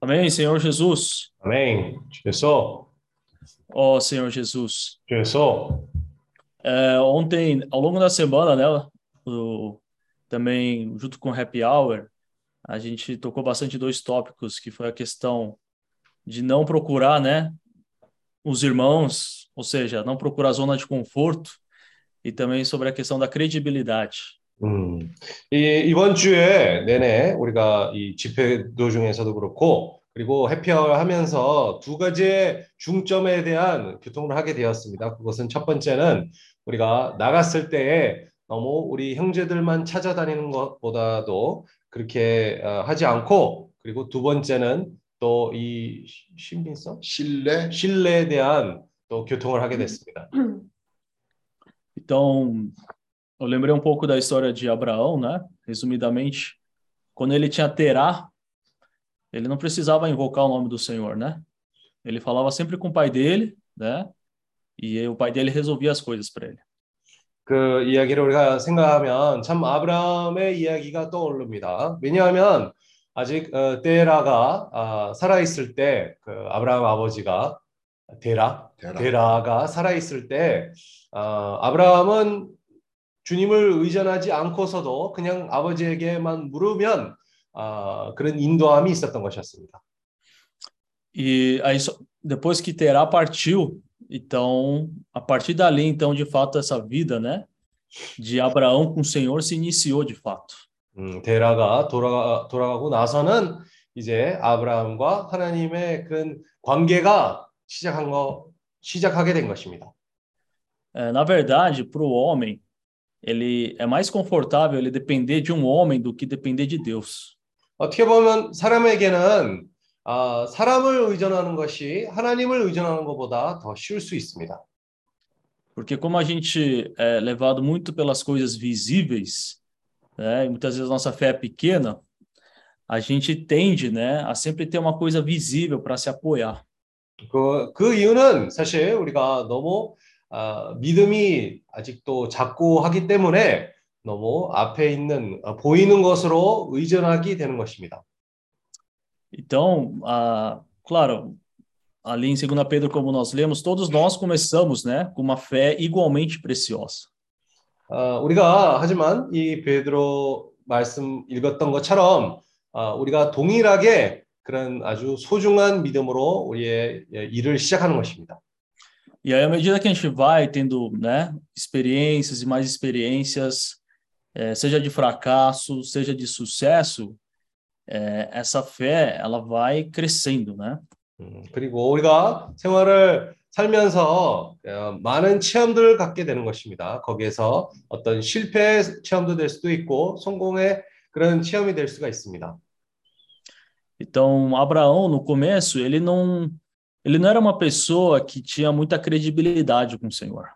Amém, Senhor Jesus. Amém. Jesus. Ó Senhor Jesus. Jesus. É, ontem, ao longo da semana, né, o, também junto com o Happy Hour, a gente tocou bastante dois tópicos, que foi a questão de não procurar, né, os irmãos, ou seja, não procurar zona de conforto, e também sobre a questão da credibilidade. 음, 이, 이번 주에 내내 우리가 이 집회 도 중에서도 그렇고, 그리고 해피아워 하면서 두 가지의 중점에 대한 교통을 하게 되었습니다. 그것은 첫 번째는 우리가 나갔을 때에 너무 우리 형제들만 찾아다니는 것보다도 그렇게 어, 하지 않고, 그리고 두 번째는 또 이 신빙성? 신뢰, 신뢰에 대한 또 교통을 하게 됐습니다. Então, eu lembrei um pouco da história de Abraão, né? Resumidamente, quando ele tinha Terá, ele não precisava invocar o nome do Senhor, né? Ele falava sempre com o pai dele, né? E o pai dele resolvia as coisas para ele. 그 이야기를 우리가 생각하면 참 아브라함의 이야기가 떠오릅니다. 왜냐하면 아직 어, 데라가 아, 살아 있을 때 그 아브라함 아버지가 데라 대라. 데라가 살아 있을 때 어, 아브라함은 주님을 의존하지 않고서도 그냥 아버지에게만 물으면 아, 그런 인도함이 있었던 것이었습니다. E aí, depois que Terá partiu, então, a partir dali, então, de fato, essa vida, né? De Abraão com o Senhor se iniciou de fato. 음, 데라가 돌아가 돌아가고 나서는 이제 아브라함과 하나님의 그런 관계가 시작한 거 시작하게 된 것입니다. É, na verdade, para o homem, ele é mais confortável ele depender de um homem do que depender de Deus. 어떻게 보면 사람에게는 아, 사람을 의존하는 것이 하나님을 의존하는 것보다 더 쉬울 수 있습니다. Porque como a gente é levado muito pelas coisas visíveis, né, e muitas vezes a nossa fé é pequena, a gente tende, né, a sempre ter uma coisa visível para se apoiar. 그, 그 이유는 사실 우리가 너무 아, 믿음이 아직도 작고 하기 때문에 너무 앞에 있는 아, 보이는 것으로 의존하게 되는 것입니다. Então, ah, claro, ali em 2 Pedro, como nós lemos, todos nós começamos, né, com uma fé igualmente preciosa. 어, 우리가 하지만 이 베드로 말씀 읽었던 것처럼 어, 우리가 동일하게 그런 아주 소중한 믿음으로 우리의 일을 시작하는 것입니다. E aí, à medida que a gente vai tendo, né, experiências e mais experiências, eh, seja de fracasso, seja de sucesso, eh, essa fé, ela vai crescendo, né? 음, 그리고 우리가 생활을 살면서 어, 많은 체험들을 갖게 되는 것입니다. 거기에서 어떤 실패 체험도 될 수도 있고 성공의 그런 체험이 될 수가 있습니다. Então, Abraão, no começo, ele não, ele não era uma pessoa que tinha muita credibilidade com o Senhor.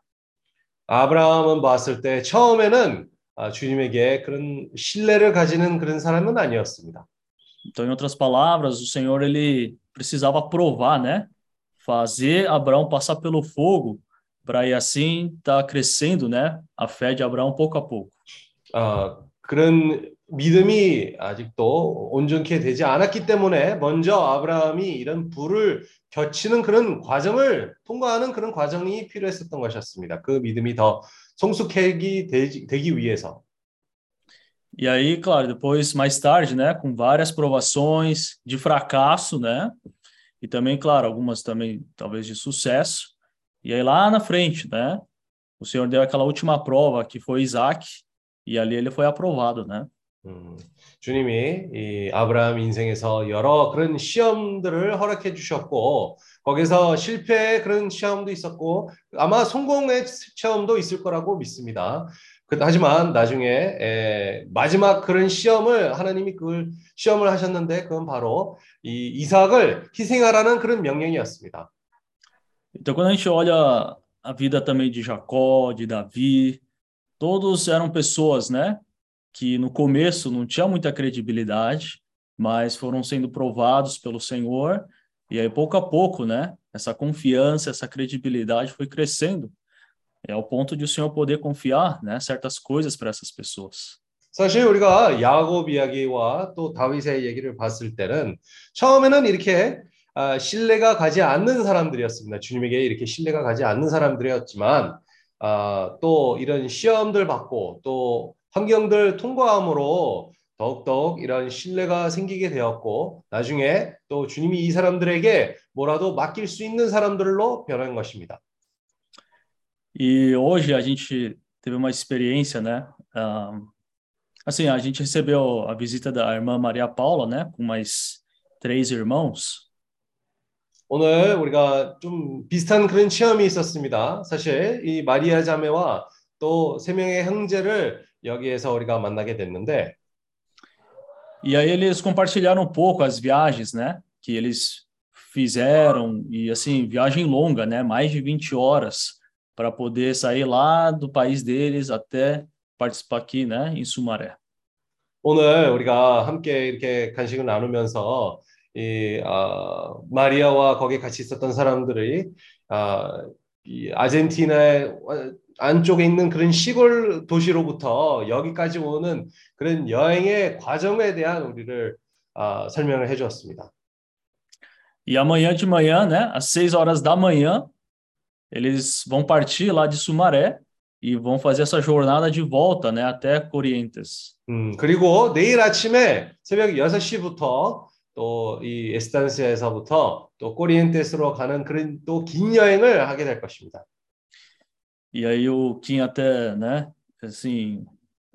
아브라함은 봤을 때 처음에는 아, 주님에게 그런 신뢰를 가지는 그런 사람은 아니었습니다. Então, em outras palavras, o Senhor, ele precisava provar, né? Fazer Abraão passar pelo fogo, para aí assim estar crescendo, né? A fé de Abraão pouco a pouco. 어, 그런 믿음이 아직도 온전케 되지 않았기 때문에 먼저 아브라함이 이런 불을 겨치는 그런 과정을 통과하는 그런 과정이 필요했었던 것이었습니다. 그 믿음이 더 성숙하기 되지, 되기 위해서. E aí, claro, depois, mais tarde, né? Com várias provações de fracasso, né? E também, claro, algumas também, talvez, de sucesso. E aí, lá na frente, né? O Senhor deu aquela última prova, que foi Isaac, e ali ele foi aprovado, né? 음, 주님이 이 아브라함 인생에서 여러 그런 시험들을 허락해 주셨고 거기서 실패의 그런 시험도 있었고 아마 성공의 시험도 있을 거라고 믿습니다. 그- 하지만 나중에 에, 마지막 그런 시험을 하나님이 그걸 시험을 하셨는데 그건 바로 이 이삭을 희생하라는 그런 명령이었습니다. Então, quando a gente olha a vida também de Jacó, de Davi, todos eram pessoas, né? Que no começo não tinham muita credibilidade, mas foram sendo provados pelo Senhor, e aí pouco a pouco, né? Essa confiança, essa credibilidade foi crescendo, é ao ponto de o Senhor poder confiar, né? Certas coisas para essas pessoas. 사실 우리가 야곱 이야기와 또 다윗의 얘기를 봤을 때는 처음에는 이렇게 아, 신뢰가 가지 않는 사람들이었습니다. 주님에게 이렇게 신뢰가 가지 않는 사람들이었지만 아, 또 이런 시험들 받고 또 환경들 통과함으로 더욱더욱 이런 신뢰가 생기게 되었고 나중에 또 주님이 이 사람들에게 뭐라도 맡길 수 있는 사람들로 변한 것입니다. E hoje a gente teve uma experiência, né? Um, assim, a gente recebeu a visita da irmã Maria Paula, né? Com mais três irmãos. 오늘 우리가 좀 비슷한 그런 체험이 있었습니다. 사실 이 마리아 자매와 또 세 명의 형제를 여기에서 우리가 만나게 됐는데 E aí eles compartilharam um pouco as viagens, né? Que eles fizeram, e assim, viagem longa, né? Mais de 20 horas para poder sair lá do país deles até participar aqui, né? Em Sumaré. 오늘 우리가 함께 이렇게 간식을 나누면서 이 아, 마리아와 거기 같이 있었던 사람들이 아, 이 아르헨티나의 안쪽에 있는 그런 시골 도시로부터 여기까지 오는 그런 여행의 과정에 대한 우리를 아, 설명을 해주었습니다. E amanhã de manhã, né? Às 6 horas da manhã, eles vão partir lá de Sumaré e vão fazer essa jornada de volta, né? Até Corrientes. 음, 그리고 내일 아침에 새벽 6시부터 또 이 에스탄시아에서부터 또 꼬리엔테스로 가는 그런 또 긴 여행을 하게 될 것입니다. E aí o Kim até, né, assim,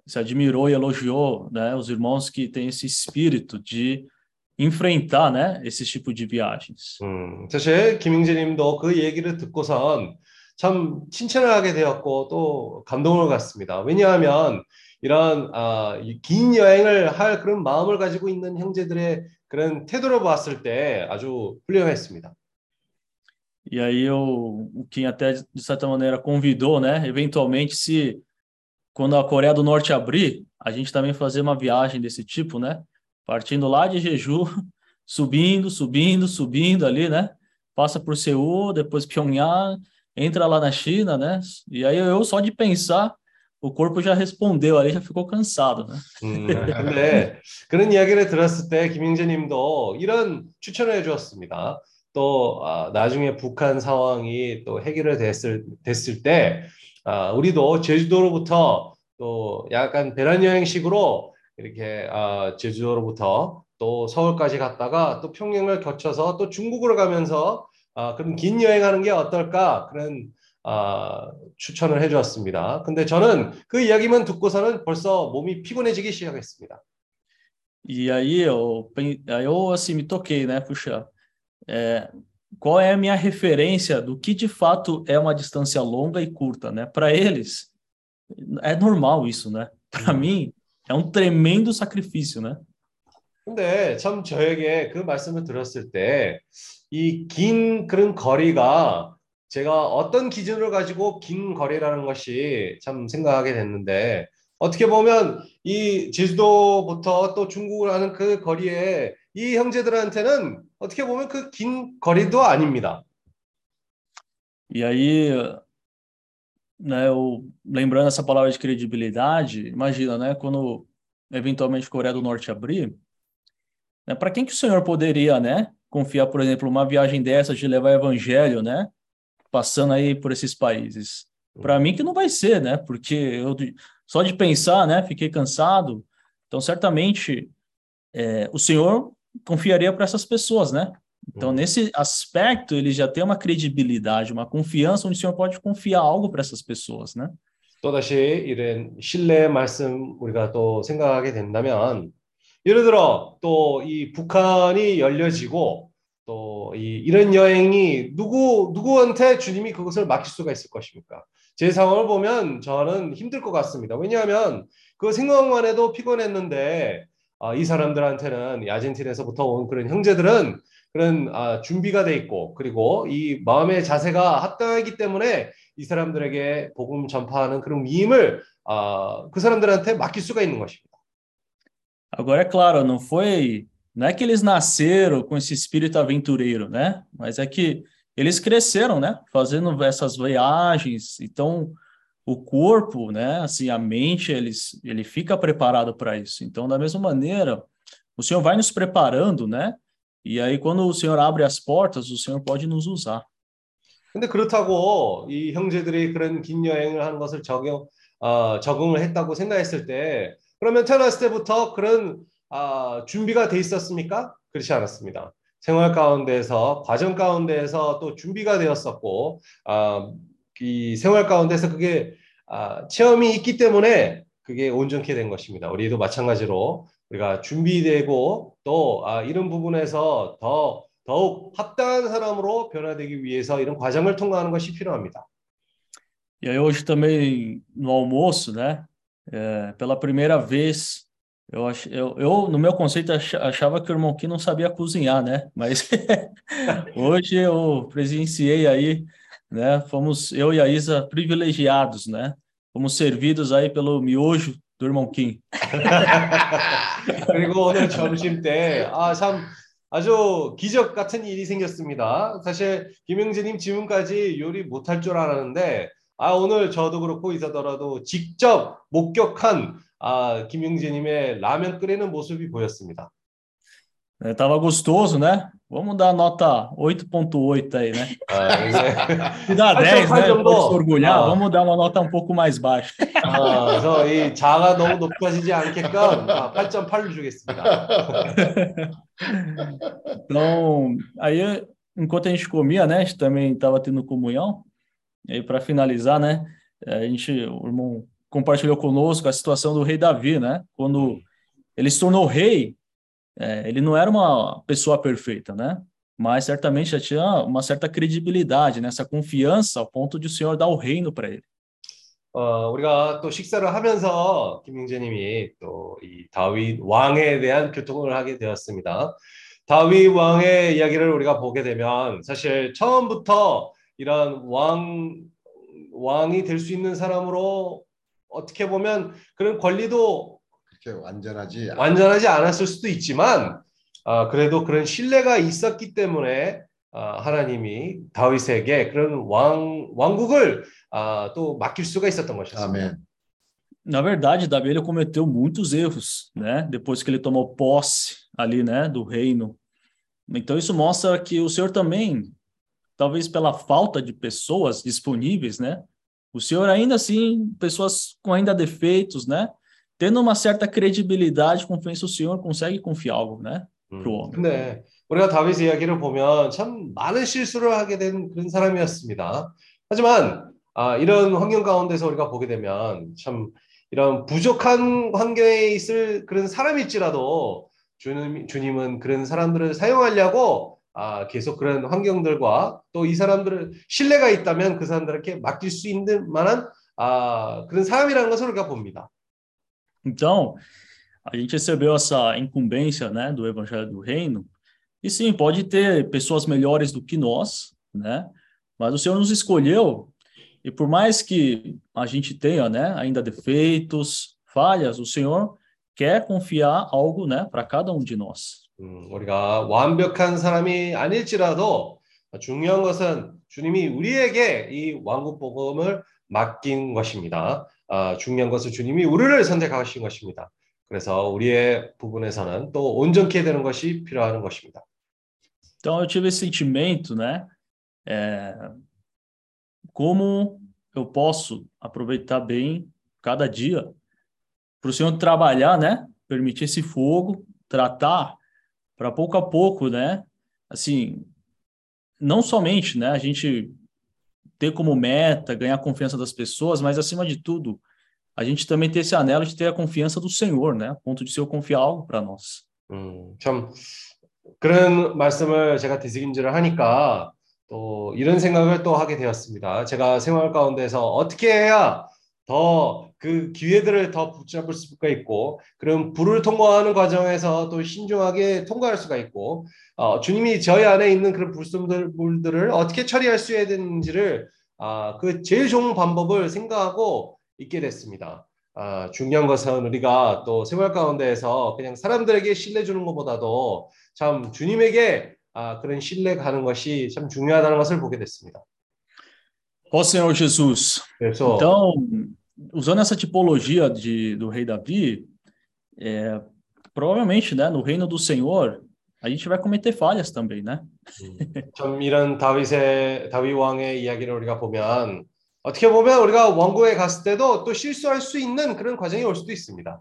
se admirou e elogiou, né, os irmãos que têm esse espírito de enfrentar, né, esse tipo de viagens. 음, 사실 김ing재님도 그 얘기를 듣고선 참 칭찬을 하게 되었고 또 감동을 갖습니다. 왜냐하면 이런 아, 긴 여행을 할 그런 마음을 가지고 있는 형제들의 그런 태도를 봤을 때 아주 훌륭했습니다. E aí o, o Kim até de certa maneira convidou, né, eventualmente se quando a Coreia do Norte abrir, a gente também fazer uma viagem desse tipo, né? Partindo lá de Jeju, subindo, subindo, subindo ali, né? Passa por Seul, depois Pyongyang, entra lá na China, né? E aí eu só de pensar o corpo já respondeu ali, já ficou cansado, né? 음, 근데 그런 이야기를 들었을 때 김ing재님도 이런 추천을 해주었습니다. 또 아, 나중에 북한 상황이 또 해결이 됐을 됐을 때 아, 우리도 제주도로부터 또 약간 배란 여행식으로 이렇게 아, 제주도로부터 또 서울까지 갔다가 또 평양을 거쳐서 또 중국으로 가면서 아, 그런 긴 여행하는 게 어떨까 그런 아, 추천을 해주었습니다. 근데 저는 그 이야기만 듣고서는 벌써 몸이 피곤해지기 시작했습니다. E aí eu, aí eu assim me toquei, né? Puxa, é, qual é a minha referência do que de fato é uma distância longa e curta, né? Para eles é normal isso, né? Para mim é um tremendo sacrifício, né? 근데 참 저에게 그 말씀을 들었을 때 이 긴 그런 거리가 제가 어떤 기준을 가지고 긴 거리라는 것이 참 생각하게 됐는데 어떻게 보면 이 제주도부터 또 중국을 하는 그 거리에 이 형제들한테는 어떻게 보면 그 긴 거리도 아닙니다. E aí, né, eu, lembrando essa palavra de credibilidade, imagina, né, quando eventualmente a Coreia do Norte abrir, né, para quem que o senhor poderia, né, confiar, por exemplo, uma viagem dessa de levar evangelho, né, passando aí por esses países? Para mim que não vai ser, né, porque eu só de pensar, né, fiquei cansado. Então, certamente, é, o senhor confiaria para essas pessoas, né? Então, nesse aspecto, ele já tem uma credibilidade, uma confiança onde o senhor pode confiar algo para essas pessoas, né? 또다시 이런 신뢰의 말씀 우리가 또 생각하게 된다면 예를 들어 또 이 북한이 열려지고 또이 이런 여행이 누구 누구한테 주님이 그것을 맡길 수가 있을 것입니까? 제 상황을 보면 저는 힘들 것 같습니다. 왜냐하면 그 생각만 해도 피곤했는데 아, 이 사람들한테는 아르헨티나에서부터 온 그런 형제들은 그런 아, 준비가 돼 있고 그리고 이 마음의 자세가 합당하기 때문에 이 사람들에게 복음 전파하는 그런 위임을 아, 그 사람들한테 맡길 수가 있는 것입니다. Agora é claro, não foi, não é que eles nasceram com esse espírito aventureiro, né? Mas é que eles cresceram, né? Fazendo essas viagens, então o corpo, né, assim, a mente, ele, ele fica preparado para isso. Então, da mesma maneira, o Senhor vai nos preparando, né? E aí, quando o Senhor abre as portas, o Senhor pode nos usar. 근데 그렇다고 이 형제들이 그런 긴 여행을 하는 것을 적용 어, 적응을 했다고 생각했을 때 그러면 태어났을 때부터 그런 어, 준비가 돼 있었습니까? 그렇지 않았습니다. 생활 가운데서 과정 가운데에서 또 준비가 되었었고 어, 이 생활 가운데서 그게 아, 체험이 있기 때문에 그게 온전케 된 것입니다. 우리도 마찬가지로 우리가 준비되고 또 아, 이런 부분에서 더 더욱 합당한 사람으로 변화되기 위해서 이런 과정을 통과하는 것이 필요합니다. E hoje também no almoço, né? É, pela primeira vez, eu, ach, eu, eu, no meu conceito achava que o irmão Kim não sabia cozinhar, né? Mas hoje eu presenciei aí né? Fomos eu e a Isa privilegiados, né? Fomos servidos aí pelo miojo do irmão Kim. 그리고 오늘 점심 때 아 참 아주 기적 같은 일이 생겼습니다. 사실 김영재님 지금까지 요리 못할 줄 알았는데 아 o늘 저도 그렇고 이사더라도 직접 목격한 아 김영재님의 라면 끓이는 모습이 보였습니다. É, tava gostoso, né? Vamos dar nota 8.8 aí, né? 아, Se dá 10, né? Pode se orgulhar. 아. Vamos dar uma nota um pouco mais baixa. 아, 그래서 이 자가 너무 높아지지 않게끔 8.8로 주겠습니다. então, aí enquanto a gente comia, né? A gente também estava tendo comunhão. E aí, para finalizar, né? A gente, o irmão compartilhou conosco a situação do rei Davi, né? Quando ele se tornou rei, é, ele não era uma pessoa perfeita, né? Mas certamente já tinha uma certa credibilidade, nessa né? confiança ao ponto de o Senhor dar o reino para ele. 어, 우리가 또 식사를 하면서 김영재님이 또 이 다윗 왕에 대한 교통을 하게 되었습니다. 다윗 왕의 이야기를 우리가 보게 되면 사실 처음부터 이런 왕 왕이 될 수 있는 사람으로 어떻게 보면 그런 권리도 그렇게 완전하지 완전하지 않았을 수도 있지만 아, 그래도 그런 신뢰가 있었기 때문에 아, 하나님이 다윗에게 그런 왕 왕국을 아, 또 맡길 수가 있었던 것이었습니다. 아멘. Na verdade, Davi ele cometeu muitos erros, né? Depois que ele tomou posse ali, né, do reino. Então isso mostra que o Senhor também, talvez pela falta de pessoas disponíveis, né? O Senhor ainda assim, pessoas com ainda defeitos, né? tendo uma certa credibilidade, confiança, o Senhor consegue confiar algo, né? Pro homem. 네. 우리가 다윗의 이야기를 보면 참 많은 실수를 하게 된 그런 사람이었습니다. 하지만 아, 이런 환경 가운데서 우리가 보게 되면 참 이런 부족한 환경에 있을 그런 사람일지라도 주님, 주님은 그런 사람들을 사용하려고 아, 계속 그런 환경들과 또 이 사람들을 신뢰가 있다면 그 사람들에게 맡길 수 있는 만한 아, 그런 사람이라는 것을 우리가 봅니다. Então, a gente recebeu essa incumbência, né, do Evangelho do Reino, e sim, pode ter pessoas melhores do que nós, né, mas o Senhor nos escolheu, e por mais que a gente tenha, né, ainda defeitos, falhas, o Senhor quer confiar algo, né, para cada um de nós. 음, 우리가 완벽한 사람이 아닐지라도 중요한 것은 주님이 우리에게 이 왕국 복음을 맡긴 것입니다. 아, 중요한 것은 주님이 우리를 선택하신 것입니다. 그래서 우리의 부분에서는 또 온전케 되는 것이 필요한 것입니다. Então eu tive esse sentimento, né? É, como eu posso aproveitar bem cada dia para o Senhor trabalhar, né? Permitir esse fogo, tratar para pouco a pouco, né? Assim, não somente, né? A gente ter como meta ganhar a confiança das pessoas, mas acima de tudo, a gente também ter esse anelo de ter a confiança do Senhor, né? A ponto de o Senhor confiar algo para nós. 음, 참 그런 말씀을 제가 되새김질을 하니까 또 이런 생각을 또 하게 되었습니다. 제가 생활 가운데서 어떻게 해야 더 그 기회들을 더 붙잡을 수가 있고 그런 불을 통과하는 과정에서 또 신중하게 통과할 수가 있고 어, 주님이 저희 안에 있는 그런 불순물들을 어떻게 처리할 수 있어야 되는지를 아, 그 제일 좋은 방법을 생각하고 있게 됐습니다. 아, 중요한 것은 우리가 또 생활 가운데에서 그냥 사람들에게 신뢰 주는 것보다도 참 주님에게 아, 그런 신뢰 가는 것이 참 중요하다는 것을 보게 됐습니다. Ó Senhor Jesus. Então, usando essa tipologia de, do rei Davi, é, provavelmente, né, no reino do Senhor, a gente vai cometer falhas também, né? 좀 이런 다윗의 다윗 왕의 이야기를 우리가 보면 어떻게 보면 우리가 왕국에 갔을 때도 또 실수할 수 있는 그런 과정이 올 수도 있습니다.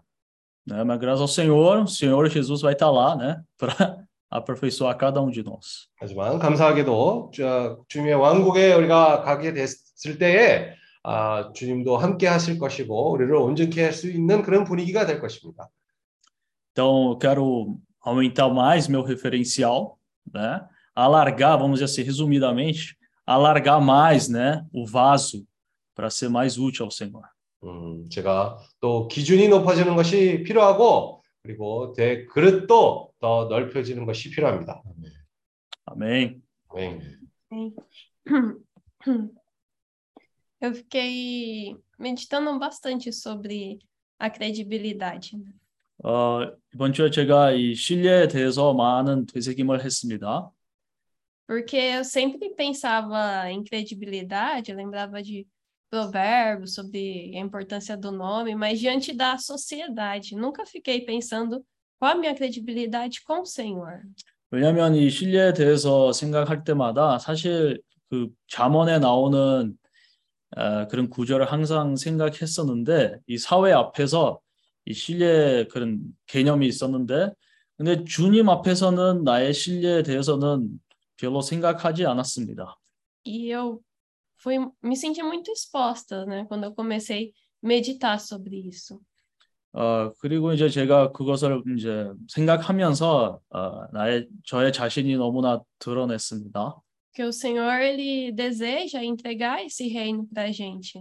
né? Mas graças ao Senhor, o Senhor Jesus vai estar lá, né, para aperfeiçoar cada um de nós. 하지만 감사하게도 주, 주님의 왕국에 우리가 가게 됐을 때에 아, 주님도 함께 하실 것이고 우리를 온전케 할 수 있는 그런 분위기가 될 것입니다. Então, eu quero aumentar mais meu referencial, né? Alargar, vamos dizer assim, resumidamente, alargar mais, né, o vaso para ser mais útil ao Senhor. 음, 제가 또 기준이 높아지는 것이 필요하고 그리고 대 그릇도 더 넓혀지는 것이 필요합니다. Amém. 네. Eu fiquei meditando bastante sobre a credibilidade. né? 어, 이번 주에 제가 이 신뢰에 대해서 많은 되새김을 했습니다. Porque eu sempre pensava em credibilidade, eu lembrava de provérbios sobre a importância do nome, mas diante da sociedade, nunca fiquei pensando qual a minha credibilidade com o Senhor. 왜냐하면 이 신뢰에 대해서 생각할 때마다 사실 그 잠언에 나오는 어, 그런 구절을 항상 생각했었는데 이 사회 앞에서 이 신뢰 그런 개념이 있었는데 근데 주님 앞에서는 나의 신뢰에 대해서는 별로 생각하지 않았습니다. E eu fui me senti muito exposta, né, quando eu comecei meditar sobre isso. 어, 그리고 이제 제가 그것을 이제 생각하면서 어, 나의 저의 자신이 너무나 드러냈습니다. Que o Senhor ele deseja entregar esse reino para a gente.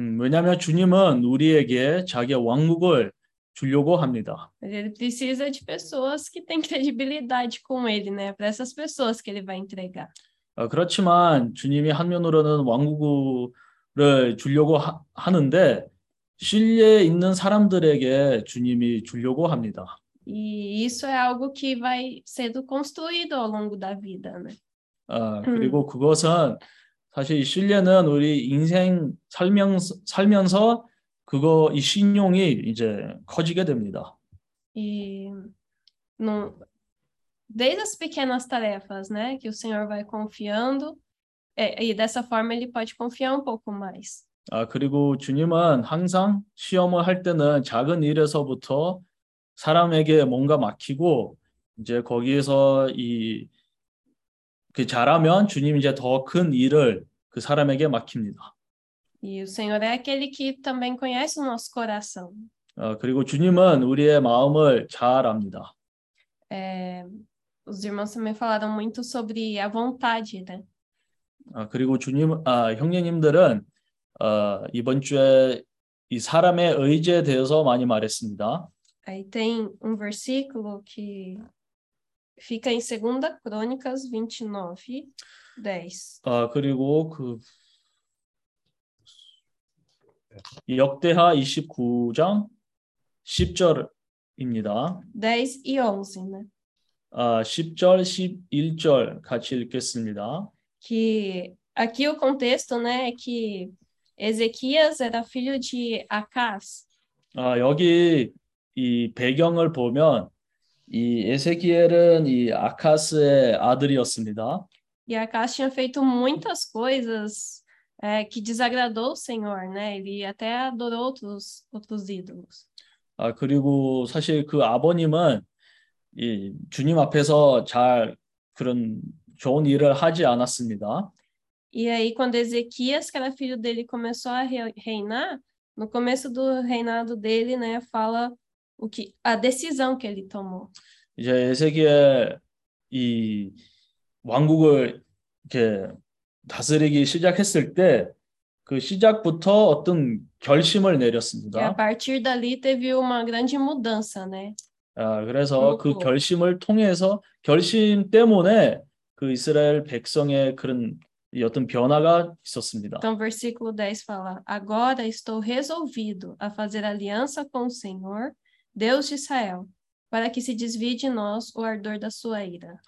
음, 왜냐하면 주님은 우리에게 자기의 왕국을 주려고 합니다. Mas ele precisa de pessoas que têm credibilidade com ele, né? Para essas pessoas que ele vai entregar. 어, 그렇지만 주님이 한면으로는 왕국을 주려고 하, 하는데 신뢰 있는 사람들에게 주님이 주려고 합니다. E isso é algo que vai sendo construído ao longo da vida, né? 어, 그리고 그것은 사실 이 신뢰는 우리 인생 살면서, 살면서 그거 이 신용이 이제 커지게 됩니다. E no, desde as pequenas tarefas, né? Que o Senhor vai confiando, é, e dessa forma ele pode confiar um pouco mais. 아, 그리고 주님은 항상 시험을 할 때는 작은 일에서부터 사람에게 뭔가 맡기고 이제 거기에서 이 그 잘하면 주님 이제 더 큰 일을 그 사람에게 맡깁니다. E o Senhor é aquele que também conhece o nosso coração. 어, 그리고 주님은 우리의 마음을 잘 압니다. É, os irmãos também falaram muito sobre a vontade, né? 아, 그리고 주님, 아, 형제님들은 어, 이번 주에 이 사람의 의지에 대해서 많이 말했습니다. Aí tem um versículo que fica em 2 Crônicas 29, 10. 아, 그리고 그 역대하 29장 10절입니다. 10 e 11, né? 아, 10절, 11절 같이 읽겠습니다. Que aqui o contexto, né, é que Ezequias era filho de Acás. 아, 여기 이 배경을 보면 이 에세키엘은 이 아카스의 아들이었습니다. E Acás tinha feito muitas coisas é, que desagradou o Senhor, né? Ele até adorou outros, outros ídolos. 아, 그리고 사실 그 아버님은 이 주님 앞에서 잘 그런 좋은 일을 하지 않았습니다. E aí, quando Ezequias, que era filho dele, começou a re- reinar, no começo do reinado dele, né, fala o que a decisão que ele tomou. 이제 에세키엘 이 왕국을 이렇게 다스리기 시작했을 때 그 시작부터 어떤 결심을 E a 내렸습니다. partir dali teve uma grande mudança, né? 아, 그래서 그 그렇고. 결심을 통해서 결심 때문에 그 이스라엘 백성의 그런 이 어떤 변화가 있었습니다. Então, versículo 10 fala: Agora estou resolvido a fazer aliança com o Senhor, Deus de Israel, para que se desvie de nós o ardor da sua ira.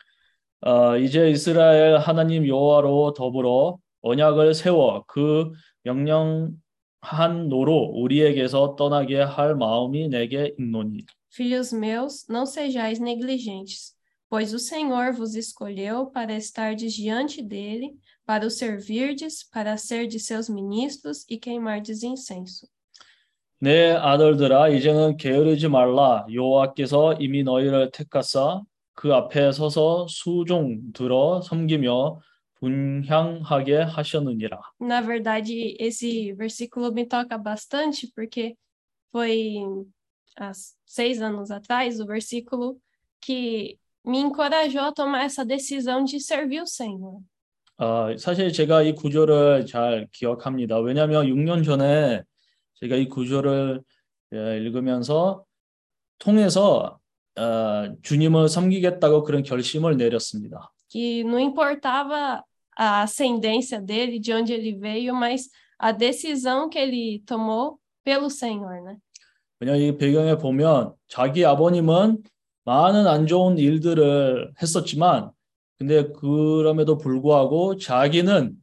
아, 이제 이스라엘 하나님 여호와로 더불어 언약을 세워 그 명령한 노로 우리에게서 떠나게 할 마음이 내게 있노니 Filhos meus, não sejais negligentes, pois o Senhor vos escolheu para estardes diante dele, para o servirdes, para serdes seus ministros e queimardes incenso. 내 아들들아 이제는 게으르지 말라 여호와께서 이미 너희를 택하사 그 앞에 서서 수종 들어 섬기며 분향하게 하셨느니라. Na verdade, esse versículo me toca bastante, porque foi há seis anos atrás o versículo que me encorajou a tomar essa decisão de servir o Senhor. 아, 사실 제가 이 구절을 잘 기억합니다. 왜냐하면 6년 전에 제가 이 구절을 예, 읽으면서 통해서 어, 주님을 섬기겠다고 그런 결심을 내렸습니다. Que não importava a ascendência dele, de onde ele veio, mas a decisão que ele tomou pelo Senhor, né? 왜냐 이 배경에 보면 자기 아버님은 많은 안 좋은 일들을 했었지만 근데 그럼에도 불구하고 자기는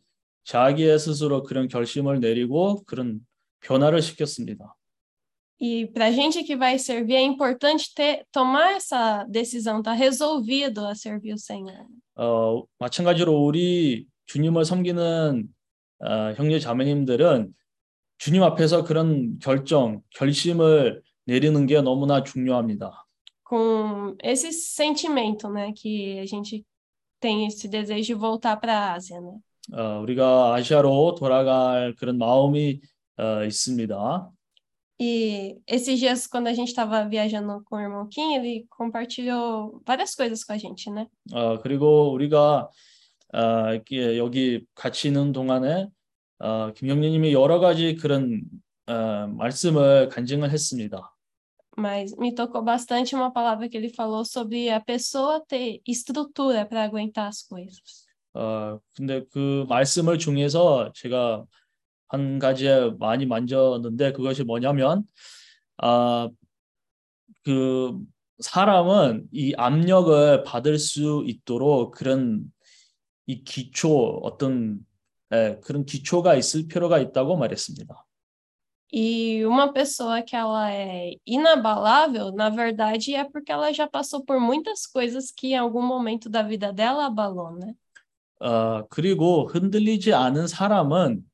자기의 스스로 그런 결심을 내리고 그런 변화를 시켰습니다. E para a gente que vai servir, é importante ter, tomar essa decisão, tá resolvido a servir o Senhor. 어, 마찬가지로 우리 주님을 섬기는 어, 형제 자매님들은 주님 앞에서 그런 결정, 결심을 내리는 게 너무나 중요합니다. Com esse sentimento, né? Que a gente tem esse desejo de voltar para a Ásia, né? 어, 우리가 아시아로 돌아갈 그런 마음이 어, 있습니다. E esses dias, quando a gente estava viajando com o irmão Kim, ele compartilhou várias coisas com a gente, né? 어, 그리고 우리가 어, 이렇게 여기 같이 있는 동안에 어, 김영님이 여러 가지 그런 어, 말씀을 간증을 했습니다. Mas me tocou bastante uma palavra que ele falou sobre a pessoa ter estrutura para aguentar as coisas. 어, 근데 그 말씀을 중에서 제가 한 가지 많이 만졌는데 그것이 뭐냐면 아, 그 사람은 이 압력을 받을 수 있도록 그런 이 기초 어떤 예, 그런 기초가 있을 필요가 있다고 말했습니다. E uma pessoa que ela é inabalável, na verdade, é porque ela já passou por muitas coisas que em algum momento da vida dela abalou, né? 어, 그리고 흔들리지 않은 사람은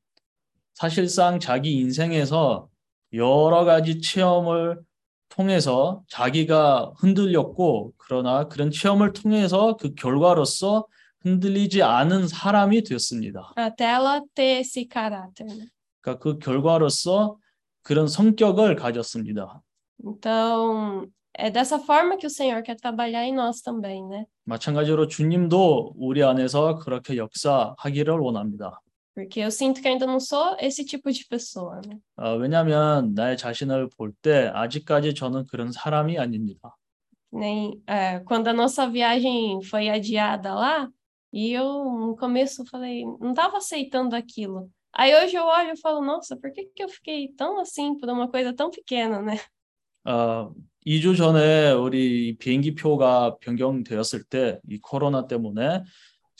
사실상 자기 인생에서 여러 가지 체험을 통해서 자기가 흔들렸고 그러나 그런 체험을 통해서 그 결과로서 흔들리지 않은 사람이 되었습니다. Até ela ter esse caráter, né? 그러니까 그 결과로서 그런 성격을 가졌습니다. Então, é dessa forma que o Senhor quer trabalhar em nós também, né? 마찬가지로 주님도 우리 안에서 그렇게 역사하기를 원합니다. Porque eu sinto que ainda não sou esse tipo de pessoa, né? 어, 왜냐하면 나의 자신을 볼 때 아직까지 저는 그런 사람이 아닙니다. Nem, é, quando a nossa viagem foi adiada lá, e eu no começo falei, não estava aceitando aquilo. Aí hoje eu olho e falo, nossa, por que que eu fiquei tão assim por uma coisa tão pequena, né? 어, 2주 전에 우리 비행기 표가 변경되었을 때 이 코로나 때문에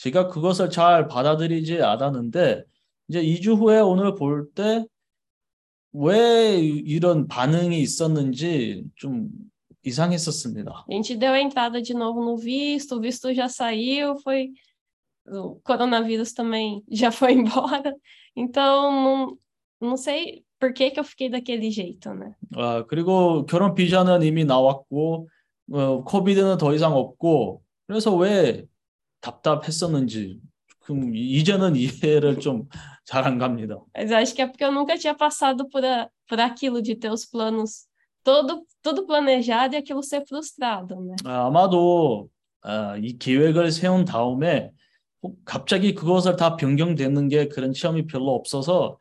제가 그것을 잘 받아들이지 않았는데 이제 2주 후에 오늘 볼 때 왜 이런 반응이 있었는지 좀 이상했었습니다. A gente deu a entrada de novo no visto, o visto já saiu, foi o coronavírus também já foi embora. Então, não, não sei por que que eu fiquei daquele jeito, né? 아, 그리고 결혼 비자는 이미 나왔고 어, 코비드는 더 이상 없고 그래서 왜 답답했었는지 그 이제는 이해를 좀 잘 안 갑니다. Mas eu acho que é porque eu nunca tinha passado por, a, por aquilo de ter os planos todo, tudo planejado e aquilo ser frustrado, né? 아, 아마도 아, 이 계획을 세운 다음에 혹 갑자기 그것을 다 변경되는 게 그런 체험이 별로 없어서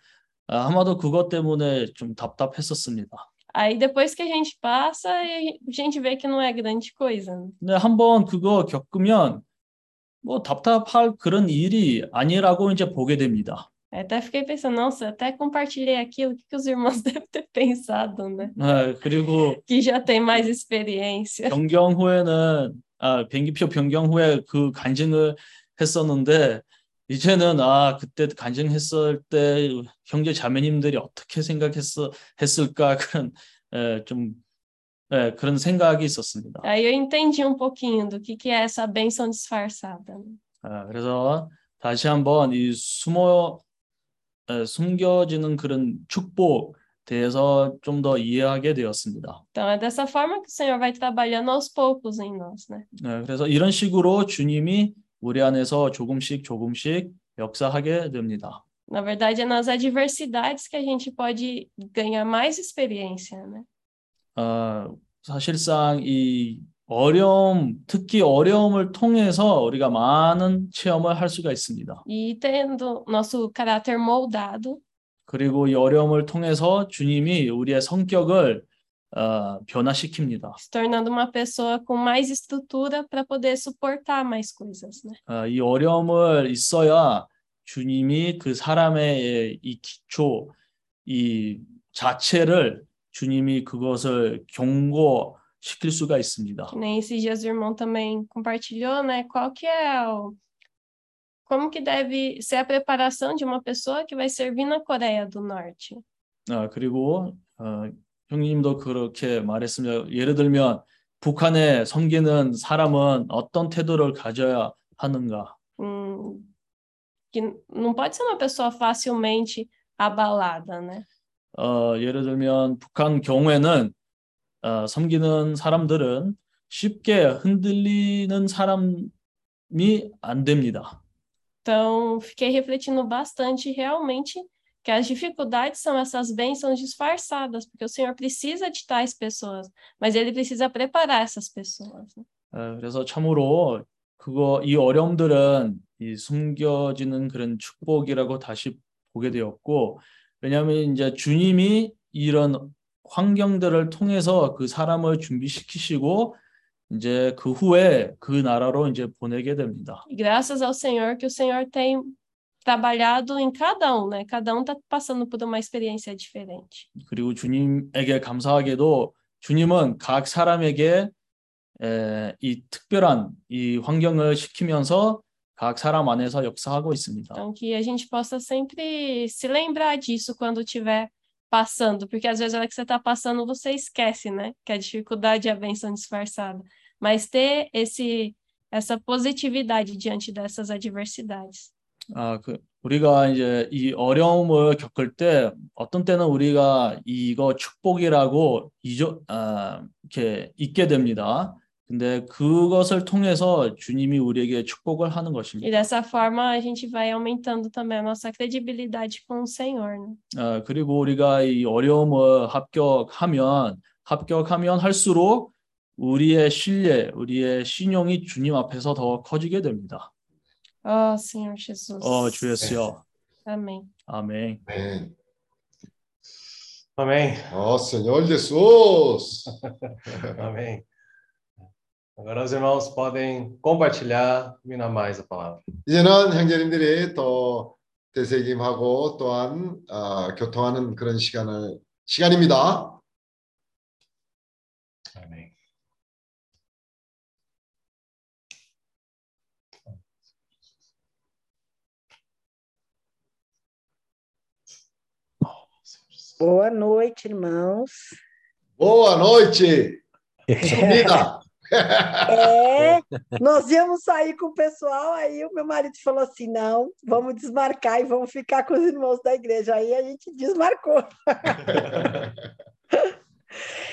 아, 아마도 그것 때문에 좀 답답했었습니다. Aí depois que a gente passa, a gente vê que não é grande coisa. 근데 한번 그거 겪으면 뭐 답답할 그런 일이 아니라고 이제 보게 됩니다. Até fiquei pensando, nossa, até compartilhei aquilo, que, os irmãos devem ter pensado, né? 아, 그리고 Que já tem mais experiência. 변경 후에는 아, 비행기표 변경 후에 그 간증을 했었는데 이제는 아 그때 간증했을 때 형제 자매님들이 어떻게 생각했어 했을까 그런 에, 좀 에, 그런 생각이 있었습니다. Aí eu entendi um pouquinho do que, que é essa bênção disfarçada. 아, 그래서 다시 한번 이 숨어 에, 숨겨지는 그런 축복 대해서 좀 더 이해하게 되었습니다. Então é dessa forma que o Senhor vai trabalhando aos poucos em nós, né? 네, 그래서 이런 식으로 주님이 우리 안에서 조금씩 조금씩 역사하게 됩니다. Na verdade, é nas adversidades que a gente pode ganhar mais experiência, né? 어, 사실상 이 어려움, 특히 어려움을 통해서 우리가 많은 체험을 할 수가 있습니다. E tendo nosso caráter moldado, 그리고 이 어려움을 통해서 주님이 우리의 성격을 어, 변화시킵니다. se tornando uma pessoa com mais estrutura para poder suportar mais coisas, né? 어, 이 어려움을 있어야 주님이 그 사람의 이 기초, 이 자체를 주님이 그것을 경고시킬 수가 있습니다. Que nem esses dias o irmão também compartilhou, né? Qual que é o... Como que deve ser a preparação de uma pessoa que vai servir na Coreia do Norte? 아, 그리고 어, 형님도 그렇게 말했습니다. 예를 들면 북한에 섬기는 사람은 어떤 태도를 가져야 하는가? Hum, que não pode ser uma pessoa facilmente abalada, né? 어, 예를 들면 북한 경우에는 어, 섬기는 사람들은 쉽게 흔들리는 사람이 안 됩니다. Então, fiquei refletindo bastante realmente que as dificuldades são essas bênçãos disfarçadas, porque o Senhor precisa de tais pessoas, mas Ele precisa preparar essas pessoas. né? 어, 그래서 참으로 그거 이 어려움들은 이 숨겨지는 그런 축복이라고 다시 보게 되었고 왜냐하면 이제 주님이 이런 환경들을 통해서 그 사람을 준비시키시고 이제 그 후에 그 나라로 이제 보내게 됩니다. E graças ao Senhor que o Senhor tem trabalhado em cada um, né? Cada um está passando por uma experiência diferente. 그리고 주님에게 감사하게도 주님은 각 사람에게 에, 이 특별한 이 환경을 시키면서 각 사람 안에서 역사하고 있습니다. Então, que a gente possa sempre se lembrar disso quando estiver passando, porque às vezes a hora que você está passando, você esquece, né? Que a dificuldade é a bênção disfarçada. Mas ter esse, essa positividade diante dessas adversidades. 아, 그 우리가 이제 이 어려움을 겪을 때 어떤 때는 우리가 이거 축복이라고 잊어 아, 이렇게 잊게 됩니다. 근데 그것을 통해서 주님이 우리에게 축복을 하는 E 것입니다. dessa forma a gente vai aumentando também a nossa credibilidade com o Senhor, né? 아, 그리고 우리가 이 어려움을 합격하면 합격하면 할수록 우리의 신뢰, 우리의 신용이 주님 앞에서 더 커지게 됩니다. Oh, Senhor Jesus. 어, 주 예수여. Amém. 아멘. 아멘. Amém. Ó Senhor Jesus! Amém. Agora os irmãos podem compartilhar e minar mais a palavra. 이제는 형제님들이 또 되새김하고 또한 아, 교통하는 그런 시간을 시간입니다. Amém. Boa noite, irmãos. Boa noite. Sumida. É, nós íamos sair com o pessoal, aí o meu marido falou assim: não, vamos desmarcar e vamos ficar com os irmãos da igreja. Aí a gente desmarcou.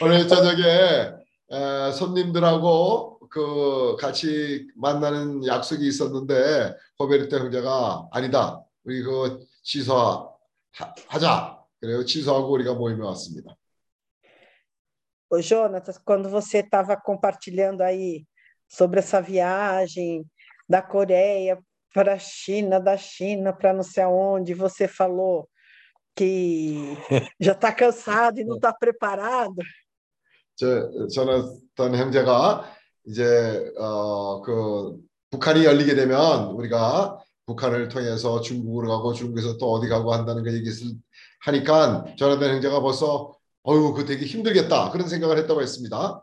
오늘 저녁에 에, 손님들하고 그 같이 만나는 약속이 있었는데 호베르트 형제가 아니다. 우리 그 취소하자. 그래요. 취소하고 우리가 모임에 왔습니다. Ô, Jonatas, quando você estava compartilhando aí sobre essa viagem da Coreia para a China, da China para não sei aonde, você falou que já está cansado e não está preparado. 저 저는 형제가 이제 어 그 북한이 열리게 되면 우리가 북한을 통해서 중국으로 가고 중국에서 또 어디 가고 한다는 그 얘기를 하니까 조나단 형제가 벌써 어유 그 되게 힘들겠다 그런 생각을 했다고 했습니다.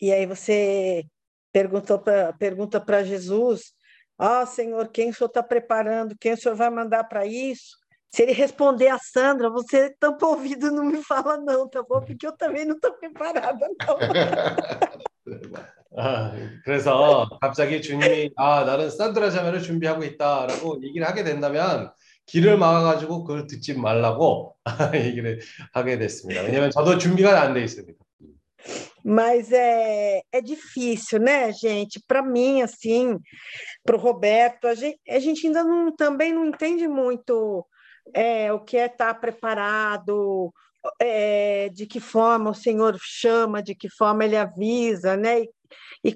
E aí você perguntou pra, pergunta para Jesus Ó, oh, Senhor, quem o Senhor está preparando? Quem o Senhor vai mandar para isso? Se ele responder a Sandra, você tampa o ouvido não me fala não, tá bom? Porque eu também não estou preparada, não. 아, 그래서 갑자기 주님이 아 나는 산드라 자매를 준비하고 있다라고 얘기를 하게 된다면 길을 막아가지고 그걸 듣지 말라고 얘기를 하게 됐습니다. 왜냐하면 저도 준비가 안 돼 있습니다. Mas é, é difícil, né, gente? Para mim, assim, para o Roberto, a gente, a gente ainda não, também não entende muito é, o que é estar preparado, é, de que forma o Senhor chama, de que forma ele avisa, né? E, e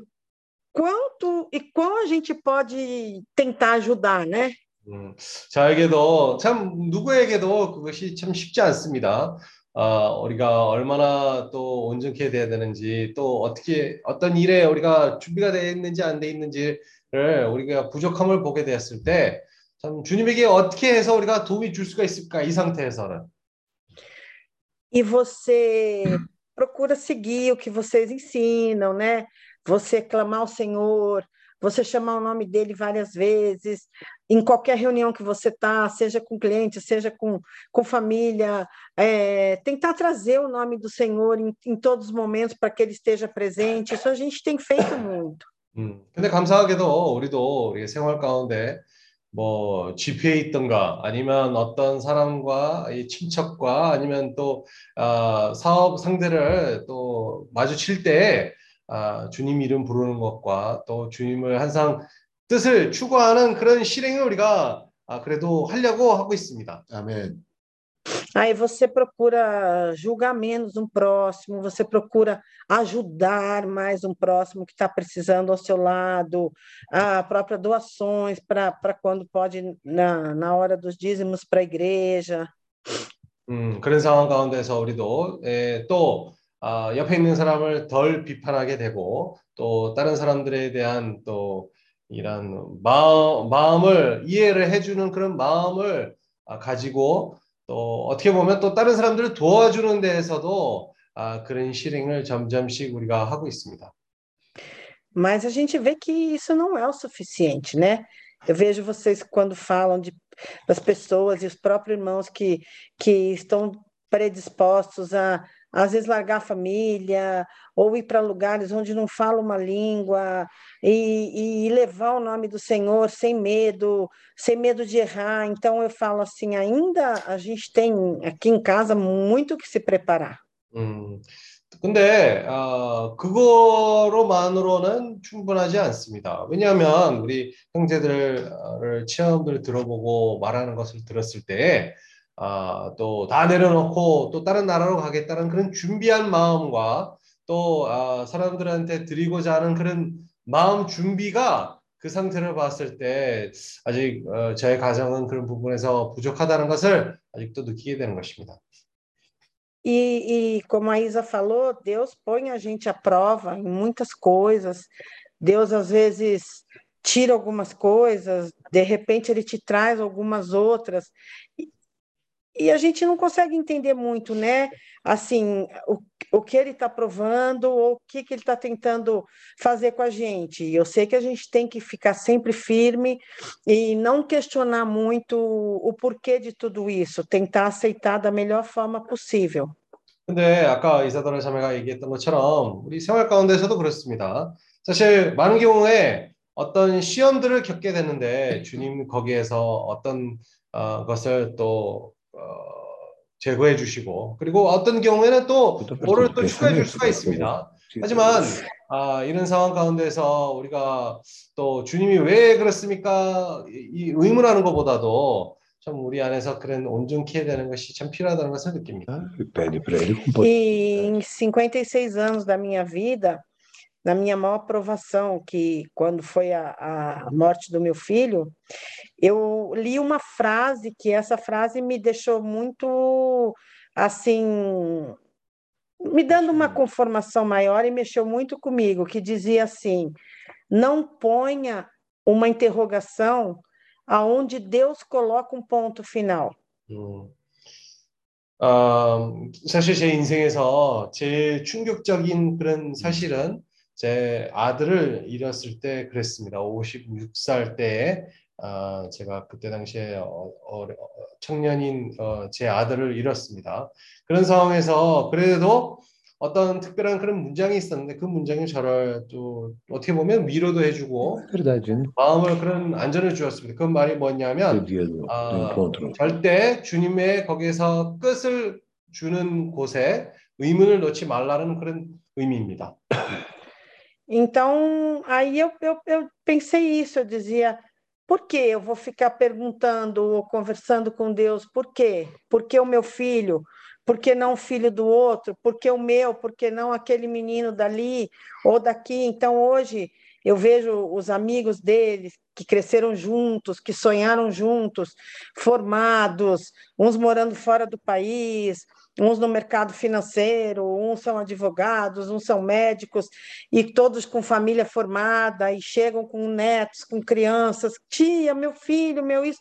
quanto e como a gente pode tentar ajudar, né? 음, 저에게도 참 누구에게도 그것이 참 쉽지 않습니다. 어, 우리가 얼마나 또 온전케 돼야 되는지 또 어떻게 어떤 일에 우리가 준비가 되어 있는지 안 돼 있는지를 우리가 부족함을 보게 되었을 때 참 주님에게 어떻게 해서 우리가 도움이 줄 수가 있을까 이 상태에서는. E você procura seguir o que vocês ensinam, né? Você clamar ao Senhor, você chamar o nome dele várias vezes, em qualquer reunião que você está, seja com cliente, seja com, com família, é, tentar trazer o nome do Senhor em, em todos os momentos para que ele esteja presente. Isso a gente tem feito muito. 음, 근데 감사하게도 우리도 생활 가운데 뭐 집회에 있던가 아니면 어떤 사람과 이 친척과 아니면 또 아, 사업 상대를 또 마주칠 때 아, 주님 이름 부르는 것과 또 주님을 항상 뜻을 추구하는 그런 실행을 우리가 아, 그래도 하려고 하고 있습니다. 아멘. Aí você procura julgar menos um próximo, você procura ajudar mais um próximo que está precisando ao seu lado, a própria doações para quando pode, na, na hora dos dízimos para a igreja. 음, 그런 상황 가운데서 우리도 에, 또 아, 옆에 있는 사람을 덜 비판하게 되고 또 다른 사람들에 대한 또 이런 마음, 마음을 이해를 해주는 그런 마음을 아, 가지고 또 어떻게 보면 또 다른 사람들을 도와주는 데에서도 아, 그런 실행을 점점씩 우리가 하고 있습니다. Mas a gente vê que isso não é o suficiente, né? Eu vejo vocês quando falam de, das pessoas e os próprios irmãos que, que estão predispostos a às vezes largar a família, ou ir para lugares onde não fala uma língua, e, e, levar o nome do Senhor sem medo, sem medo de errar. Então eu falo assim, ainda a gente tem aqui em casa muito que se preparar. 음, 근데 어, 그거로만으로는 충분하지 않습니다. 왜냐하면 우리 형제들 체험들 들어보고 말하는 것을 들었을 때 아, 또 다 내려놓고 또 다른 나라로 가겠다는 그런 준비한 마음과 또 아, 사람들한테 드리고자 하는 그런 마음 준비가 그 상태를 봤을 때 아직 어, 저의 가정은 그런 부분에서 부족하다는 것을 아직도 느끼게 되는 것입니다. E, e como a Isa falou, Deus põe a gente à prova em muitas coisas. Deus às vezes tira algumas coisas, de repente ele te traz algumas outras e a gente não consegue entender muito, né? Assim, o, o que ele está provando ou o que, que ele está tentando fazer com a gente. Eu sei que a gente tem que ficar sempre firme e não questionar muito o porquê de tudo isso, tentar aceitar da melhor forma possível. 근데 아까 이사도라 자매가 얘기했던 것처럼 우리 생활 가운데서도 그렇습니다. 사실 많은 경우에 어떤 시험들을 겪게 되는데 주님 거기에서 어떤 어, 것을 또 어, 제거해 주시고 그리고 어떤 경우에는 또 뭐를 또 추가해 줄 수가 있습니다. 하지만 아, 이런 상황 가운데서 우리가 또 주님이 왜 그렇습니까? 이 의문하는 것보다도 참 우리 안에서 그런 온전케 해야 되는 것이 참 필요하다는 것을 느낍니다. E em 56 anos da minha vida, na minha maior provação, que quando foi a, a morte do meu filho, eu li uma frase que essa frase me deixou muito assim, me dando uma conformação maior e mexeu muito comigo, que dizia assim: não ponha uma interrogação aonde Deus coloca um ponto final. 음. 어, 사실 제 인생에서 제일 충격적인 그런 사실은 제 아들을 잃었을 때 그랬습니다. 56살 때에 아, 제가 그때 당시에 어, 어, 청년인 어, 제 아들을 잃었습니다. 그런 상황에서 그래도 어떤 특별한 그런 문장이 있었는데 그 문장이 저를 또 어떻게 보면 위로도 해주고? 마음을 그런 안전을 주었습니다. 그 말이 뭐냐면 do 아, encontro. 절대 주님의 거기에서 끝을 주는 곳에 의문을 넣지 말라는 그런 의미입니다. Então, aí eu, eu, eu pensei isso, eu dizia, por que eu vou ficar perguntando ou conversando com Deus? Por quê? Por que o meu filho? Por que não o filho do outro? Por que o meu? Por que não aquele menino dali ou daqui? Então, hoje, eu vejo os amigos deles que cresceram juntos, que sonharam juntos, formados, uns morando fora do país, uns no mercado financeiro, uns são advogados, uns são médicos, e todos com família formada, e chegam com netos, com crianças, tia, meu filho, meu isso.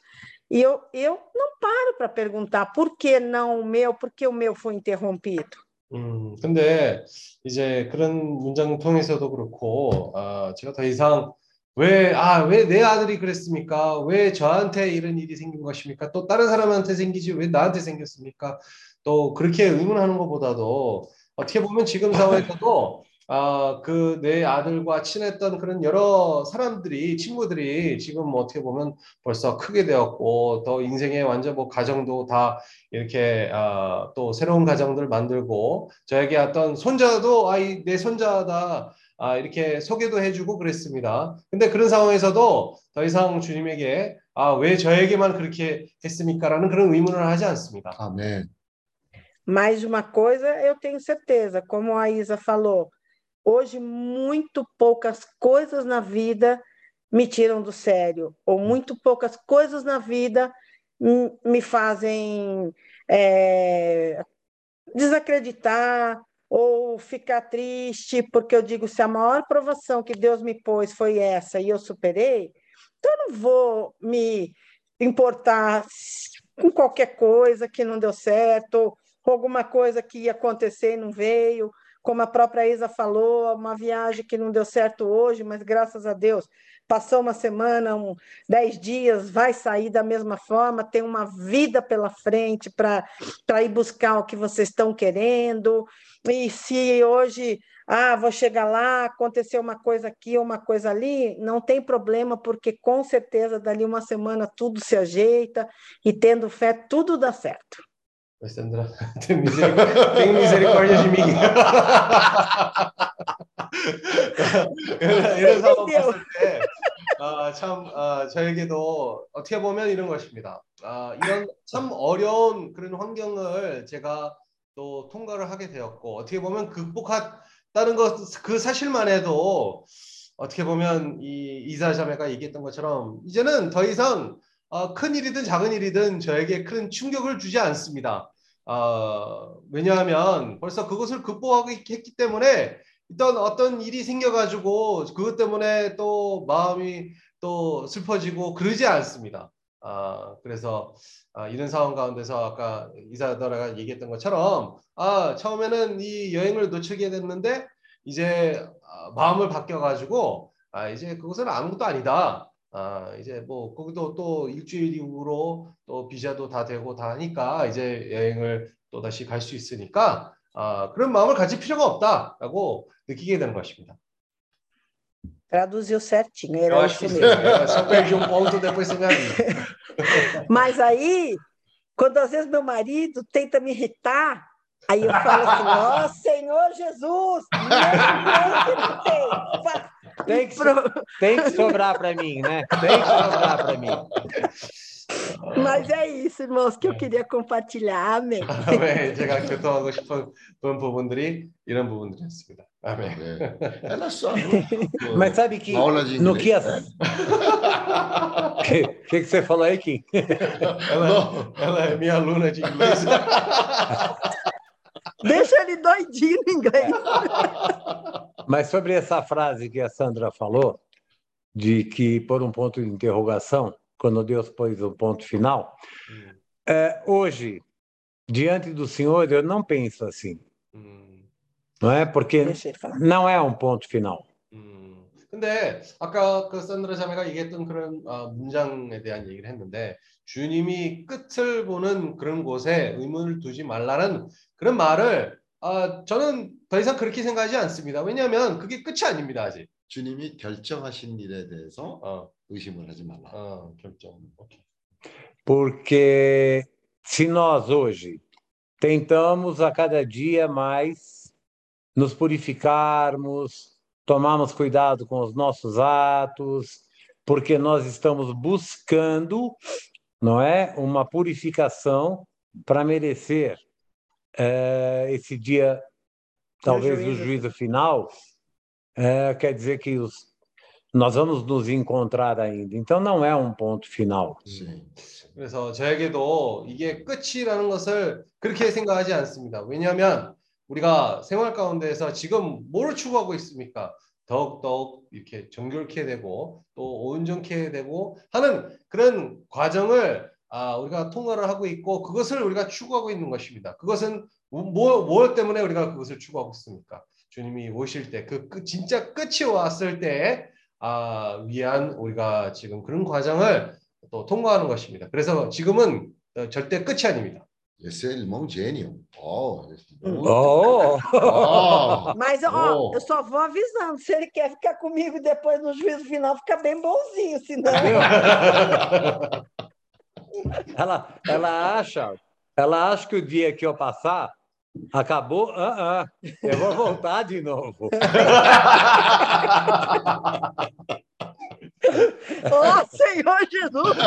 E eu, eu não paro para perguntar por que não o meu, por que o meu foi interrompido. 음, 근데 이제 그런 문장 통해서도 그렇고, 아, 제가 더 이상 왜, 아, 왜 내 아들이 그랬습니까? 왜 저한테 이런 일이 생긴 것입니까? 또 다른 사람한테 생기지 왜 나한테 생겼습니까? 또 그렇게 의문하는 것보다도 어떻게 보면 지금 상황에서도 아, 그 내 아들과 친했던 그런 여러 사람들이 친구들이 지금 뭐 어떻게 보면 벌써 크게 되었고 또 인생의 완전 뭐 가정도 다 이렇게 아, 또 새로운 가정들 만들고 저에게 어떤 손자도 아이 내 손자다 아, 이렇게 소개도 해주고 그랬습니다. 근데 그런 상황에서도 더 이상 주님에게 아, 왜 저에게만 그렇게 했습니까라는 그런 의문을 하지 않습니다. 아멘. Mas uma coisa eu tenho certeza, como a Isa falou, hoje muito poucas coisas na vida me tiram do sério, ou muito poucas coisas na vida me fazem é, desacreditar ou ficar triste, porque eu digo, se a maior provação que Deus me pôs foi essa e eu superei, então eu não vou me importar com qualquer coisa que não deu certo, alguma coisa que ia acontecer e não veio, como a própria Isa falou, uma viagem que não deu certo hoje, mas graças a Deus passou uma semana, um, dez dias, vai sair da mesma forma, tem uma vida pela frente para ir buscar o que vocês estão querendo. E se hoje, ah, vou chegar lá, aconteceu uma coisa aqui, uma coisa ali, não tem problema, porque com certeza dali uma semana tudo se ajeita e tendo fé, tudo dá certo. Sandra, tem misericórdia, tem misericórdia de mim. 이런, 상황 봤을 때, 아, 참, 아, 저에게도 어떻게 보면 이런 것입니다. 아, 이런 참 어려운 그런 환경을 제가 또 통과를 하게 되었고, 어떻게 보면 극복했다는 것, 그 사실만 해도 어떻게 보면 이 이사 자매가 얘기했던 것처럼 이제는 더 이상 어, 큰 일이든 작은 일이든 저에게 큰 충격을 주지 않습니다. 어, 왜냐하면 벌써 그것을 극복하기 했기 때문에 어떤 어떤 일이 생겨가지고 그것 때문에 또 마음이 또 슬퍼지고 그러지 않습니다. 아, 그래서 아, 이런 상황 가운데서 아까 이사더라가 얘기했던 것처럼 아, 처음에는 이 여행을 놓치게 됐는데 이제 아, 마음을 바뀌어가지고 아, 이제 그것은 아무것도 아니다. 아, 이제 뭐 거기도 또 일주일 이후로 또 비자도 다 되고 다 하니까 이제 여행을 또 다시 갈 수 있으니까 아, 그런 마음을 가질 필요가 없다라고 느끼게 되는 것입니다. Traduziu certinho, Eu era acho isso que mesmo. Eu só perdi um ponto depois você me avisa. Mas aí, quando às vezes meu marido tenta me irritar, aí eu falo assim, ó Senhor Jesus, meu Deus que não tem. Pá, Tem que, pro... tem que sobrar para mim, né? Tem que sobrar para mim. Mas é isso, irmãos, que eu queria compartilhar. Amém. Amém. Chegar que todos vamos Bundri e não Bundri. Amém. Ela só. Mas sabe que no que as... que, que que você falou aí, Kim? Ela, ela é minha aluna de inglês. Deixa ele doidinho no inglês. Mas sobre essa frase que a Sandra falou, de que por um ponto de interrogação, quando Deus pôs o ponto final, é, hoje, diante do Senhor, eu não penso assim. 음, não é? Porque Deixa ele falar. não é um ponto final. 음, 근데 아까 그 산드라 자매가 얘기했던 그런 아, 문장에 대한 얘기를 했는데 주님이 끝을 보는 그런 곳에 의문을 두지 말라는 그런 말을 아, 저는 더 이상 그렇게 생각하지 않습니다. 왜냐하면 그게 끝이 아닙니다 아직. 주님이 결정하신 일에 대해서 어, 의심을 하지 말라. 어, 결정. 오케이. Porque se nós hoje tentamos a cada dia mais nos purificarmos, tomarmos cuidado com os nossos atos, porque nós estamos buscando, não é, uma purificação para merecer eh, esse dia, talvez o juízo. final, eh, quer dizer que os, nós vamos nos encontrar ainda. Então não é um ponto final. 네. 그래서 저에게도 이게 끝이라는 것을 그렇게 생각하지 않습니다. 왜냐하면 우리가 생활 가운데에서 지금 뭐를 추구하고 있습니까? 더욱더욱 이렇게 정결케 되고 또 온전케 되고 하는 그런 과정을 아, 우리가 통과를 하고 있고 그것을 우리가 추구하고 있는 것입니다. 그것은 뭐, 뭐 때문에 우리가 그것을 추구하고 있습니까? 주님이 오실 때그 진짜 끝이 왔을 때 아, 위한 우리가 지금 그런 과정을 또 통과하는 것입니다. 그래서 지금은 어, 절대 끝이 아닙니다. Esse é irmão gênio. Oh, Oh! Ah, Mas, ó, Oh. eu só vou avisando. Se ele quer ficar comigo depois no juízo final, fica bem bonzinho, senão. Ela, ela acha, ela acha que o dia que eu passar acabou, ah, ah, eu vou voltar de novo. Ó Senhor Jesus!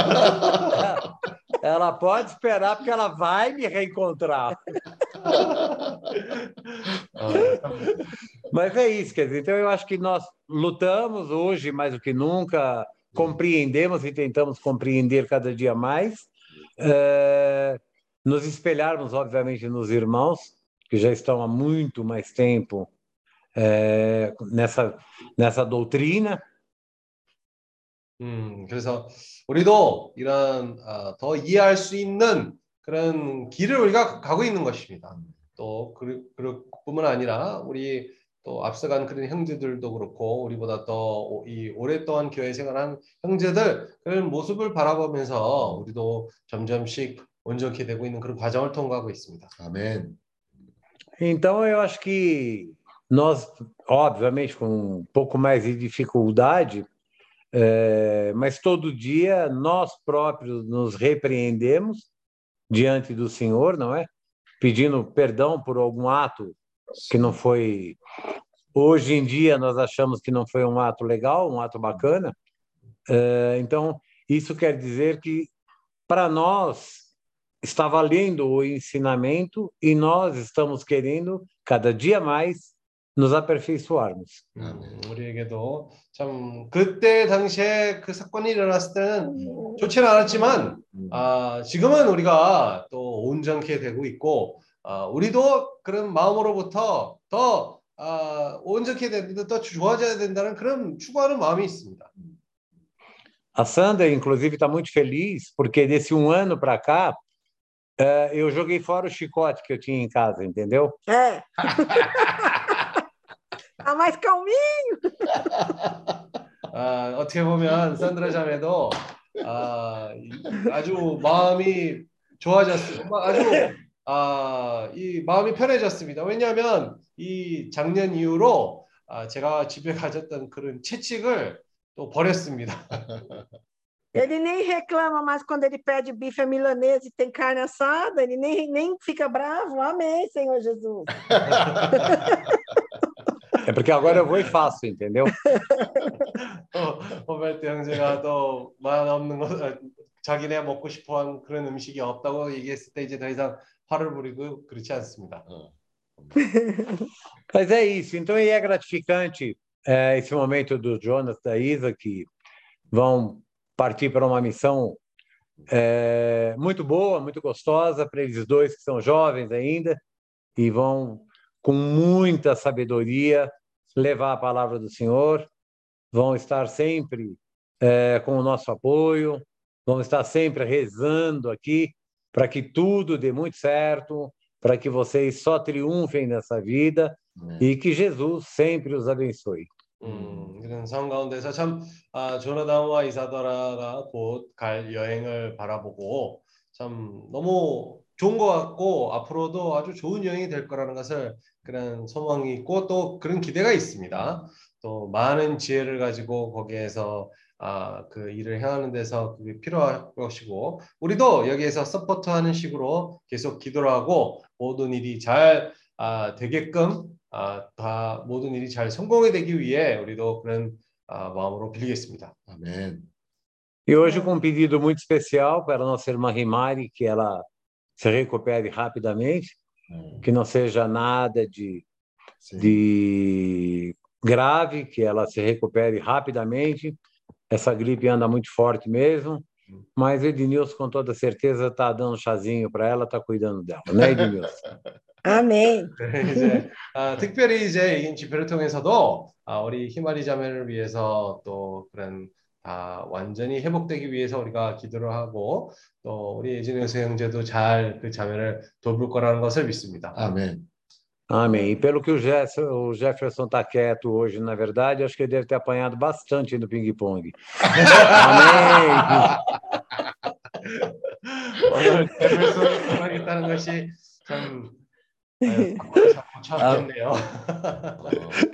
Ela pode esperar porque ela vai me reencontrar. Mas é isso, quer dizer, então eu acho que nós lutamos hoje mais do que nunca, compreendemos e tentamos compreender cada dia mais, eh, nos espelharmos, obviamente, nos irmãos, que já estão há muito mais tempo eh, nessa, nessa doutrina, 음, 그래서 우리도 이런 아, 더 이해할 수 있는 그런 길을 우리가 가고 있는 것입니다. 또 그, 그뿐만 아니라 우리 또 앞서간 그런 형제들도 그렇고 우리보다 더 이 오랫동안 교회 생활한 형제들 그런 모습을 바라보면서 우리도 점점씩 온전케 되고 있는 그런 과정을 통과하고 있습니다. 아멘. Então, eu acho que nós, obviamente, com um pouco mais de dificuldade, eh, mas todo dia nós próprios nos repreendemos diante do Senhor, não é? Pedindo perdão por algum ato que não foi. Hoje em dia, nós achamos que não foi um ato legal, um ato bacana. Eh, então, isso quer dizer que, para nós, está valendo o ensinamento e nós estamos querendo cada dia mais nos aperfeiçoarmos. 음, 우리에게도 참 그때 당시에 그 사건이 일어났을 때는 좋지는 않았지만 음. 아, 지금은 우리가 또 온전케 되고 있고 아, 우리도 그런 마음으로부터 더 아, 온전케 되는데 더 좋아져야 된다는 그런 추구하는 마음이 있습니다. A Sandra, inclusive, está muito feliz porque desse um ano para cá eh, eu joguei fora o chicote que eu tinha em casa, entendeu? É. Tá mais calminho. 아, 어떻게 보면 산드라 자매도 아, 이- 아주 마음이 좋아졌습니다. 아주 아, 이 마음이 편해졌습니다. 왜냐하면 이 작년 이후로 아, 제가 집에 가졌던 그런 채찍을 또 버렸습니다. Ele nem reclama mais quando ele pede bife à milanesa e tem carne assada, ele nem, nem fica bravo. Amém, Senhor Jesus. É porque agora eu vou e faço, entendeu? 어, 호벨트 형제가 또 맛없는 거 아, 자기네 먹고 싶어하는 그런 음식이 없다고 얘기했을 때 이제 더 이상 화를 부리고 그렇지 않습니다. Mas é isso. Então, e é gratificante eh, esse momento do Jonas, da Isa, que vão partir para uma missão eh, muito boa, muito gostosa para eles dois que são jovens ainda e vão com muita sabedoria levar a palavra do Senhor, vão estar sempre eh, com o nosso apoio, vão estar sempre rezando aqui para que tudo dê muito certo, para que vocês só triunfem nessa vida 네. e que Jesus sempre os abençoe. 음, 그런 상황 가운데서 참 아, 조나단과 이사더라가 곧 갈 여행을 바라보고 참 너무 좋은 것 같고 앞으로도 아주 좋은 여행이 될 거라는 것을 그런 소망이 있고 또 그런 기대가 있습니다. 또 많은 지혜를 가지고 거기에서 아, 그 일을 행하는 데서 그게 필요할 것이고 우리도 여기에서 서포트하는 식으로 계속 기도를 하고 모든 일이 잘 아, 되게끔 아, 다 모든 일이 잘 성공이 되기 위해 우리도 그런 아, 마음으로 빌리겠습니다. 아멘. E hoje com um pedido muito especial para a nossa irmã Rimari, que ela se recupere rapidamente, 네. que não seja nada de, sim. de grave, que ela se recupere rapidamente. Essa gripe anda muito forte mesmo, mas Ednilson, com toda certeza, está dando chazinho para ela, está cuidando dela, né, Ednilson? Amém. 이제 아, 특별히 이제 이 집회를 통해서도 아, 우리 희마리 자매를 위해서 또 그런 다 완전히 회복되기 위해서 우리가 기도를 하고 또 우리 예진영수 형제도 잘 그 자매를 돌볼 거라는 것을 믿습니다. 아멘. Amém. E pelo que o Jefferson, Jefferson está quieto hoje, na verdade, acho que ele deve ter apanhado bastante no ping-pong. Amém. 오 아유, 참겠네요.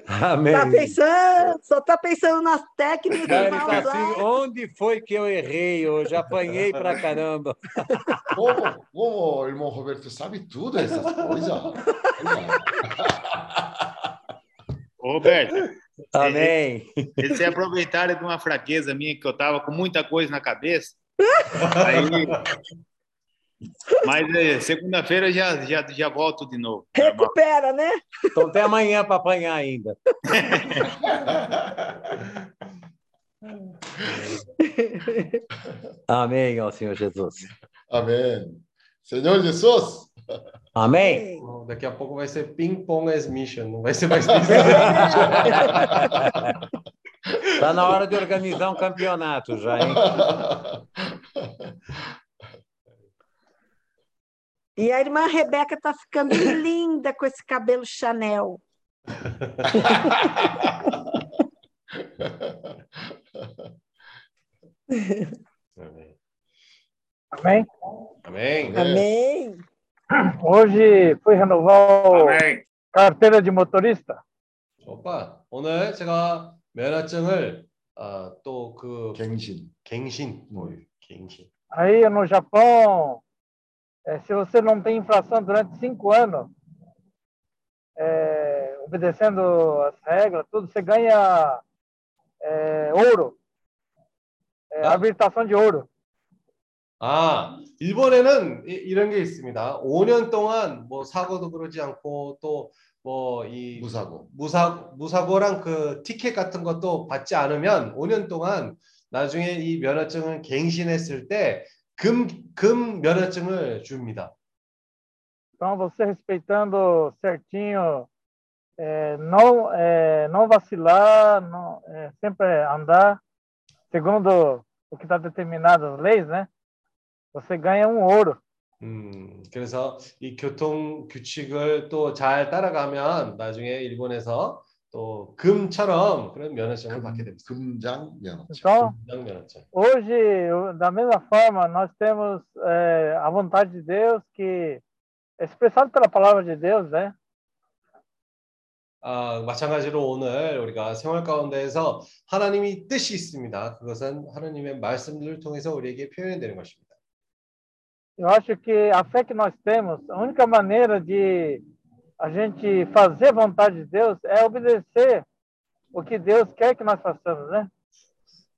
Tá Amém. pensando, só tá pensando nas técnicas Ele pra tá usar. assim, onde foi que eu errei hoje? Apanhei pra caramba. Como, como o irmão Roberto sabe tudo essas coisas. Roberto, Amém. eles se aproveitaram de uma fraqueza minha que eu tava com muita coisa na cabeça. Aí, mas é, segunda-feira já, já, já volto de novo. Recupera, né? Então até amanhã para apanhar ainda. Amém, ó Senhor Jesus. Amém. Senhor Jesus. Amém. Bom, daqui a pouco vai ser ping-pong as mission, não vai ser mais ping pong. Está na hora de organizar um campeonato já, hein? E a irmã Rebeca tá ficando linda com esse cabelo Chanel. Amém? Amém. Amém. Hoje fui renovar o Amém. carteira de motorista. 오빠, 오늘 제가 면허증을 아, 또그 갱신. 갱신, 뭐 갱신. Aí no Japão, eh, se você não tem infração durante cinco anos, eh, obedecendo as regras, tudo, você ganha eh, ouro, eh, Ah. habilitação de ouro. 아, 일본에는 이, 이런 게 있습니다. 5년 동안 뭐 사고도 그러지 않고 또 뭐 이 무사고. 무사 무사고랑 그 티켓 같은 것도 받지 않으면 5년 동안 나중에 이 면허증을 갱신했을 때 금 금 면허증을 줍니다. Então, você respeitando certinho, eh, não, eh, não vacilar, não, eh, sempre andar segundo o que está determinado as leis, né? Você ganha um ouro. 음, 그래서 이 교통 규칙을 또 잘 따라가면 나중에 일본에서 또 금처럼 그런 면허증을 받게 됩니다. 금장 면허증. Então, 금장 면허증. hoje, da mesma forma, nós temos eh, a vontade de Deus que é expressado pela palavra de Deus, né? 아, 마찬가지로 오늘 우리가 생활 gaunde에서 하나님이 뜻이 있습니다. 그것은 하나님의 말씀들을 통해서 우리에게 표현되는 것입니다. Eu acho que a fé que nós temos, a única maneira de a gente fazer a vontade de Deus é obedecer o que Deus quer que nós façamos, né?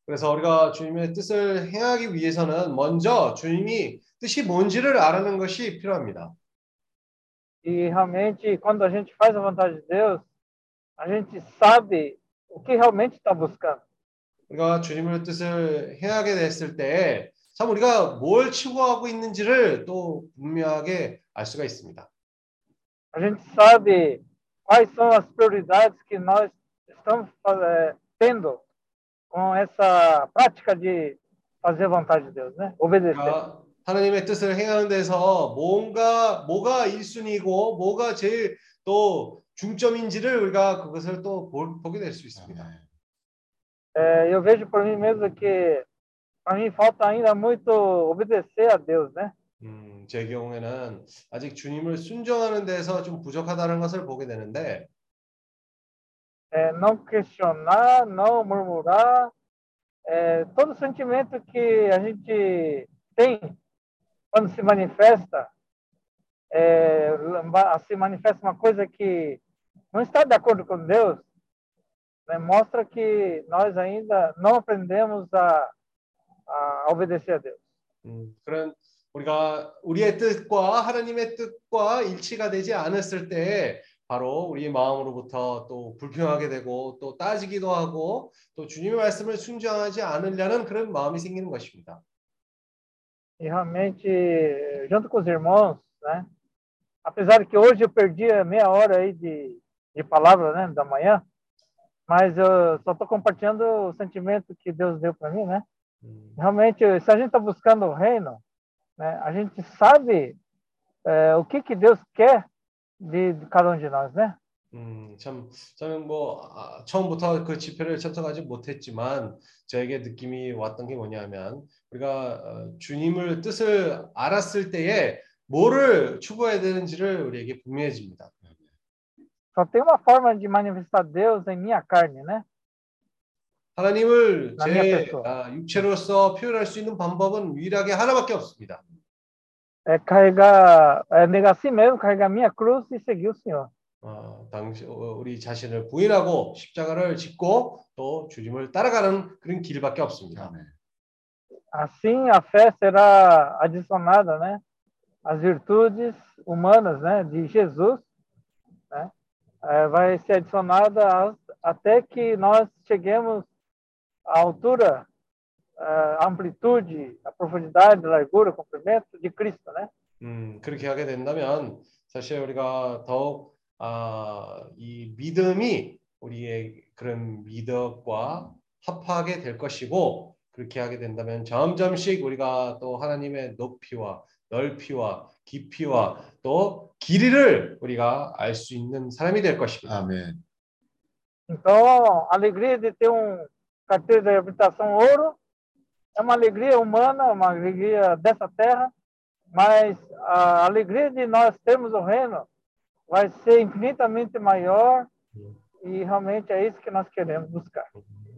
그래서 우리가 주님의 뜻을 행하기 위해서는 먼저 주님이 뜻이 뭔지를 알아는 것이 필요합니다. E realmente, quando a gente faz a vontade de Deus, a gente sabe o que realmente está buscando. 우리가 주님의 뜻을 행하게 됐을 때 참 우리가 뭘 추구하고 있는지를 또 분명하게 알 수가 있습니다. A gente sabe quais são as prioridades que nós estamos eh, tendo com essa prática de fazer a vontade de Deus, né? Obedecer. 우리가 하나님의 뜻을 행하는 데서 뭔가 뭐가 1순위고 뭐가 제일 또 중점인지를 우리가 그것을 또 볼, 보게 될 수 있습니다. 아멘. É, eu vejo por mim mesmo que para mim falta ainda muito obedecer a Deus, né? 음, 제 경우에는 아직 주님을 순종하는 데서 좀 부족하다는 것을 보게 되는데 É, não questionar, não murmurar, é, todo sentimento que a gente tem quando se manifesta, é, se manifesta uma coisa que não está de acordo com Deus, né, mostra que nós ainda não aprendemos a, a obedecer a Deus. 음, 그런 우리가 우리의 뜻과 하나님의 뜻과 일치가 되지 않았을 때 바로 우리 마음으로부터 또 불평하게 되고 또 따지기도 하고 또 주님의 말씀을 순종하지 않으려는 그런 마음이 생기는 것입니다. E realmente, junto com os irmãos, né? Apesar que hoje eu perdi meia hora aí de, de palavra, né, da manhã, mas eu só estou compartilhando o sentimento que Deus deu para mim, né? 음, Realmente, se a gente está buscando o reino, né, a gente sabe é, o que que Deus quer de, de cada um de nós, né? 음, 참 저는 뭐 아, 처음부터 그 집회를 참석하지 못했지만 저에게 느낌이 왔던 게 뭐냐면 우리가 어, 주님을 뜻을 알았을 때에 뭐를 추구해야 되는지를 우리에게 분명해집니다. Só tem uma forma de manifestar Deus em minha carne, né? 하나님을 제. 아, 육체로서 표현할 수 있는 방법은 유일하게 하나밖에 없습니다. É carregar, é negar a si mesmo, carregar minha cruz e seguir o Senhor. 어, 당시 어, 우리 자신을 부인하고 십자가를 짓고 또 주님을 따라가는 그런 길밖에 없습니다. 아멘. Assim a fé será adicionada, né? As virtudes humanas, né? De Jesus, né? eh, vai ser adicionada a- até que nós cheguemos à altura, a amplitude, a profundidade, a largura, o comprimento de Cristo, né? 음, 그렇게 하게 된다면 사실 우리가 더욱 아, 이 믿음이 우리의 그런 미덕과 합하게 될 것이고 그렇게 하게 된다면 점점씩 우리가 또 하나님의 높이와 넓이와 깊이와 또 길이를 우리가 알 수 있는 사람이 될 것입니다. 아멘. Então, a alegria de ter um carteiro de habilitação ouro é uma alegria humana, uma alegria dessa terra, mas a alegria de nós termos o reino vai ser infinitamente maior e realmente é isso que nós queremos buscar.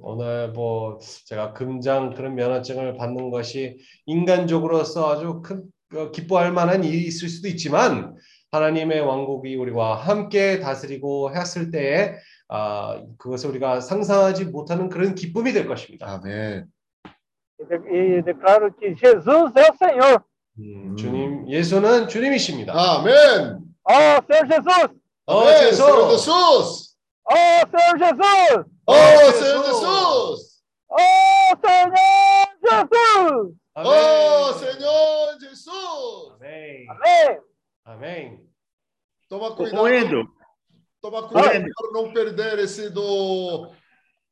오늘 뭐 제가 금장 그런 면허증을 받는 것이 인간적으로서 아주 큰 어, 기뻐할 만한 일이 있을 수도 있지만 하나님의 왕국이 우리와 함께 다스리고 했을 때에 아, 그것을 우리가 상상하지 못하는 그런 기쁨이 될 것입니다. 아멘. E de- E declaro que Jesus é o Senhor. 음, 주님 예수는 주님이십니다. 아멘. Oh, Senhor Jesus! 어, 아멘. 예수! Senhor Jesus. Oh, Senhor Jesus! Oh, Senhor Jesus. Oh, Senhor Jesus! Oh, Senhor Jesus. 아멘. Amém! 아멘. Toma cuidado. Toma cuidado Oi. para não perder esse do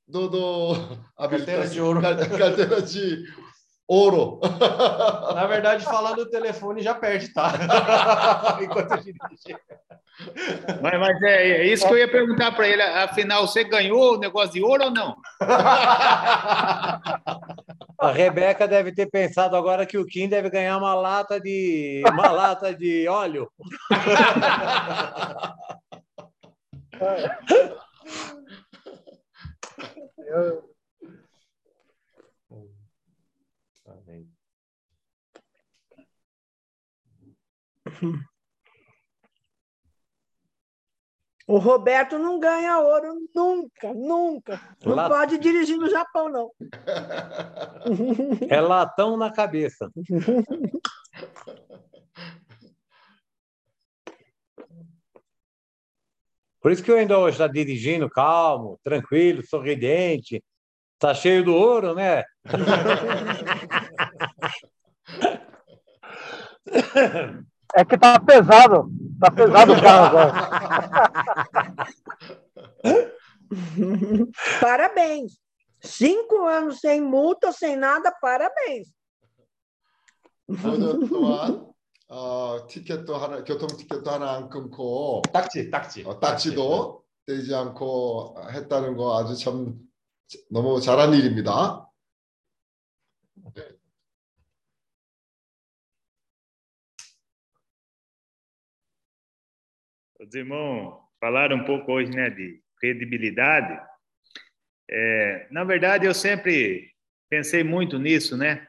do, do Carteira de ouro. Car- Carteira de ouro. Na verdade, falando o telefone já perde, tá? Enquanto a gente mas, mas é, é isso que eu ia perguntar para ele. Afinal, você ganhou o negócio de ouro ou não? A Rebeca deve ter pensado agora que o Kim deve ganhar uma lata de uma lata de óleo. 멘. O Roberto não ganha ouro nunca, nunca. Não Lá- pode dirigir no Japão, não. É latão na cabeça. Por isso que eu ainda hoje está dirigindo calmo, tranquilo, sorridente. Está cheio do ouro, né? É que tá pesado. Tá pesado o carro agora. parabéns. Cinco anos sem multa, sem nada, parabéns. Ô, 어, 티켓도 하나 교통 티켓도 하나 안 끊고 딱지, 딱지. 어, 딱지도 떼지 않고 했다는 거 아주 참 너무 잘한 일입니다. Os irmãos falaram um pouco hoje, né, de credibilidade. É, na verdade, eu sempre pensei muito nisso, né?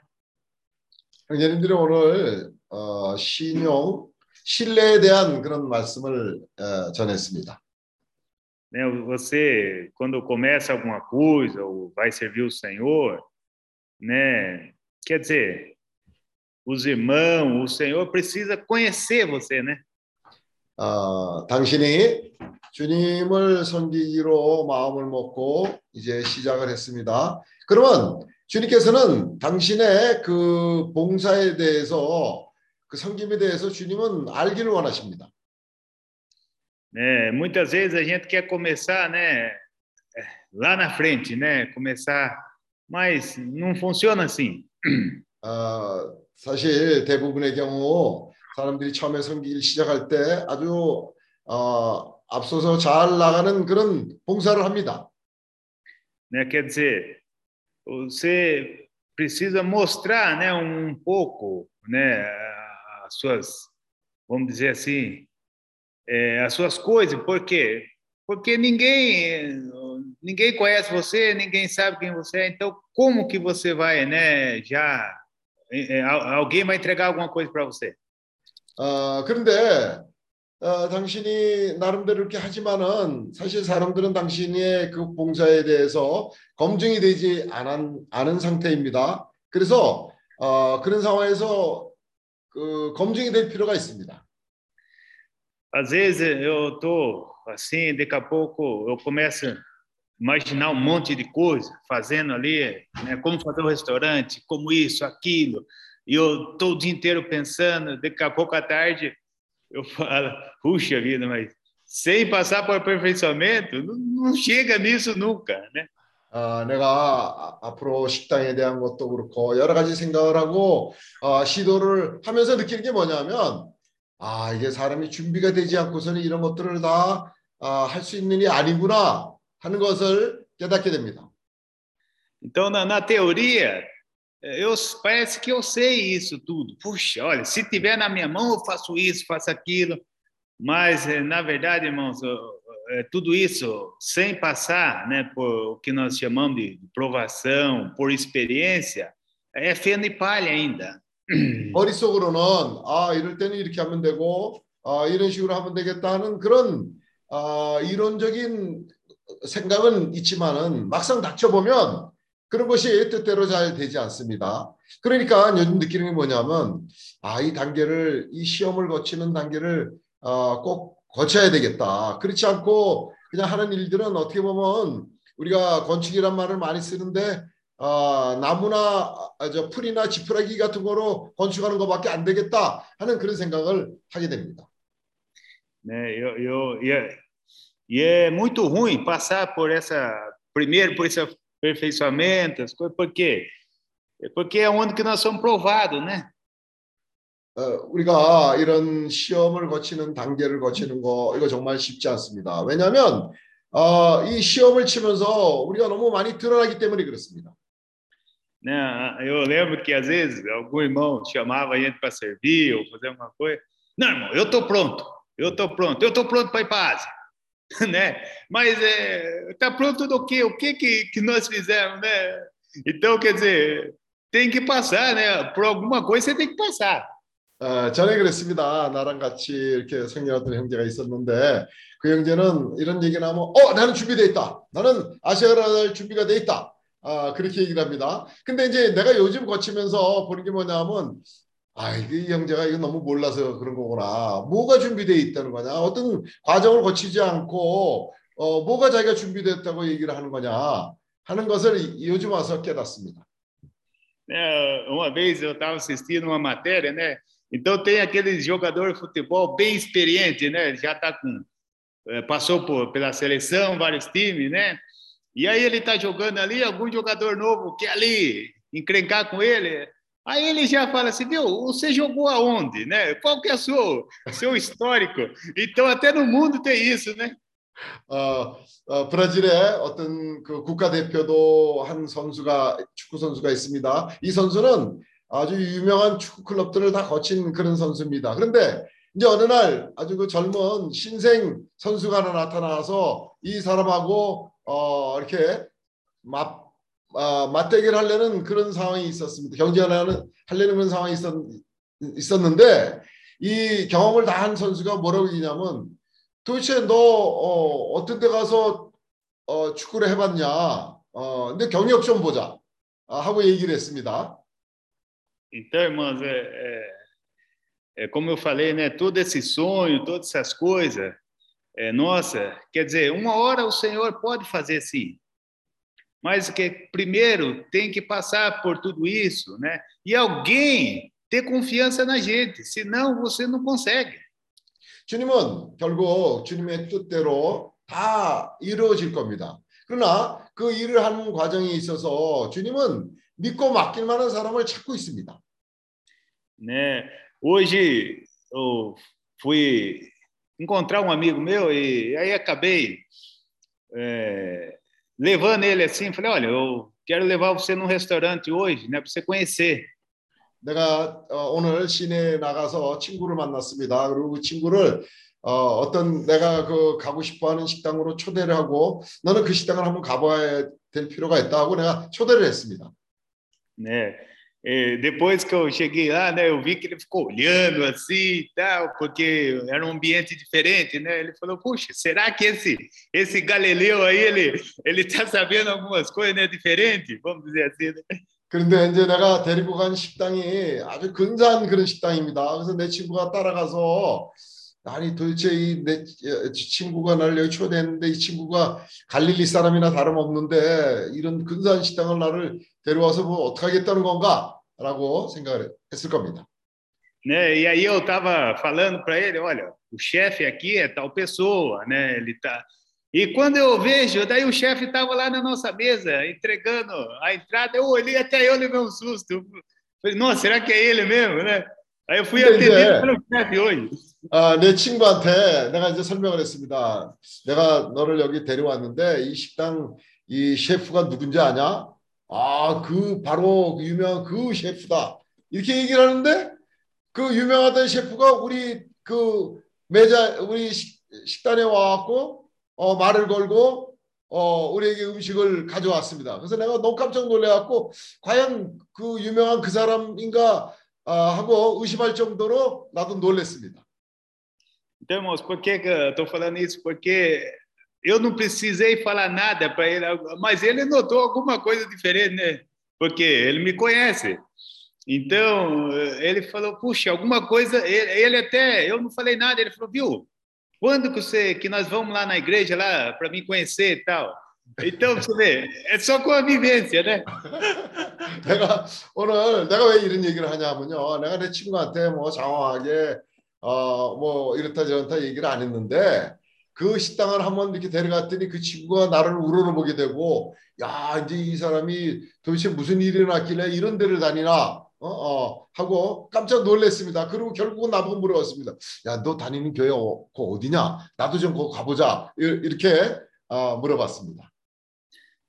형제님들이 오늘 어, 신용 신뢰에 대한 그런 말씀을 어, 전했습니다. né? Você, quando começa alguma coisa ou vai servir o Senhor, né? Quer dizer, os irmãos, o Senhor precisa conhecer você, né? 어, 당신이 주님을 섬기기로 마음을 먹고 이제 시작을 했습니다. 그러면 주님께서는 당신의 그 봉사에 대해서 그 섬김에 대해서 주님은 알기를 원하십니다. né? Muitas vezes a gente quer começar, né? Lá na frente, né? Começar, mas não funciona assim. 어, 사실 대부분의 경우 사람들이 처음에 섬기기 시작할 때 아주 어, 앞서서 잘 나가는 그런 봉사를 합니다. né? Quer dizer, você precisa mostrar, né, um pouco, né, as suas, vamos dizer assim, é, as suas coisas, por quê? Porque ninguém ninguém conhece você, ninguém sabe quem você é, então como que você vai, né, já é, alguém vai entregar alguma coisa para você? 어, 그런데 어, 당신이 나름대로 이렇게 하지만은 사실 사람들은 당신의 그 봉사에 대해서 검증이 되지 않은, 않은 상태입니다. 그래서 어, 그런 상황에서 그 검증이 될 필요가 있습니다. Às vezes eu tô assim, daqui a pouco eu começo a imaginar um monte de coisa, fazendo ali, né, como fazer um restaurante, como isso, aquilo, e eu tô o dia inteiro pensando, daqui a pouco à tarde eu falo, puxa vida, mas sem passar por aperfeiçoamento, não, não chega nisso nunca, né? 어, 내가 앞으로 식당에 대한 것도 그렇고 여러 가지 생각을 하고 어, 시도를 하면서 느끼는 게 뭐냐면 아 이게 사람이 준비가 되지 않고서는 이런 것들을 다 할수 있는 일이 아니구나 하는 것을 깨닫게 됩니다. Então, na, na teoria, eu parece que eu sei isso tudo. Puxa, olha, se tiver na minha mão, eu faço isso, faço aquilo. Mas, na verdade, irmãos, tudo isso sem passar né, por o que nós chamamos de provação, por experiência, é feno e palha ainda. 머릿속으로는 아 이럴 때는 이렇게 하면 되고 아 이런 식으로 하면 되겠다는 그런 아 이론적인 생각은 있지만은 막상 닥쳐 보면 그런 것이 뜻대로 잘 되지 않습니다. 그러니까 요즘 느끼는 게 뭐냐면 아 이 단계를 이 시험을 거치는 단계를 어, 꼭 거쳐야 되겠다. 그렇지 않고 그냥 하는 일들은 어떻게 보면 우리가 건축이란 말을 많이 쓰는데 어, 나무나 저 풀이나 지푸라기 같은 거로 건축하는 것밖에 안 되겠다 하는 그런 생각을 하게 됩니다. Né, eu, eu, e, é, e é muito ruim passar por essa primeiro por esse aperfeiçoamento, as coisas, por quê? Porque é onde que nós somos provados, né? 어, 우리가 이런 시험을 거치는 단계를 거치는 거 이거 정말 쉽지 않습니다. 왜냐하면 어, 이 시험을 치면서 우리가 너무 많이 드러나기 때문에 그렇습니다. Né? Eu lembro que às vezes algum irmão chamava a gente para servir ou fazer alguma coisa. Não, irmão, eu estou pronto, eu estou pronto, eu estou pronto para ir para a Ásia. né? Mas está é, pronto do quê? O que, que, que nós fizemos, né? Então, quer dizer, tem que passar, né? Por alguma coisa você tem que passar. 어, 전에 그랬습니다. 나랑 같이 이렇게 성경했던 형제가 있었는데 그 형제는 이런 얘기를 하면 어 나는 준비돼 있다. 나는 아시아를 할 준비가 돼 있다. 아 그렇게 얘기를 합니다. 근데 이제 내가 요즘 거치면서 보는 게 뭐냐면 아, 이 형제가 이거 너무 몰라서 그런 거구나. 뭐가 준비되어 있다는 거냐? 어떤 과정을 거치지 않고 어, 뭐가 자기가 준비됐다고 얘기를 하는 거냐 하는 것을 요즘 와서 깨닫습니다. É, uma vez eu estava assistindo uma matéria, né? Então tem aquele jogador de futebol bem experiente, né? Já tá com passou por, pela seleção, vários times, né? E aí ele está jogando ali, algum jogador novo quer ali encrencar com ele, Aí ele já fala assim, viu, você jogou aonde, né? Qual que é o seu, seu histórico? Então, até no mundo tem isso, né? 어, 어, 브라질의 어떤 그 국가대표도 한 선수가 축구 선수가 있습니다. 이 선수는 아주 유명한 축구 클럽들을 다 거친 그런 선수입니다. 그런데 이제 어느 날 아주 그 젊은 신생 선수가 하나 나타나서 이 사람하고 어, 이렇게 맞, 어, 맞대결 하려는 그런 상황이 있었습니다. 경쟁하는 하려는 그런 상황이 있었, 있었는데 이 경험을 다 한 선수가 뭐라고 얘기냐면 도대체 너 어, 어떤 데 가서 어, 축구를 해봤냐? 어, 근데 경력 좀 보자 아, 하고 얘기를 했습니다. Então, irmãos, é, é, é, como eu falei, né? Todo esse sonho, todas essas coisas, é, nossa, quer dizer, uma hora o Senhor pode fazer sim, mas que primeiro tem que passar por tudo isso, né? E alguém ter confiança na gente, senão você não consegue. 주님은 결국 주님의 뜻대로 다 이루어질 겁니다. 그러나 그 일을 하는 과정에 있어서 주님은 믿고 맡길 만한 사람을 찾고 있습니다. né? Hoje eu fui encontrar um amigo meu e aí acabei é, levando ele assim, falei, olha, eu quero levar você num restaurante hoje, né, para você conhecer. 내가 어, 오늘 시내에 나가서 친구를 만났습니다. 그리고 그 친구를 어, 어떤 내가 그 가고 싶어하는 식당으로 초대를 하고 너는 그 식당을 한번 가봐야 될 필요가 있다 하고 내가 초대를 했습니다. né? E depois que eu cheguei lá, né, eu vi que ele ficou olhando assim e tal, porque era um ambiente diferente, né? Ele falou: "Puxa, será que esse esse Galileu aí ele ele tá sabendo algumas coisas, né, diferente?" Vamos dizer assim, né? 그런데 이제 내가 데리고 간 식당이 아주 근사한 그런 식당입니다. 그래서 내 친구가 따라가서 아니 도대체 이 내 친구가 나를 여기 초대했는데 이 친구가 갈릴리 사람이나 다름없는데 이런 근사한 식당을 나를 데려와서 뭐 어떻게 하겠다는 건가라고 생각을 했을 겁니다. né? E aí eu estava falando para ele, olha, o chefe aqui é tal pessoa, né? Ele tá. E quando eu vejo, daí o chefe estava lá na nossa mesa entregando a entrada, eu olhei até eu levei um susto. Falei, nossa, será que é ele mesmo, né? Aí eu fui Entendi, atendido é. pelo chefe hoje. 아, 내 친구한테 내가 이제 설명을 했습니다. 내가 너를 여기 데려왔는데 이 식당 이 셰프가 누군지 아냐? 아, 그 바로 그 유명한 그 셰프다. 이렇게 얘기를 하는데 그 유명하던 셰프가 우리 그 매자 우리 식, 식단에 와갖고 어, 말을 걸고 어, 우리에게 음식을 가져왔습니다. 그래서 내가 너무 깜짝 놀래갖고 과연 그 유명한 그 사람인가 아, 하고 의심할 정도로 나도 놀랬습니다. Então, irmãos, por que, que eu estou falando isso? Porque eu não precisei falar nada para ele, mas ele notou alguma coisa diferente, né? Porque ele me conhece. Então, ele falou, puxa, alguma coisa. Ele, ele até, eu não falei nada, ele falou, viu? Quando que, você, que nós vamos lá na igreja lá para me conhecer e tal? Então, você vê, é só com a vivência, né? 내가 오늘 내가 왜 이런 얘기를 하냐면요. 내가 내 친구한테 뭐 장황하게 어뭐 이렇다 저렇다 얘기를 안 했는데 그 식당을 한번 이렇게 데려갔더니 그 친구가 나를 우러러보게 되고 야 이제 이 사람이 도대체 무슨 일이 났길래 이런 데를 다니나 어, 어 하고 깜짝 놀랐습니다. 그리고 결국은 나보고 물어봤습니다. 야 너 다니는 교회 어, 그 어디냐? 나도 좀 거기 가보자 이- 이렇게 어, 물어봤습니다.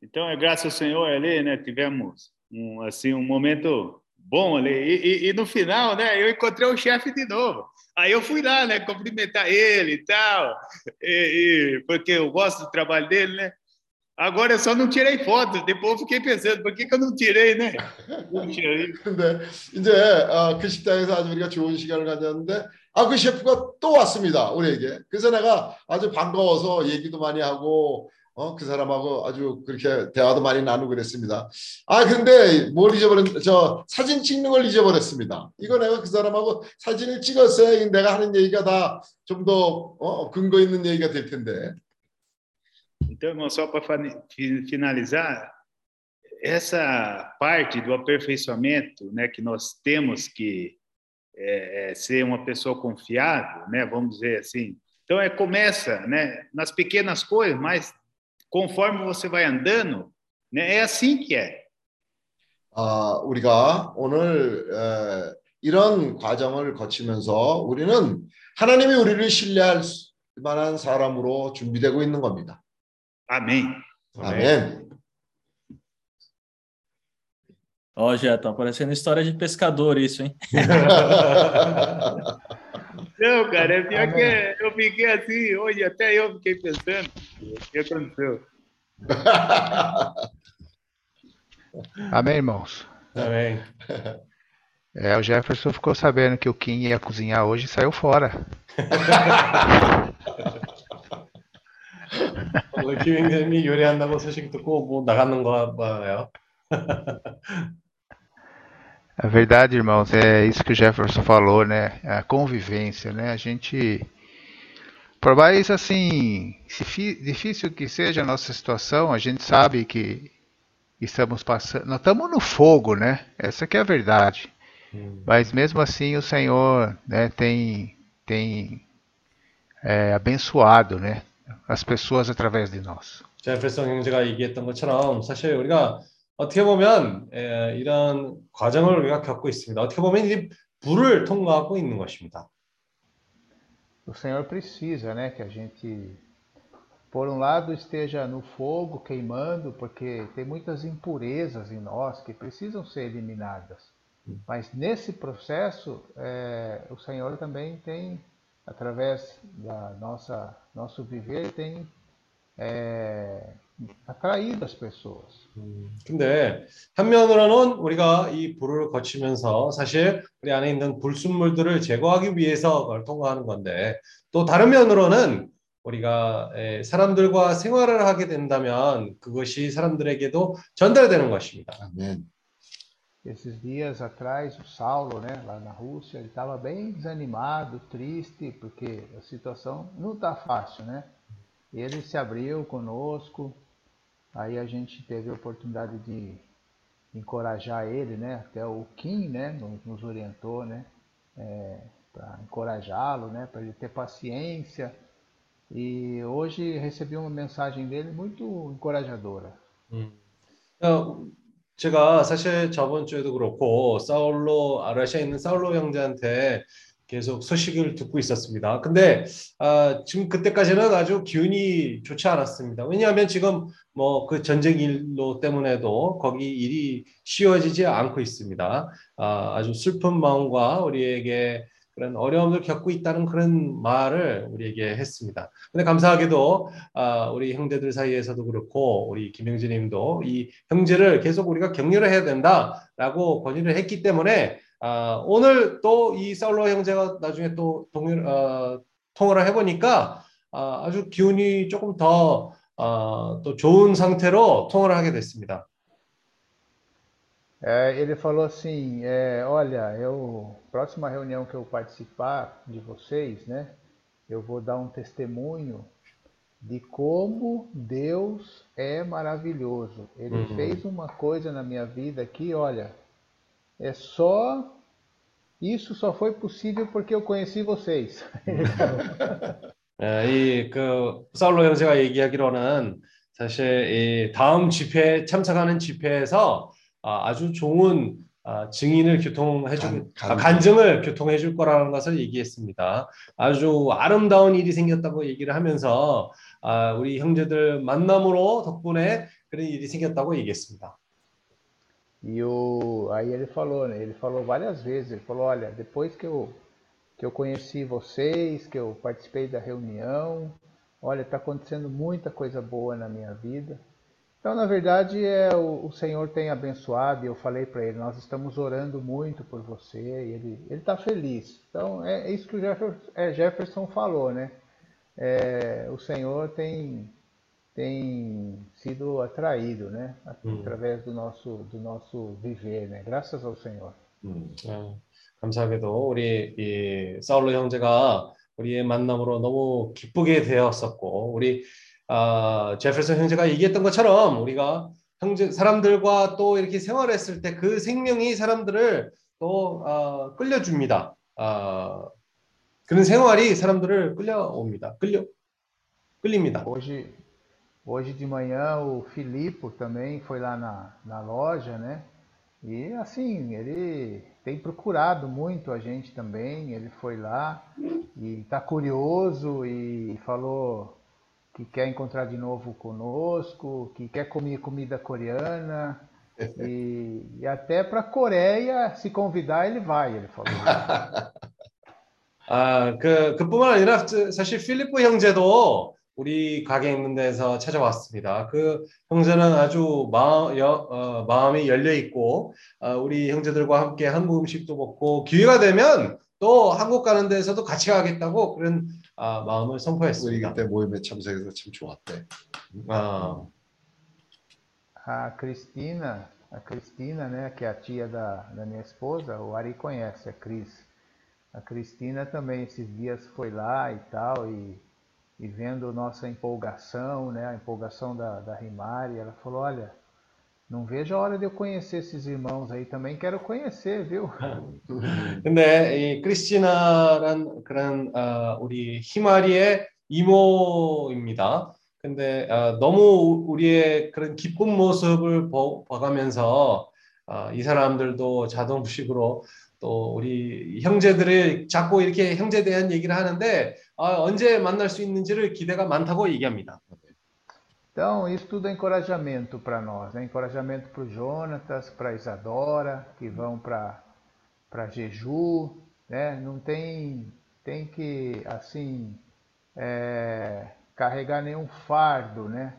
Então, é graças ao Senhor ali, né? Tivemos um, assim, um momento bom ali. E, e- e no final, né? Eu encontrei o chefe de novo. Aí eu fui lá, né? Cumprimentar ele e tal. E, e- porque eu gosto do trabalho dele, né? Agora eu só não tirei fotos. Depois eu fiquei pensando, por que, que eu não tirei, né? Puxa, aí 근데 이제 어, 그 식당에서 아주 우리가 좋은 시간을 가졌는데 아 그 셰프가 또 왔습니다 우리에게 그래서 내가 아주 반가워서 얘기도 많이 하고 어, 그 사람하고 아주 그렇게 대화도 많이 나누고 그랬습니다 아 근데 뭘 잊어버렸 저 사진 찍는 걸 잊어버렸습니다 이거 내가 그 사람하고 사진을 찍었어야 내가 하는 얘기가 다 좀더 어, 근거 있는 얘기가 될 텐데 Então, irmão, só para finalizar, essa parte do aperfeiçoamento, né, que nós temos que é, ser uma pessoa confiável, né, vamos dizer assim. Então, é começa, né, nas pequenas coisas, mas conforme você vai andando, né, é assim que é. 아, 우리가 오늘 에, 이런 과정을 거치면서 우리는 하나님이 우리를 신뢰할 만한 사람으로 준비되고 있는 겁니다. Amém. 아멘. Ó, Jé, tá parecendo história de pescador isso, hein? Não, cara, é pior que eu fiquei assim, hoje até eu fiquei pensando. O que aconteceu? Amém, irmãos? 아멘. É, o Jefferson ficou sabendo que o Kim ia cozinhar hoje e saiu fora. 오늘 김행님이 요리한다고 소식 듣고 뭐 나가는 거 봐요. A verdade, irmãos, é isso que o Jefferson falou, né? A convivência, né? A gente. Por mais assim, se difícil que seja a nossa situação, a gente sabe que estamos passando. Nós estamos no fogo, né? Essa que é a verdade. Hum. Mas mesmo assim o Senhor né, tem, tem é, abençoado né, as pessoas através de nós. 제ferson 형제가 얘기했던 것처럼 사실 우리가 어떻게 보면 에, 이런 과정을 우리가 겪고 있습니다. 어떻게 보면 이 불을 통과하고 있는 것입니다. O Senhor precisa, né, que a gente por um lado esteja no fogo queimando, porque tem muitas impurezas em nós que precisam ser eliminadas. Mas nesse processo, é, o Senhor também tem, através da nossa nosso viver, tem é, atraído as pessoas. 음, 근데 한면으로는 우리가 이 불을 거치면서 사실 우리 안에 있는 불순물들을 제거하기 위해서 그걸 통과하는 건데 또 다른 면으로는 우리가 사람들과 생활을 하게 된다면 그것이 사람들에게도 전달되는 것입니다. 아멘. Esses dias atrás, o Saulo, né, lá na Rússia, ele estava bem desanimado, triste, porque a situação não está fácil, né? E ele se abriu conosco, aí a gente teve a oportunidade de encorajar ele, né? Até o Kim, né, nos orientou, né, é, para encorajá-lo, né, para ele ter paciência. E hoje recebi uma mensagem dele muito encorajadora. 음. 제가 사실 저번 주에도 그렇고 사울로 아라시아에 있는 사울로 형제한테 계속 소식을 듣고 있었습니다. 근데 아, 지금 그때까지는 아주 기운이 좋지 않았습니다. 왜냐하면 지금 뭐 그 전쟁 일로 때문에도 거기 일이 쉬워지지 않고 있습니다. 아, 아주 슬픈 마음과 우리에게 그런 어려움을 겪고 있다는 그런 말을 우리에게 했습니다. 근데 감사하게도 아, 우리 형제들 사이에서도 그렇고 우리 김영진님도 이 형제를 계속 우리가 격려를 해야 된다라고 권유를 했기 때문에 아, 오늘 또 이 사울로 형제가 나중에 또 동일 어, 통화를 해보니까 아, 아주 기운이 조금 더또 어, 좋은 상태로 통화를 하게 됐습니다. É, ele falou assim, é, olha, eu próxima reunião que eu participar de vocês, né, eu vou dar um testemunho de como Deus é maravilhoso. Ele uhum. fez uma coisa na minha vida aqui, olha, é só isso só foi possível porque eu conheci vocês. 이 그 사울로 형제가 얘기하기로는 사실 이 다음 집회 참석하는 집회에서 아주 좋은 증인을 교통해 줄 간, 간 증을 교통해 줄 거라는 것을 얘기했습니다. 아주 아름다운 일이 생겼다고 얘기를 하면서 우리 형제들 만남으로 덕분에 그런 일이 생겼다고 얘기했습니다. E o, aí ele falou, né? Ele falou várias vezes, ele falou, olha, depois que eu que eu conheci vocês, que eu participei da reunião, olha, está acontecendo muita coisa boa na minha vida. Então, na verdade, é, o, o Senhor tem abençoado e eu falei para ele, nós estamos orando muito por você e ele está feliz. Então, é, é, isso que o Jefferson, é, Jefferson falou, né? É, o Senhor tem, tem sido atraído, né? Através do nosso, do nosso viver, né? Graças ao Senhor. 음, 아, 감사하게도 우리 이 사울로 형제가 우리의 만남으로 너무 기쁘게 되었었고 우리 어, 제fer슨 형제가 얘기했던 것처럼 우리가 형제 사람들과 또 이렇게 생활했을 때 그 생명이 사람들을 또 어, 끌려줍니다. 어, 그런 생활이 사람들을 끌려옵니다. 끌려 끌립니다. Hoje, hoje de manhã o Filipe também foi lá na, na loja, né? E assim, ele tem procurado muito a gente também. Ele foi lá e está curioso e falou que quer encontrar de novo conosco, que quer comer comida coreana. E, e até para a Coreia, se convidar, ele vai, ele falou. 아, 그, 그뿐만 아니라 사실 필리프 형제도 우리 가게 있는 데서 찾아왔습니다. 그 형제는 아주 마음, 여, 어, 마음이 열려 있고 어, 우리 형제들과 함께 한국 음식도 먹고 기회가 되면 또 한국 가는 데서도 같이 가겠다고 그런 아, 마음을 우리 선포했습니다. 그때 모임에 참석해서 참 좋았대. 아, A Cristina, a Cristina, né, que é a tia da, da minha esposa, o Ari conhece, a Cris. A Cristina também esses dias foi lá e tal, e, e vendo nossa empolgação, né, a empolgação da, da Rimari, ela falou, olha, não vejo a hora de eu conhecer esses irmãos aí, também quero conhecer, viu? 근데 이 크리스티나란 그런 어, 우리 희마리의 이모입니다. 근데 어, 너무 우리의 그런 기쁜 모습을 보, 봐가면서 어, 이 사람들도 자동식으로 또 우리 형제들을 자꾸 이렇게 형제에 대한 얘기를 하는데 아, 언제 만날 수 있는지를 기대가 많다고 얘기합니다. Então, isso tudo é encorajamento para nós, né? encorajamento para o Jonatas, para a Isadora, que vão para Jeju, né? não tem, tem que, assim, é, carregar nenhum fardo, né?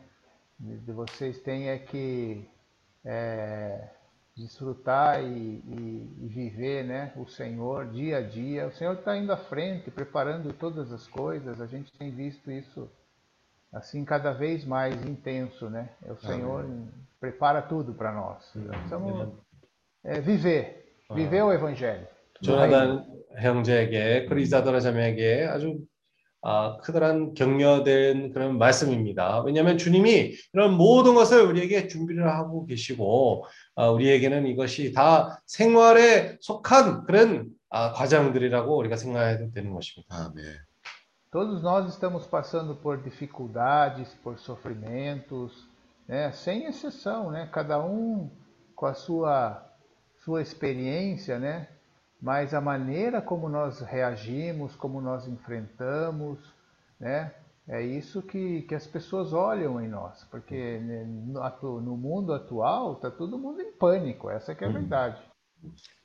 Vocês têm é que é, desfrutar e, e, e viver né? o Senhor dia a dia. O Senhor está indo à frente, preparando todas as coisas, a gente tem visto isso assim cada vez mais intenso, né? O Senhor prepara tudo para nós. Precisamos é, viver, viver o Evangelho. 조나단 형제에게 그리고 이사도라 자매에게 아주 아, 크다란 격려된 그런 말씀입니다. 왜냐하면 주님이 이런 모든 것을 우리에게 준비를 하고 계시고 아, 우리에게는 이것이 다 생활에 속한 그런 아, 과정들이라고 우리가 생각해도 되는 것입니다. 아멘. Todos nós estamos passando por dificuldades, por sofrimentos, né? sem exceção, né? cada um com a sua, sua experiência, né? Mas a maneira como nós reagimos, como nós enfrentamos, né? é isso que, que as pessoas olham em nós, porque no, no mundo atual está todo mundo em pânico, essa que é a verdade.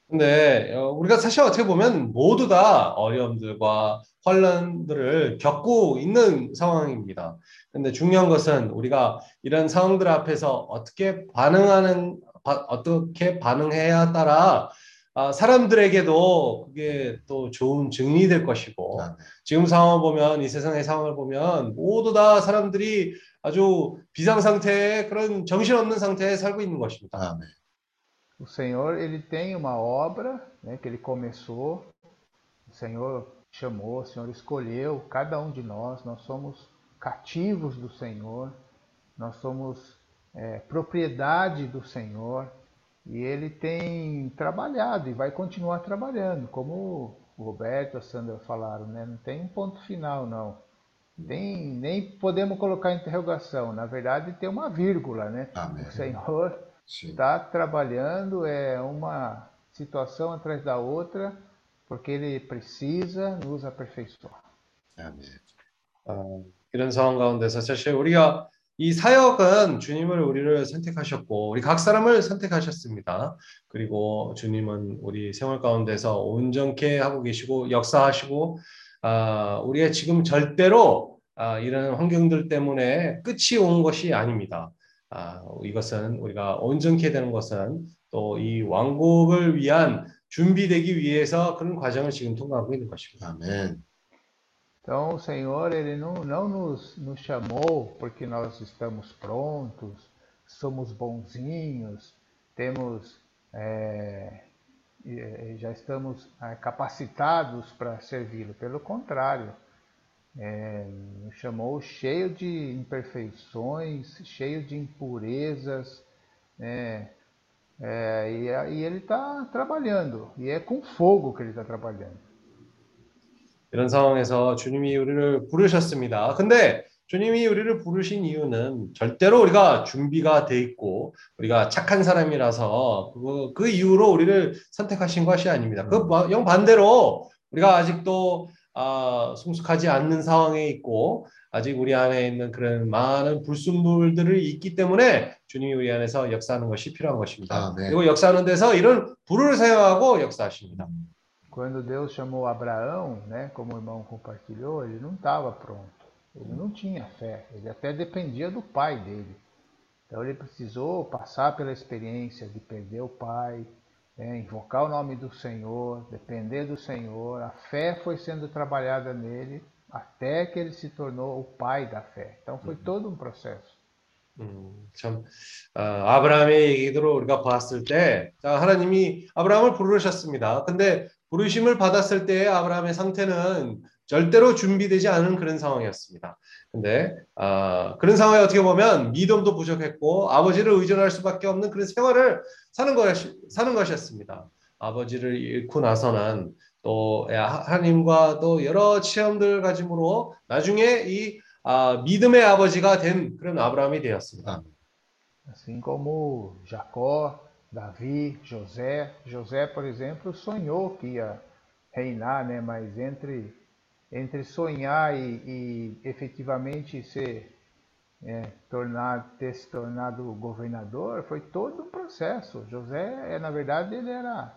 근데 어, 우리가 사실 어떻게 보면 모두 다 어려움들과 혼란들을 겪고 있는 상황입니다. 근데 중요한 것은 우리가 이런 상황들 앞에서 어떻게 반응하는 바- 어떻게 반응해야 따라 아, 사람들에게도 그게 또 좋은 증이 될 것이고 아멘. 지금 상황을 보면 이 세상의 상황을 보면 모두 다 사람들이 아주 비상 상태에 그런 정신없는 상태에 살고 있는 것입니다. 아멘. O Senhor, ele tem uma obra, né, que ele começou, o Senhor chamou, o Senhor escolheu cada um de nós, nós somos cativos do Senhor, nós somos é, propriedade do Senhor, e ele tem trabalhado e vai continuar trabalhando, como o Roberto e a Sandra falaram, né? não tem um ponto final, não. Tem, nem podemos colocar interrogação, na verdade tem uma vírgula, né? 아멘. O Senhor sim. está trabalhando, é uma situação atrás da outra, porque ele precisa nos aperfeiçoar. 아멘. 어, 이런 상황 가운데서 사실 우리가 이 사역은 주님을 우리를 선택하셨고 우리 각 사람을 선택하셨습니다. 그리고 주님은 우리 생활 가운데서 온전케 하고 계시고 역사하시고 아, 우리가 지금 절대로 아, 이런 환경들 때문에 끝이 온 것이 아닙니다. 아, 이것은 우리가 온전케 되는 것은 또 이 왕국을 위한 준비되기 위해서 그런 과정을 지금 통과하고 있는 것입니다. 아멘. Então, o Senhor, ele não, não nos, nos chamou porque nós estamos prontos, somos bonzinhos, temos, é, e já estamos é, capacitados para servi-lo. Pelo contrário, é, nos chamou cheio de imperfeições, cheio de impurezas, né? É, e, e ele está trabalhando, e é com fogo que ele está trabalhando. 이런 상황에서 주님이 우리를 부르셨습니다. 근데 주님이 우리를 부르신 이유는 절대로 우리가 준비가 돼 있고 우리가 착한 사람이라서 그, 그 이유로 우리를 선택하신 것이 아닙니다. 그 영 반대로 우리가 아직도 아, 성숙하지 않는 상황에 있고 아직 우리 안에 있는 그런 많은 불순물들이 있기 때문에 주님이 우리 안에서 역사하는 것이 필요한 것입니다. 아, 네. 그리고 역사하는 데서 이런 불을 사용하고 역사하십니다. Quando Deus chamou Abraão, né, como o irmão compartilhou, ele não estava pronto. Ele não tinha fé. Ele até dependia do pai dele. Então ele precisou passar pela experiência de perder o pai, né, invocar o nome do Senhor, depender do Senhor. A fé foi sendo trabalhada nele até que ele se tornou o pai da fé. Então foi todo um processo. 음, 참 어, 아브라함의 얘기들을 우리가 봤을 때 자, 하나님이 아브라함을 부르셨습니다. 근데 부르심을 받았을 때 아브라함의 상태는 절대로 준비되지 않은 그런 상황이었습니다. 근데 어, 그런 상황에 어떻게 보면 믿음도 부족했고 아버지를 의존할 수밖에 없는 그런 생활을 사는 것 사는 것이었습니다. 아버지를 잃고 나서는 또 하나님과 또 여러 체험들 가짐으로 나중에 이 아, 믿음의 아버지가 된 그런 아브라함이 되었습니다. Assim como Jacó, Davi, José. José, por exemplo, sonhou que ia reinar, né? Mas entre entre sonhar e, e efetivamente ser é, tornar, ter se tornado governador foi todo um processo. José, na verdade, ele era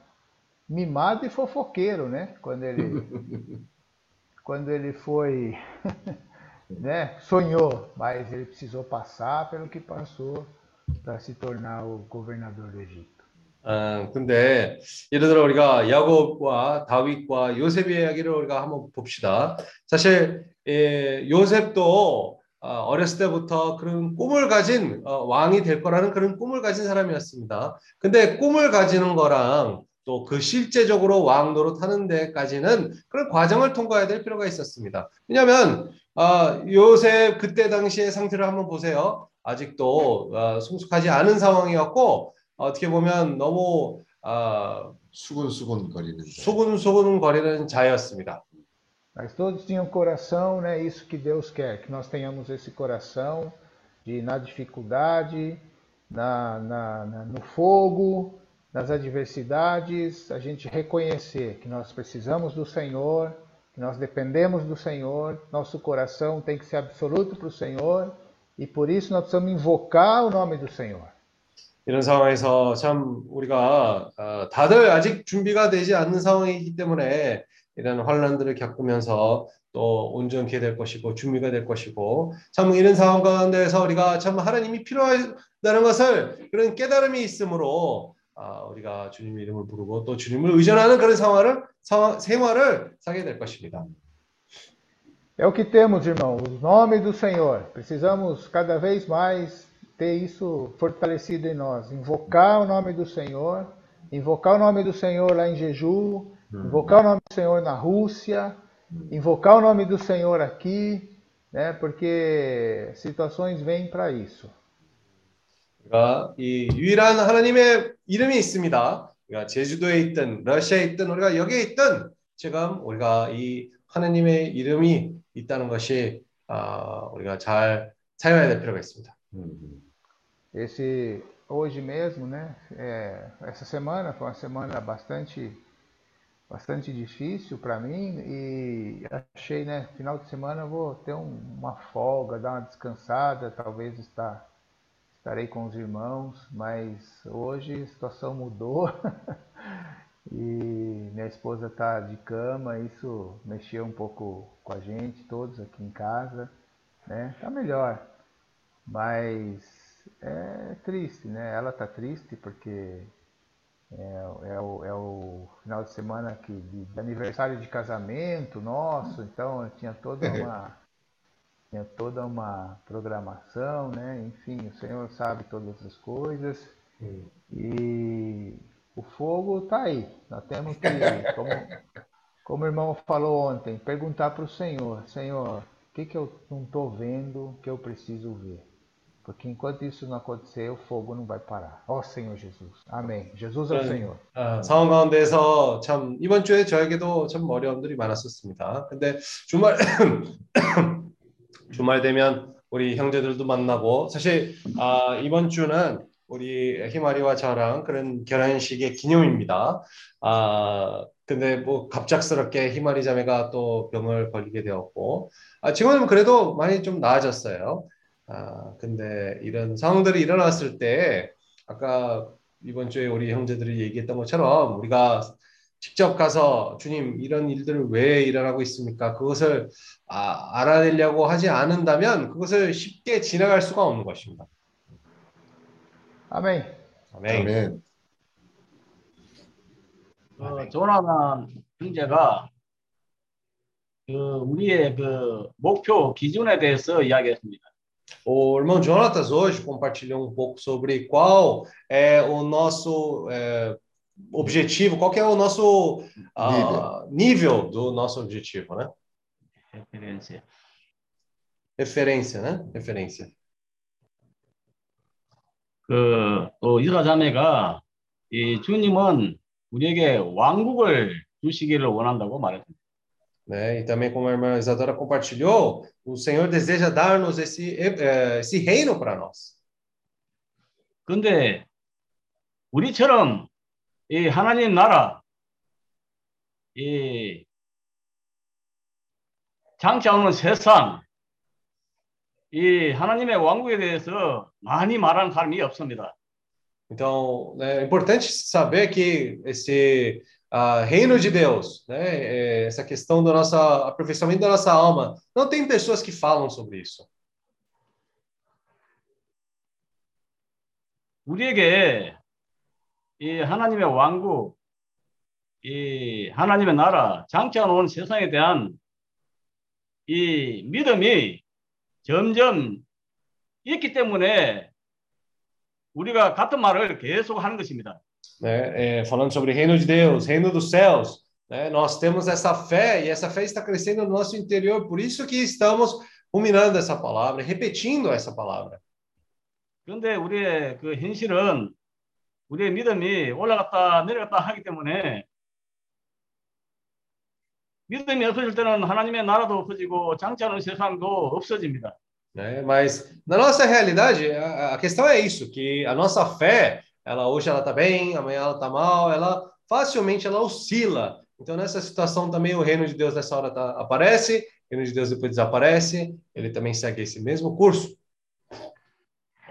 mimado e fofoqueiro, né? Quando ele, quando ele foi, né? Sonhou, mas ele precisou passar pelo que passou para se tornar o governador do Egito. 아, 근데 예를 들어 우리가 야곱과 다윗과 요셉의 이야기를 우리가 한번 봅시다. 사실 예, 요셉도 어, 어렸을 때부터 그런 꿈을 가진 어, 왕이 될 거라는 그런 꿈을 가진 사람이었습니다. 근데 꿈을 가지는 거랑 또 그 실제적으로 왕 노릇 하는 데까지는 그런 과정을 통과해야 될 필요가 있었습니다. 왜냐하면 어, 요셉 그때 당시의 상태를 한번 보세요. 아직도 어, 성숙하지 않은 상황이었고 어떻게 보면 너무 어, 수근수근 거리는 수근수근 거리는 자였습니다. Mas todos tinham coração, né? Isso que Deus quer, que nós tenhamos esse coração de na dificuldade, na, na, na no fogo, nas adversidades, a gente reconhecer que nós precisamos do Senhor, que nós dependemos do Senhor, nosso coração tem que ser absoluto para o Senhor E por isso nós precisamos invocar o nome do Senhor. 이런 상황에서 참 우리가 어, 다들 아직 준비가 되지 않는 상황이기 때문에 이런 환란들을 겪으면서 또 온전케 될 것이고 준비가 될 것이고 참 이런 상황 가운데서 우리가 참 하나님이 필요하다는 것을 그런 깨달음이 있으므로 아, 우리가 주님 이름을 부르고 또 주님을 의존하는 그런 상황을 상황, 생활을 사게 될 것입니다. É o que temos, irmão, o nome do Senhor. Precisamos cada vez mais ter isso fortalecido em nós, invocar o nome do Senhor, invocar o nome do Senhor lá em Jeju, invocar o nome do Senhor na Rússia, invocar o nome do Senhor aqui, né? Porque situações vêm para isso. 우리가 이 유일한 하나님의 이름이 있습니다. 우리가 제주도에 있든 러시아에 있든 우리가 여기에 있든 지금 우리가 이 하나님의 i름이 있다는 것이 어, 우리가 잘 사용해야 될 필요가 있습니다. Esse hoje mesmo, né? É, essa semana foi uma semana bastante bastante difícil para mim e achei, né? Final de semana eu vou ter um, uma folga, dar uma descansada, talvez estar estarei com os irmãos, mas hoje a situação mudou e minha esposa está de cama, isso mexeu um pouco com a gente, todos aqui em casa, né? Tá melhor, mas é triste, né? Ela tá triste porque é, é, o, é o final de semana que, de, de aniversário de casamento nosso, então tinha toda uma tinha toda uma programação, né? Enfim, o Senhor sabe todas as coisas e o fogo está aí. Nós temos que, como, como o irmão falou ontem, perguntar para o Senhor, Senhor, o que, que eu não estou vendo que eu preciso ver? Porque enquanto isso não acontecer, o fogo não vai parar. Ó Senhor Jesus. Amém. Jesus é o Senhor. 아, 상황 가운데서 참 이번 주에 저에게도 참 어려움들이 많았었습니다. 근데 주말 주말 되면 우리 형제들도 만나고 사실 아, 이번 주는 우리 희마리와 저랑 그런 결혼식의 기념입니다. 아 근데 뭐 갑작스럽게 희마리 자매가 또 병을 걸리게 되었고 아, 지금은 그래도 많이 좀 나아졌어요. 아 근데 이런 상황들이 일어났을 때 아까 이번 주에 우리 형제들이 얘기했던 것처럼 우리가 직접 가서 주님 이런 일들을 왜 일어나고 있습니까? 그것을 아, 알아내려고 하지 않는다면 그것을 쉽게 지나갈 수가 없는 것입니다. 아멘. 아멘. 아멘. 그 조나단 형제가 그 우리의 그 목표 기준에 대해서 이야기했습니다. O irmão Jonatas hoje compartilhou um pouco sobre qual é o nosso é, objetivo, qual que é o nosso ah, nível do nosso objetivo, né? 레퍼런스. Referência, né? Referência. 그또 이스라 자매가 이 주님은 우리에게 왕국을 주시기를 원한다고 말했습니다. Né? E também, como a irmã Isadora compartilhou, o Senhor deseja dar-nos esse, eh, esse reino para nós. 근데 우리처럼 이 하나님 나라 이 장차 오는 세상 이 하나님의 왕국에 대해서 많이 말하는 사람이 없습니다. Então, né, é importante saber que esse ah, reino de Deus, né, eh, essa questão do nosso aperfeiçoamento da nossa alma, não tem pessoas que falam sobre isso. 우리에게 이 하나님의 왕국, 이 하나님의 나라, 장차 놓은 세상에 대한 이 믿음이 점점 있기 때문에 우리가 같은 말을 계속 하는 것입니다. né, é, falando sobre reino de Deus, reino dos céus. Né, nós temos essa fé e essa fé está crescendo no nosso interior, por isso que estamos ruminando essa palavra, repetindo essa palavra. 그런데 우리의 그 현실은 우리의 믿음이 올라갔다 내려갔다 하기 때문에 믿음이 없어질 때는 하나님의 나라도 없어지고 장차는 세상도 없어집니다. Né? Mas na nossa realidade, a, a questão é isso, que a nossa fé, ela hoje ela está bem, amanhã ela está mal, ela facilmente ela oscila. Então nessa situação também o reino de Deus nessa hora tá, aparece, o reino de Deus depois desaparece, ele também segue esse mesmo curso.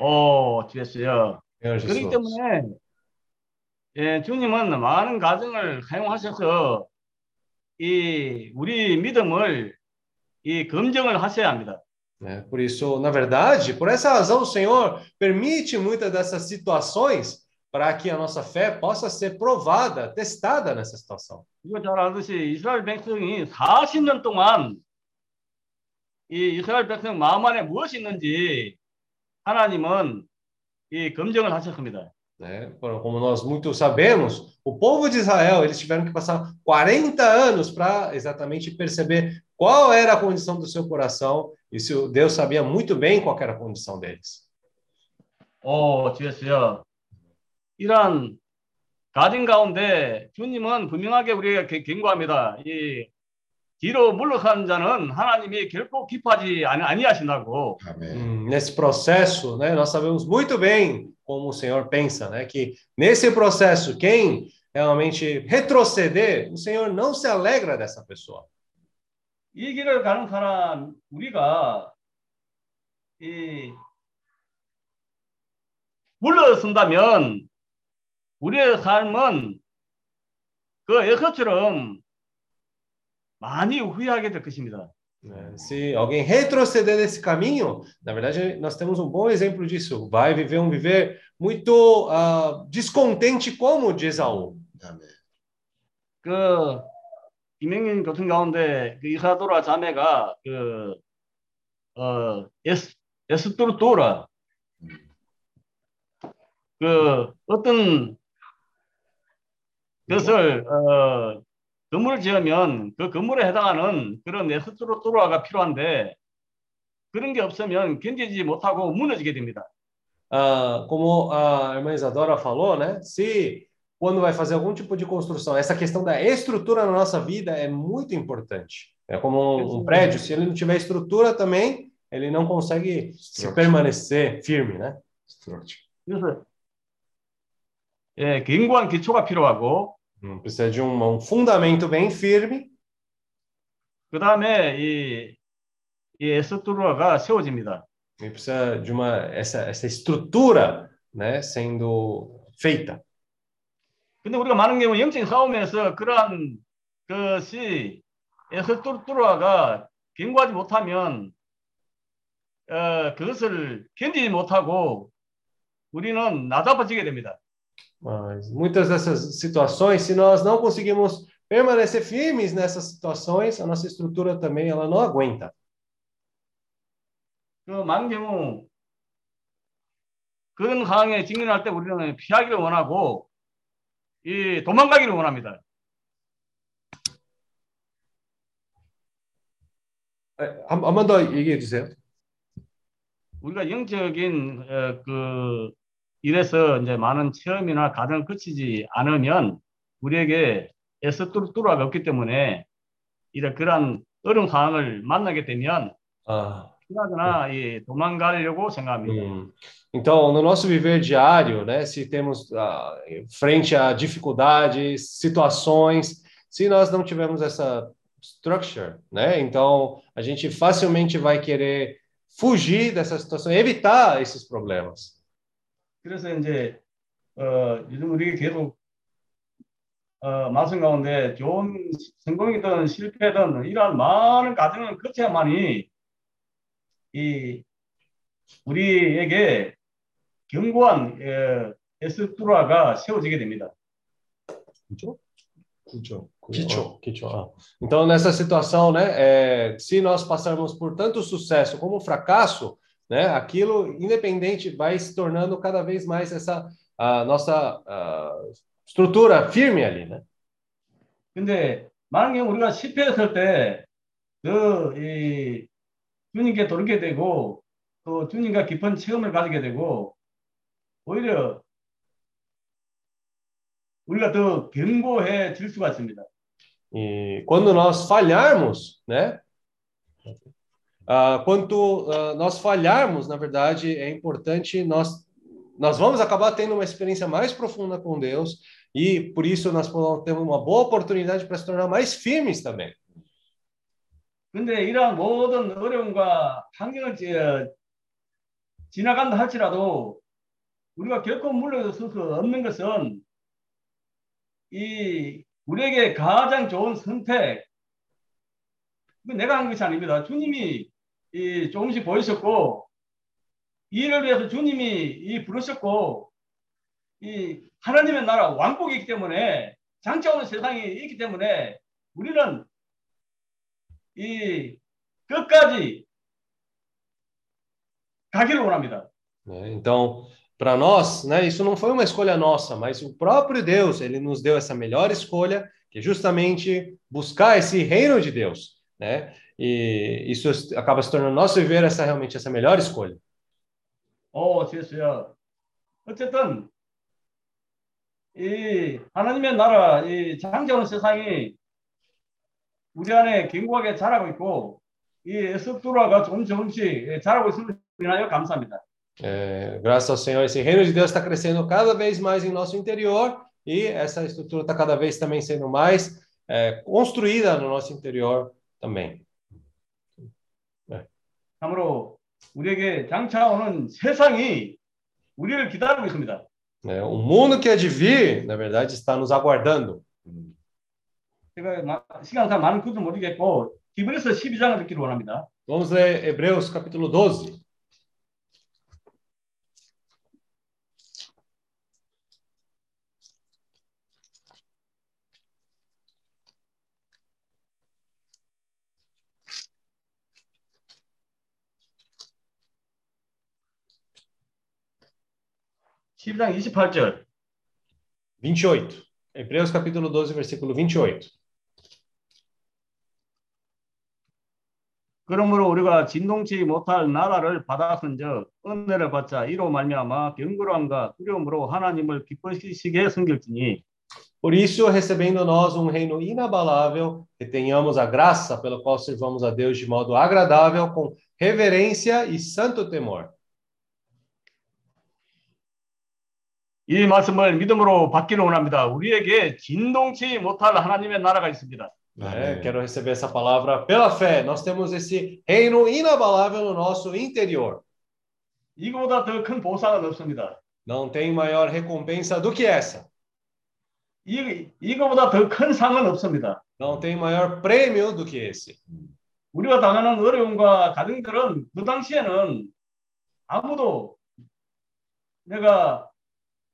오, 주였어요. Senhor 그렇기 Jesus. 때문에 예, 주님은 많은 가정을 사용하셔서 이 우리 믿음을 이 검증을 하셔야 합니다. né? Por isso, na verdade, por essa razão, o Senhor permite muitas dessas situações para que a nossa fé possa ser provada, testada nessa situação. 이거 잘 아듯이 이스라엘 백성이 40년 동안 이 이스라엘 백성 마음 안에 무엇이 있는지 하나님은 이 검증을 하셨습니다. Né? Como nós muito sabemos, o povo de Israel, eles tiveram que passar 40 anos para exatamente perceber qual era a condição do seu coração, e se o- Deus sabia muito bem qual era a condição deles. 오, 주였어요. 이러한 가정 가운데 주님은 분명하게 우리에게 개- 경고합니다. 이 뒤로 물러가는 자는 하나님이 결코 기뻐하지 아니- 아니하신다고. 아멘. Hum, nesse processo, né, nós sabemos muito bem como o Senhor pensa, né, que nesse processo, quem realmente retroceder, o Senhor não se alegra dessa pessoa. 이 길을 가는 사람 우리가 이 물러선다면 우리의 삶은 그 에서처럼 많이 후회하게 될 것입니다. né? Se alguém retroceder nesse caminho, na verdade, nós temos um bom exemplo disso. Vai viver um viver muito ah, descontente como o de Esaú. 아멘. 그 김영인 교통 가운데 그 이사도라 자매가 그어 에스 에스토르토라 그 어떤 것을 어 건물을 지으면 그 건물에 해당하는 그런 에스토르토라가 필요한데 그런 게 없으면 견디지 못하고 무너지게 됩니다. Ah, como a irmã Isadora falou, né? Se quando vai fazer algum tipo de construção, essa questão da estrutura na nossa vida é muito importante. É como um, um prédio, se ele não tiver estrutura também, ele não consegue se Structure. permanecer firme, né? Structure. 그래서 예, 견고한 기초가 필요하고 Hum, Precisa de um, um fundamento bem firme 그 다음에 이, 이 에스트루아가 세워집니다. e precisa de uma essa, essa estrutura, né, sendo feita. 근데 우리가 많은 경우 영적인 싸움에서 그러한 것이 에스트루아가 견고하지 못하면 어, 그것을 견디지 못하고 우리는 나잡아지게 됩니다. Mas muitas dessas situações, se nós não conseguimos permanecer firmes nessas situações, a nossa estrutura também ela não aguenta. 그 많은 경우 그런 상황에 직면할 때 우리는 피하기를 원하고 이 도망가기를 원합니다. 한 번 더 얘기해 주세요. 우리가 영적인 어, 그 일에서 이제 많은 체험이나 과정을 거치지 않으면 우리에게 에스뚜루뚜루가 없기 때문에 이런 그런 어려운 상황을 만나게 되면 Ah, 피하거나 이 도망가려고 생각합니다. hum. Então, no nosso viver diário, né, se temos ah, frente a dificuldades, situações, se nós não tivermos essa structure, né, então a gente facilmente vai querer fugir dessa situação, evitar esses problemas. 그래서 이제 어, 요즘 우리 계속 어, 말씀 가운데 좋은 성공이든 실패든 이러한 많은 과정을 거쳐야만이 이 우리에게 견고한 에, 에스트루아가 세워지게 됩니다. Kicho? Kicho. Kicho. Kicho, ah. Então, nessa situação, né, é, se nós passarmos por tanto sucesso como fracasso, né, aquilo, independente, vai se tornando cada vez mais essa a nossa ah, estrutura firme ali, né? 근데 경우 우리가 실패했을 때, 그, 이, 주님께 돌게 되고, 또 주님과 깊은 체험을 가지게 되고, 오히려 우리가 더 견고해질 수가 있습니다. E quando nós falharmos, né? Ah, quando ah, nós falharmos, na verdade, é importante nós nós vamos acabar tendo uma experiência mais profunda com Deus e por isso nós podemos ter uma boa oportunidade para se tornar mais firmes também. 근데 이러한 모든 어려움과 환경을 지- 지나간다 할지라도 우리가 결코 물러설 수 없는 것은 이 우리에게 가장 좋은 선택, 이거 내가 한 것이 아닙니다. 주님이 이 조금씩 보이셨고 이 일을 위해서 주님이 이 부르셨고 이 하나님의 나라 왕국이기 때문에 장차오는 세상이 있기 때문에 우리는 이 끝까지 가기를 원합니다. né? Então, para nós, né, isso não foi uma escolha nossa, mas o próprio Deus, ele nos deu essa melhor escolha, que é justamente buscar esse reino de Deus, né? E isso acaba se tornando nosso viver essa realmente essa melhor escolha. 어, 제수야. 어쨌든 이 하나님의 나라, 이 장자오는 세상이 우리 안에 견고하게 자라고 있고 이 에스두라가 조금 조금씩 자라고 있음을 인하여 감사합니다. É, graças ao Senhor, esse reino de Deus está crescendo cada vez mais em nosso interior e essa estrutura está cada vez também sendo mais é, construída no nosso interior também. 참으로 우리에게 장차 오는 세상이 우리를 기다리고 있습니다. É, o mundo que é de vir, na verdade, está nos aguardando. Vamos ler Hebreus capítulo 12. 10장 28. Hebreus capítulo 12, versículo 28. Por isso, recebendo nós um reino inabalável, que tenhamos a graça pelo qual servamos a Deus de modo agradável, com reverência e santo temor. 이 말씀을 믿음으로 받기를 원합니다. 우리에게 진동치 못할 하나님의 나라가 있습니다. É, quero receber essa palavra pela fé. Nós temos esse reino inabalável no nosso interior. 이거보다 더 큰 보상은 없습니다. Não tem maior recompensa do que essa. 이, 이거보다 더 큰 상은 없습니다. Não tem maior prêmio do que esse. 우리가 당하는 어려움과 가정들은 그 당시에는 아무도 내가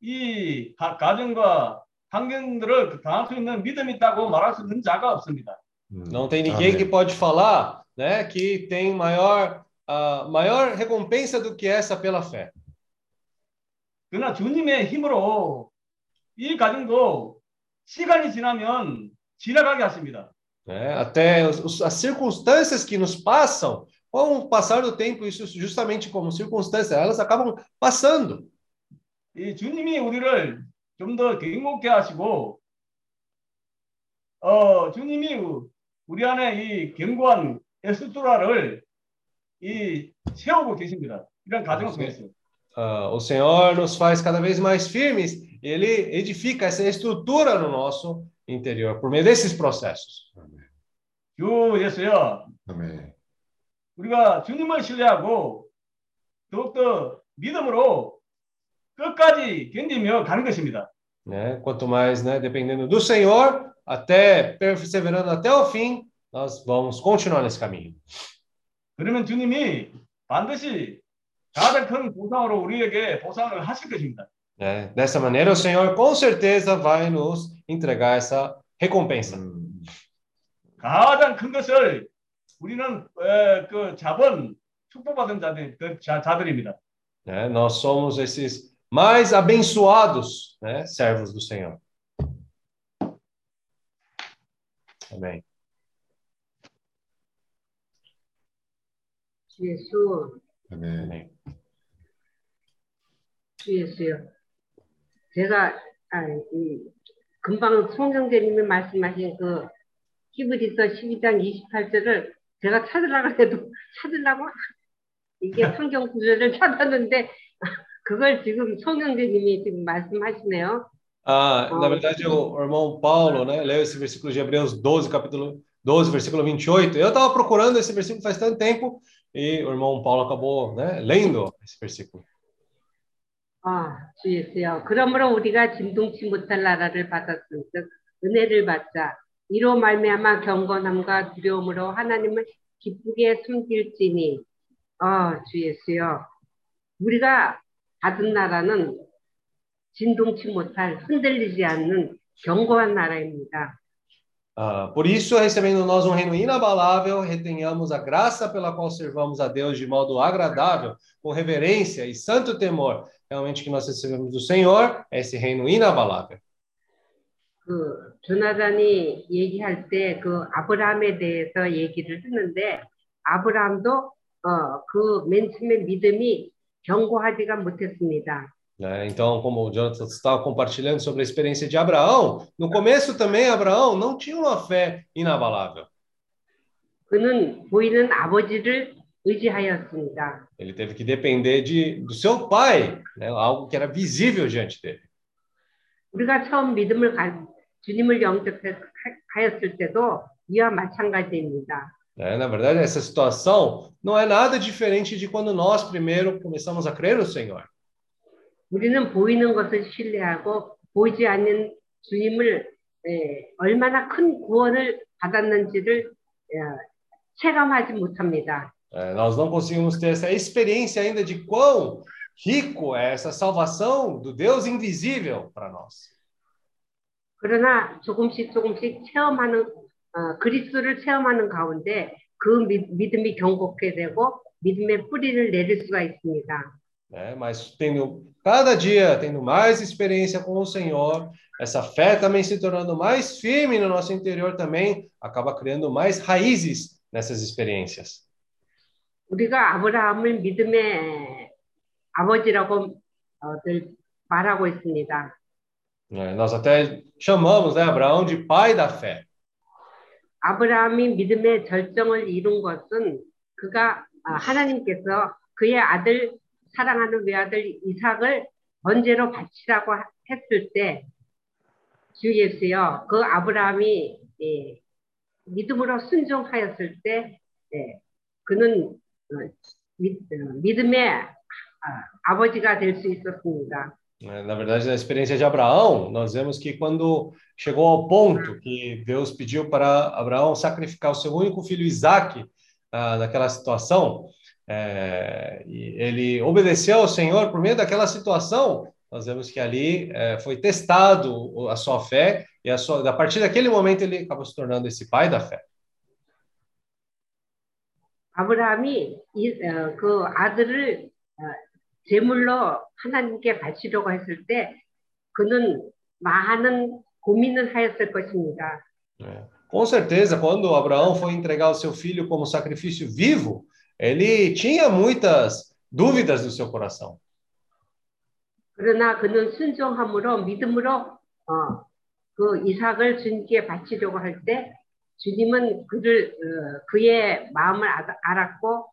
이 가, 가정과 환경들을 당할 수 있는 믿음이 있다고 말할 수 있는 자가 없습니다. Não tem ninguém que pode falar, né, que tem maior uh, maior recompensa do que essa pela fé. 그러나 주님의 힘으로 이 가정도 시간이 지나면 지나가게 하십니다. Né? Até os, as circunstâncias que nos passam, com o passar do tempo, isso justamente como circunstâncias, elas acabam passando. 이 주님이 우리를 좀 더 경고케 하시고, 어, 주님이 우리 안에 이 견고한 에스트라를 이 세우고 계십니다. 이런 가정을 통해서. Uh, o Senhor nos faz cada vez mais firmes, Ele edifica essa estrutura no nosso interior por meio desses processos. 주 예수여, 아멘. 우리가 주님을 신뢰하고 더욱더 믿음으로 끝까지 견디며 가는 것입니다. Né? Quanto mais, né, dependendo do Senhor, até perseverando até o fim, nós vamos continuar nesse caminho. 그러면 주님이 반드시 가장 큰 보상으로 우리에게 보상을 하실 것입니다. Né? Dessa maneira, o Senhor com certeza vai nos entregar essa recompensa. 음, 가장 큰 것을 우리는 에, 그 자본 축복받은 자들, 그 자, 자들입니다. Né? Nós somos esses mais abençoados, né, servos do Senhor. Amém. 주 예수, 아멘. Amém. 주 예수요. 제가 아, 이, 금방 송정재님이 말씀하신 그 히브리서 12장 28절을 제가 찾으려고 해도 찾으려고 이게 성경 구절을 찾았는데 그걸 지금 송정재님이 지금 말씀하시네요. Ah, na verdade, o, irmão Paulo, né, leu esse versículo de Hebreus 12, capítulo 12, versículo 28. Eu estava procurando esse versículo faz tanto tempo e o irmão Paulo acabou, né, lendo esse versículo. 아, 주 예수여. 그러므로 우리가 진동치 못할 나라를 받았은즉 은혜를 받자. 이로 말미암아 경건함과 두려움으로 하나님을 기쁘게 숨길지니. 아, 주 예수여. 우리가 받은 나라는 진동치 못할 흔들리지 않는 견고한 나라입니다. Ah, por isso, recebendo nós um reino inabalável, retenhamos a graça pela qual servamos a Deus de modo agradável, com reverência e santo temor. Realmente, que nós recebemos do Senhor é esse reino inabalável. 그 조나단이 얘기할 때 그 아브라함에 대해서 얘기를 했는데 아브라함도 어, 그 맨 처음에 믿음이 견고하지가 못했습니다. né? Então, como o Jonathan estava compartilhando sobre a experiência de Abraão, no começo também Abraão não tinha uma fé inabalável. 그는 보이는 아버지를 의지하였습니다. Ele teve que depender de, do seu pai, né? algo que era visível diante dele. 우리가 처음 믿음을 가, 주님을 영접하였을 때도 이와 마찬가지입니다. né? Na verdade, essa situação não é nada diferente de quando nós primeiro começamos a crer no Senhor. 우리는 보이는 것을 신뢰하고 보이지 않는 주님을 에, 얼마나 큰 구원을 받았는지를 에, 체감하지 못합니다. É, nós não conseguimos ter essa experiência ainda de quão rico é essa salvação do Deus invisível para nós. 그러나 조금씩 조금씩 체험하는 어, 그리스도를 체험하는 가운데 그 믿, 믿음이 경고케 되고 믿음의 뿌리를 내릴 수가 있습니다. né? Mas tendo cada dia tendo mais experiência com o Senhor, essa fé também se tornando mais firme no nosso interior também acaba criando mais raízes nessas experiências. 우리가 아브라함을 믿음의 아버지라고 어, 늘 말하고 있습니다. É, nós até chamamos né, Abraão de pai da fé. 아브라함이 믿음의 절정을 이룬 것은 그가 아, 하나님께서 그의 아들 사랑하는 외아들 이삭을 번제로 바치라고 하- 했을 때 주 예수여 그 아브라함이 예, 믿음으로 순종하였을 때 예, 그는 어, 믿, 어, 믿음의 아, 아버지가 될 수 있었습니다. É, Na verdade, na experiência de Abraão, nós vemos que quando chegou ao ponto que Deus pediu para Abraão sacrificar o seu único filho Isaque, ah, naquela situação, é, e ele obedeceu ao Senhor por meio daquela situação, nós vemos que ali é, foi testado o- a sua fé, e a, sua, a partir daquele momento ele acabou se tornando esse pai da fé. 아브라함이 이, 어, 그 아들을 어, 제물로 하나님께 바치려고 했을 때 그는 많은 고민을 하였을 것입니다. É. Com certeza, quando Abraão foi entregar o seu filho como sacrifício vivo, ele tinha muitas dúvidas no seu coração. 그러나 그는 순종함으로 믿음으로 어, 그 이삭을 주님께 바치려고 할 때 주님은 그를 어, 그의 마음을 알- 알았고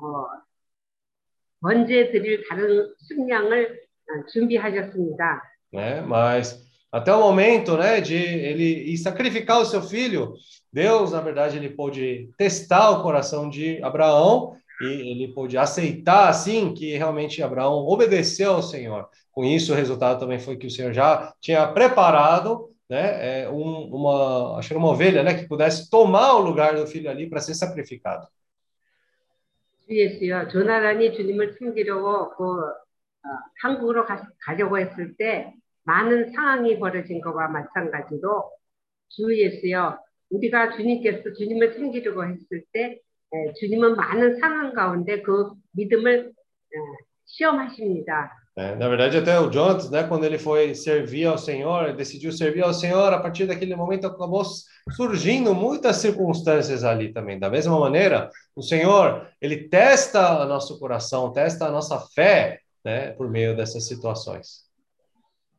어, 번제 드릴 다른 식량을 어, 준비하셨습니다. né? Mas até o momento, né, de ele ir sacrificar o seu filho, Deus, na verdade, ele pôde testar o coração de Abraão e ele pôde aceitar assim que realmente Abraão obedeceu ao Senhor. Com isso, o resultado também foi que o Senhor já tinha preparado, né, é, um, uma, acho que era uma ovelha, né, que pudesse tomar o lugar do filho ali para ser sacrificado. 주 예수여 조나단이 주님을 숨기려고 그 어, 한국으로 가, 가려고 했을 때 많은 상황이 벌어진 것과 마찬가지로 주 예수여 우리가 주님께서 주님을 숨기려고 했을 때 에, 주님은 많은 상황 가운데 그 믿음을 에, 시험하십니다. É, na verdade, até o Jonathan, né, quando ele foi servir ao Senhor, decidiu servir ao Senhor, a partir daquele momento acabou surgindo muitas circunstâncias ali também. Da mesma maneira, o Senhor, ele testa o nosso coração, testa a nossa fé, né, por meio dessas situações.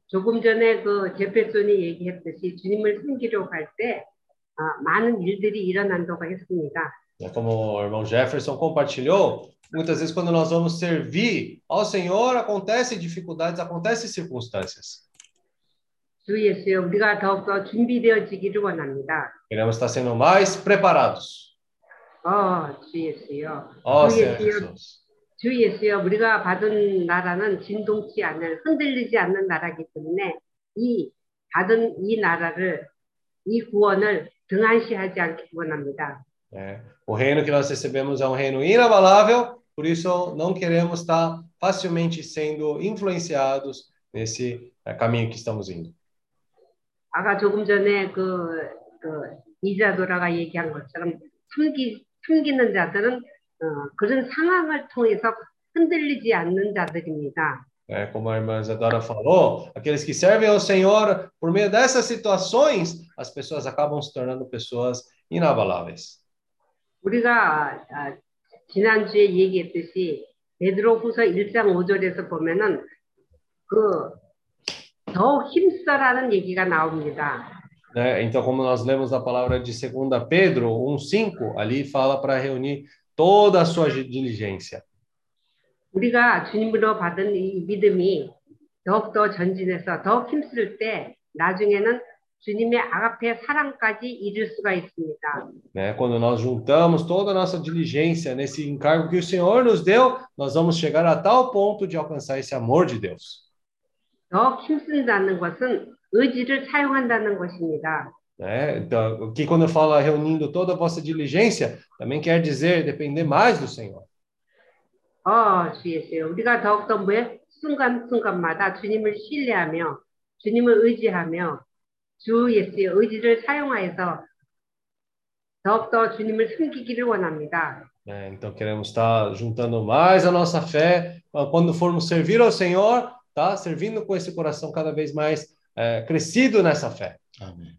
조금 전에 그 제페손이 얘기했듯이 주님을 숨기려고 할 때 아, 많은 일들이 일어난다고 했습니다. Né, Como o irmão Jefferson compartilhou, muitas vezes quando nós vamos servir ao Senhor, acontecem dificuldades, acontecem circunstâncias. 주 예수여 우리가 더욱더 준비되어지기를 원합니다. Queremos estar sendo mais preparados. 어, 주 예수여. Ó 주 Senhor 예수여, Jesus. 주 예수여, 우리가 받은 나라는 진동치 않는, 흔들리지 않는 나라이기 때문에 이 받은 이 나라를, 이 구원을 등한시하지 않기 원합니다. É, o reino que nós recebemos é um reino inabalável, por isso não queremos estar facilmente sendo influenciados nesse eh, caminho que estamos indo. 아까 조금 전에 그, 그 이자도라가 얘기한 것처럼 숨기, 숨기는 자들은 어, 그런 상황을 통해서 흔들리지 않는 자들입니다. É, como a irmã Isadora falou, aqueles que servem ao Senhor, por meio dessas situações, as pessoas acabam se tornando pessoas inabaláveis. 우리가 아, 지난주에 얘기했듯이 베드로 후서 1장 5절에서 보면은 그더 힘써라는 얘기가 나옵니다. Né? Então, como nós lemos a palavra de 2 Pedro 1,5, ali fala para reunir toda a sua diligência. 우리가 주님으로 받은 이 믿음이 더욱더 전진해서 더 힘쓸 때 나중에는 주님의 아가페 사랑까지 이룰 수가 있습니다. Né? Quando nós juntamos toda a nossa diligência nesse encargo que o Senhor nos deu, nós vamos chegar a tal ponto de alcançar esse amor de Deus. 더 힘쓴다는 것은 의지를 사용한다는 것입니다. Né? Então, aqui quando eu falo reunindo toda a vossa diligência, também quer dizer depender mais do Senhor. 어, 주 예수요. 우리가 더욱더 매 순간순간마다 주님을 신뢰하며 주님을 의지하며 주 예수의 의지를 사용하여서 더욱더 주님을 숨기기를 원합니다. né? Então queremos estar juntando mais a nossa fé quando formos servir ao Senhor, tá? Servindo com esse coração cada vez mais eh, crescido nessa fé. 아멘.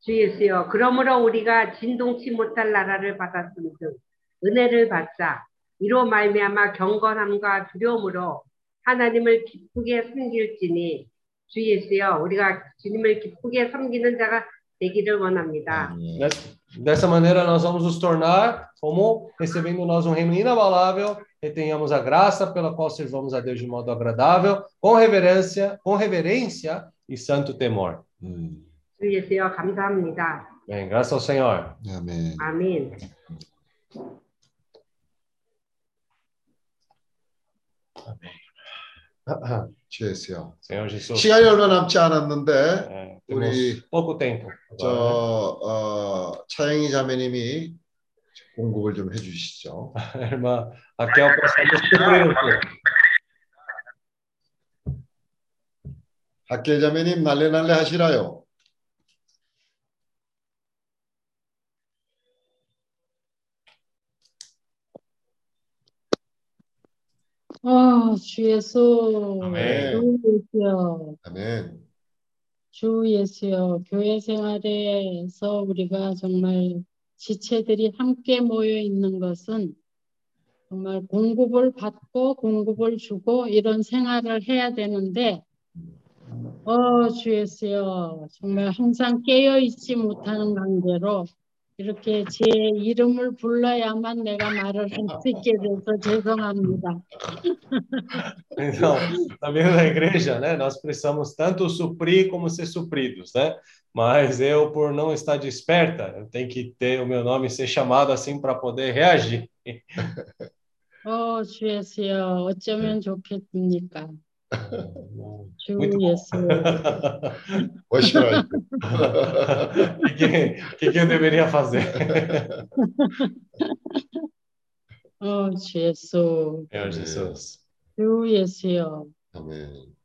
주 예수여. 그러므로 우리가 진동치 못할 나라를 받았음즉 은혜를 받자 이로 말미암아 경건함과 두려움으로 하나님을 기쁘게 섬길지니 주 예수여 우리가 주님을 기쁘게 섬기는 자가 되기를 원합니다. Des- Dessa maneira, nós vamos nos tornar como recebendo nós um reino inabalável, retenhamos a graça pela qual servamos a Deus de modo agradável, com reverência, com reverência e santo temor. 음, 주 예수여 감사합니다. Bem, graças ao Senhor. 아멘. 아멘. Jesus. 시간이 얼마 남지 않았는데 temos 우리. 저 어, 차영희 자매님이 공급을 좀 해주시죠. um pouco. 학계 자매님 날래 날래 하시라요. 아, 주 예수, 아멘. 주 예수여, 아멘. 주 예수여, 교회 생활에서 우리가 정말 지체들이 함께 모여 있는 것은 정말 공급을 받고 공급을 주고 이런 생활을 해야 되는데, 어, 주 예수여, 정말 항상 깨어 있지 못하는 관계로 이렇게 제 이름을 불러야만 내가 말을 할 수 있게 돼서 죄송합니다. Então, na vida da igreja, né, nós precisamos tanto suprir como ser supridos, né? Mas eu, por não estar desperta, eu tenho que ter o meu nome ser chamado assim para poder reagir. 어, 주 예수여, 어쩌면 좋겠습니까? 주 Muito bom. 예수. 멋있어요. O que, que, o que que eu deveria fazer? 어, 주 예수. Senhor Jesus. 주 예수여. 아멘.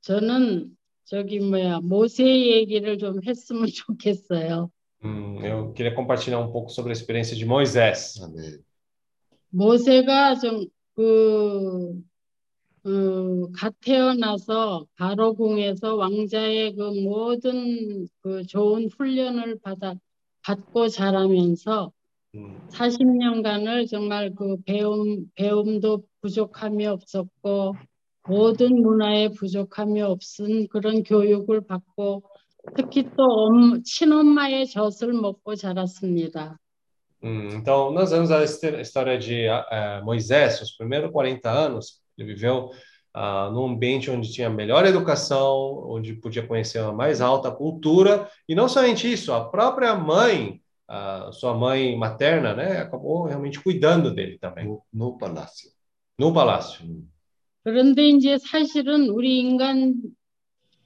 저는 저기 뭐야, 모세 얘기를 좀 했으면 좋겠어요. Hum, eu queria compartilhar um pouco sobre a experiência de Moisés. 아멘. 모세가 좀 그, 어, 갓 태어나서 바로궁에서 왕자의 그 모든 그 좋은 훈련을 받아, 받고 자라면서 Hum, 40년간을 정말 그 배움, 배움도 부족함이 없었고, 모든 문화에 부족함이 없은 그런 교육을 받고, 특히 또 엄, 친엄마의 젖을 먹고 자랐습니다. hum, então, nós vemos a histó- história de eh, Moisés, os primeiros 40 anos, ele viveu ah, num ambiente onde tinha melhor educação, onde podia conhecer a mais alta cultura, e não somente isso, a própria mãe, a sua mãe materna, né, acabou realmente cuidando dele também, 노, 노 발라스. no palácio. 그런데 이제 사실은 우리 인간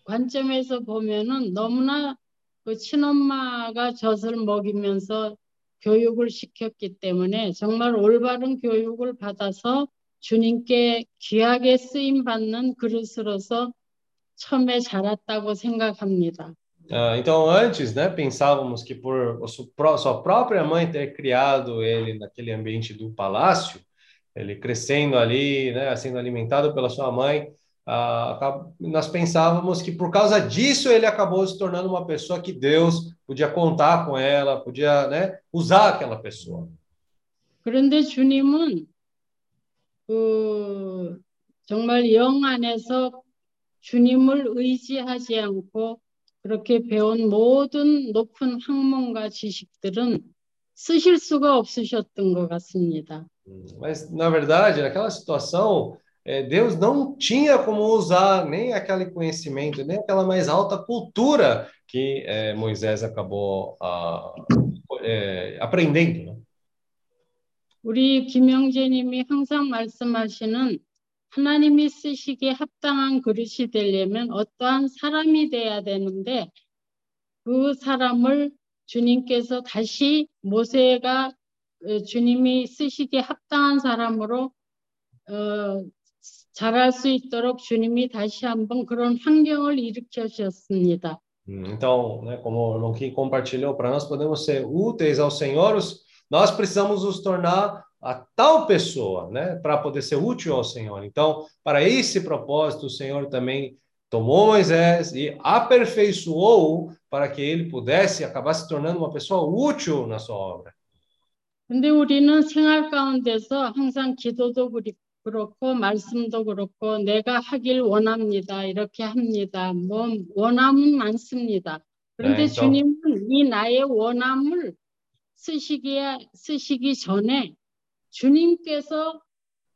관점에서 보면은 너무나 그 친엄마가 젖을 먹이면서 교육을 시켰기 때문에 정말 올바른 교육을 받아서 주님께 귀하게 쓰임 받는 그릇으로서 처음에 자랐다고 생각합니다. Ah, então, antes, né, pensávamos que por a su- pró- sua própria mãe ter criado ele naquele ambiente do palácio, ele crescendo ali, né, sendo alimentado pela sua mãe, ah, acab- nós pensávamos que por causa disso ele acabou se tornando uma pessoa que Deus podia contar com ela, podia, né, usar aquela pessoa. 그런데 주님은 그 정말 영 안에서 주님을 의지하지 않고 그렇게 배운 모든 높은 학問과 지식들은 쓰실 수가 없으셨던 것 같습니다. Mas, na verdade, naquela situação, eh, Deus não tinha como usar nem aquele conhecimento, nem aquela mais alta cultura que eh, Moisés acabou ah, eh, aprendendo. né? 우리 김영재님이 항상 말씀하시는 하나님이 쓰시기에 합당한 그릇이 되려면 어떠한 사람이 돼야 되는데 그 사람을 주님께서 다시 모세가 어, 주님이 쓰시기에 합당한 사람으로 어, 자랄 수 있도록 주님이 다시 한번 그런 환경을 일으켜 주셨습니다. Hum, Então, né, como o irmão Kim compartilhou, para nós podemos ser úteis ao Senhor, os- nós precisamos nos tornar a tal pessoa, né, para poder ser útil ao Senhor. Então, para esse propósito, o Senhor também tomou Moisés e aperfeiçoou para que ele pudesse acabar se tornando uma pessoa útil na sua obra. 근데 우리는 생활 가운데서 항상 기도도 그리- 그렇고 말씀도 그렇고 내가 하길 원합니다. 이렇게 합니다. 뭐 원함은 많습니다. 그런데 네, 또- 주님은 이 나의 원함을 쓰시기에 쓰시기 전에 주님께서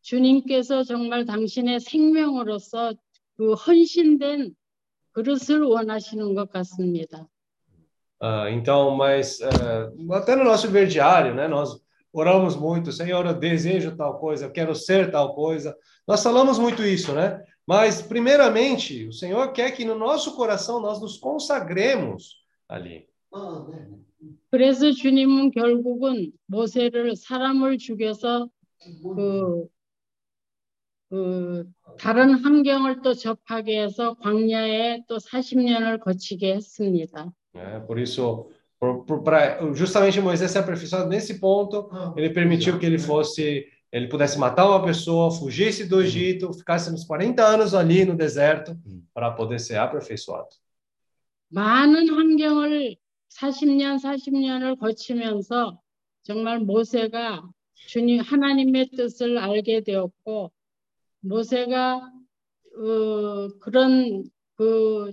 주님께서 정말 당신의 생명으로서 그 헌신된 그릇을 원하시는 것 같습니다. Ah, então, mas eh, até no nosso ver diário, né? Nós oramos muito, Senhor, eu desejo tal coisa, eu quero ser tal coisa. Nós falamos muito isso, né? Mas, primeiramente, o Senhor quer que no nosso coração nós nos consagremos ali. 그래서 주님은 결국은 모세를 사람을 죽여서 그, 그 다른 환경을 또 접하게 해서 광야에 또 40년을 거치게 했습니다. né? Por isso, por, por, pra, justamente Moisés se aperfeiçoado nesse ponto, ele permitiu que ele fosse, ele pudesse matar uma pessoa, fugisse do Egito, ficasse uns 40 anos ali no deserto para poder ser aperfeiçoado. 많은 환경을 40년, 40년을 거치면서 정말 모세가 주님 하나님의 뜻을 알게 되었고 모세가 어, 그런 그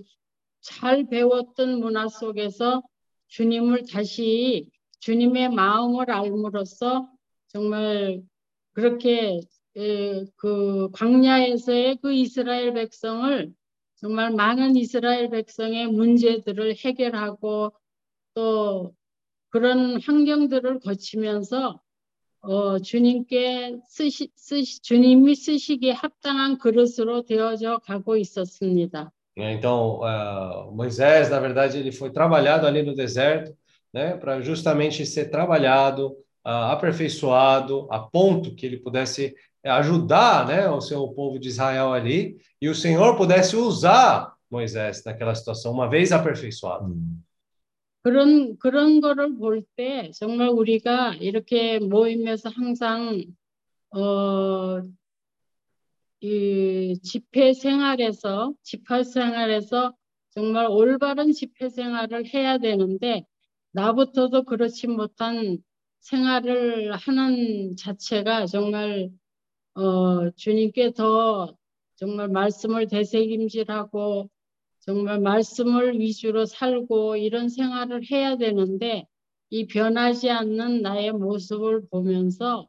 잘 배웠던 문화 속에서 주님을 다시 주님의 마음을 알므로써 정말 그렇게 에, 그 광야에서의 그 이스라엘 백성을 정말 많은 이스라엘 백성의 문제들을 해결하고 또 그런 환경들을 거치면서 어, 주님께 쓰시, 쓰시, 주님이 쓰시기에 합당한 그릇으로 되어져 가고 있었습니다. né? Então, ah, Moisés, na verdade, ele foi trabalhado ali no deserto, né, para justamente ser trabalhado, ah, aperfeiçoado, a ponto que ele pudesse ajudar, né, o seu povo de Israel ali, e o Senhor pudesse usar Moisés naquela situação, uma vez aperfeiçoado. 그런 그런 거를 볼 때 정말 우리가 이렇게 모이면서 항상 어, 이 집회 생활에서 집회 생활에서 정말 올바른 집회 생활을 해야 되는데 나부터도 그렇지 못한 생활을 하는 자체가 정말 어, 주님께 더 정말 말씀을 되새김질하고 정말 말씀을 위주로 살고 이런 생활을 해야 되는데 이 변하지 않는 나의 모습을 보면서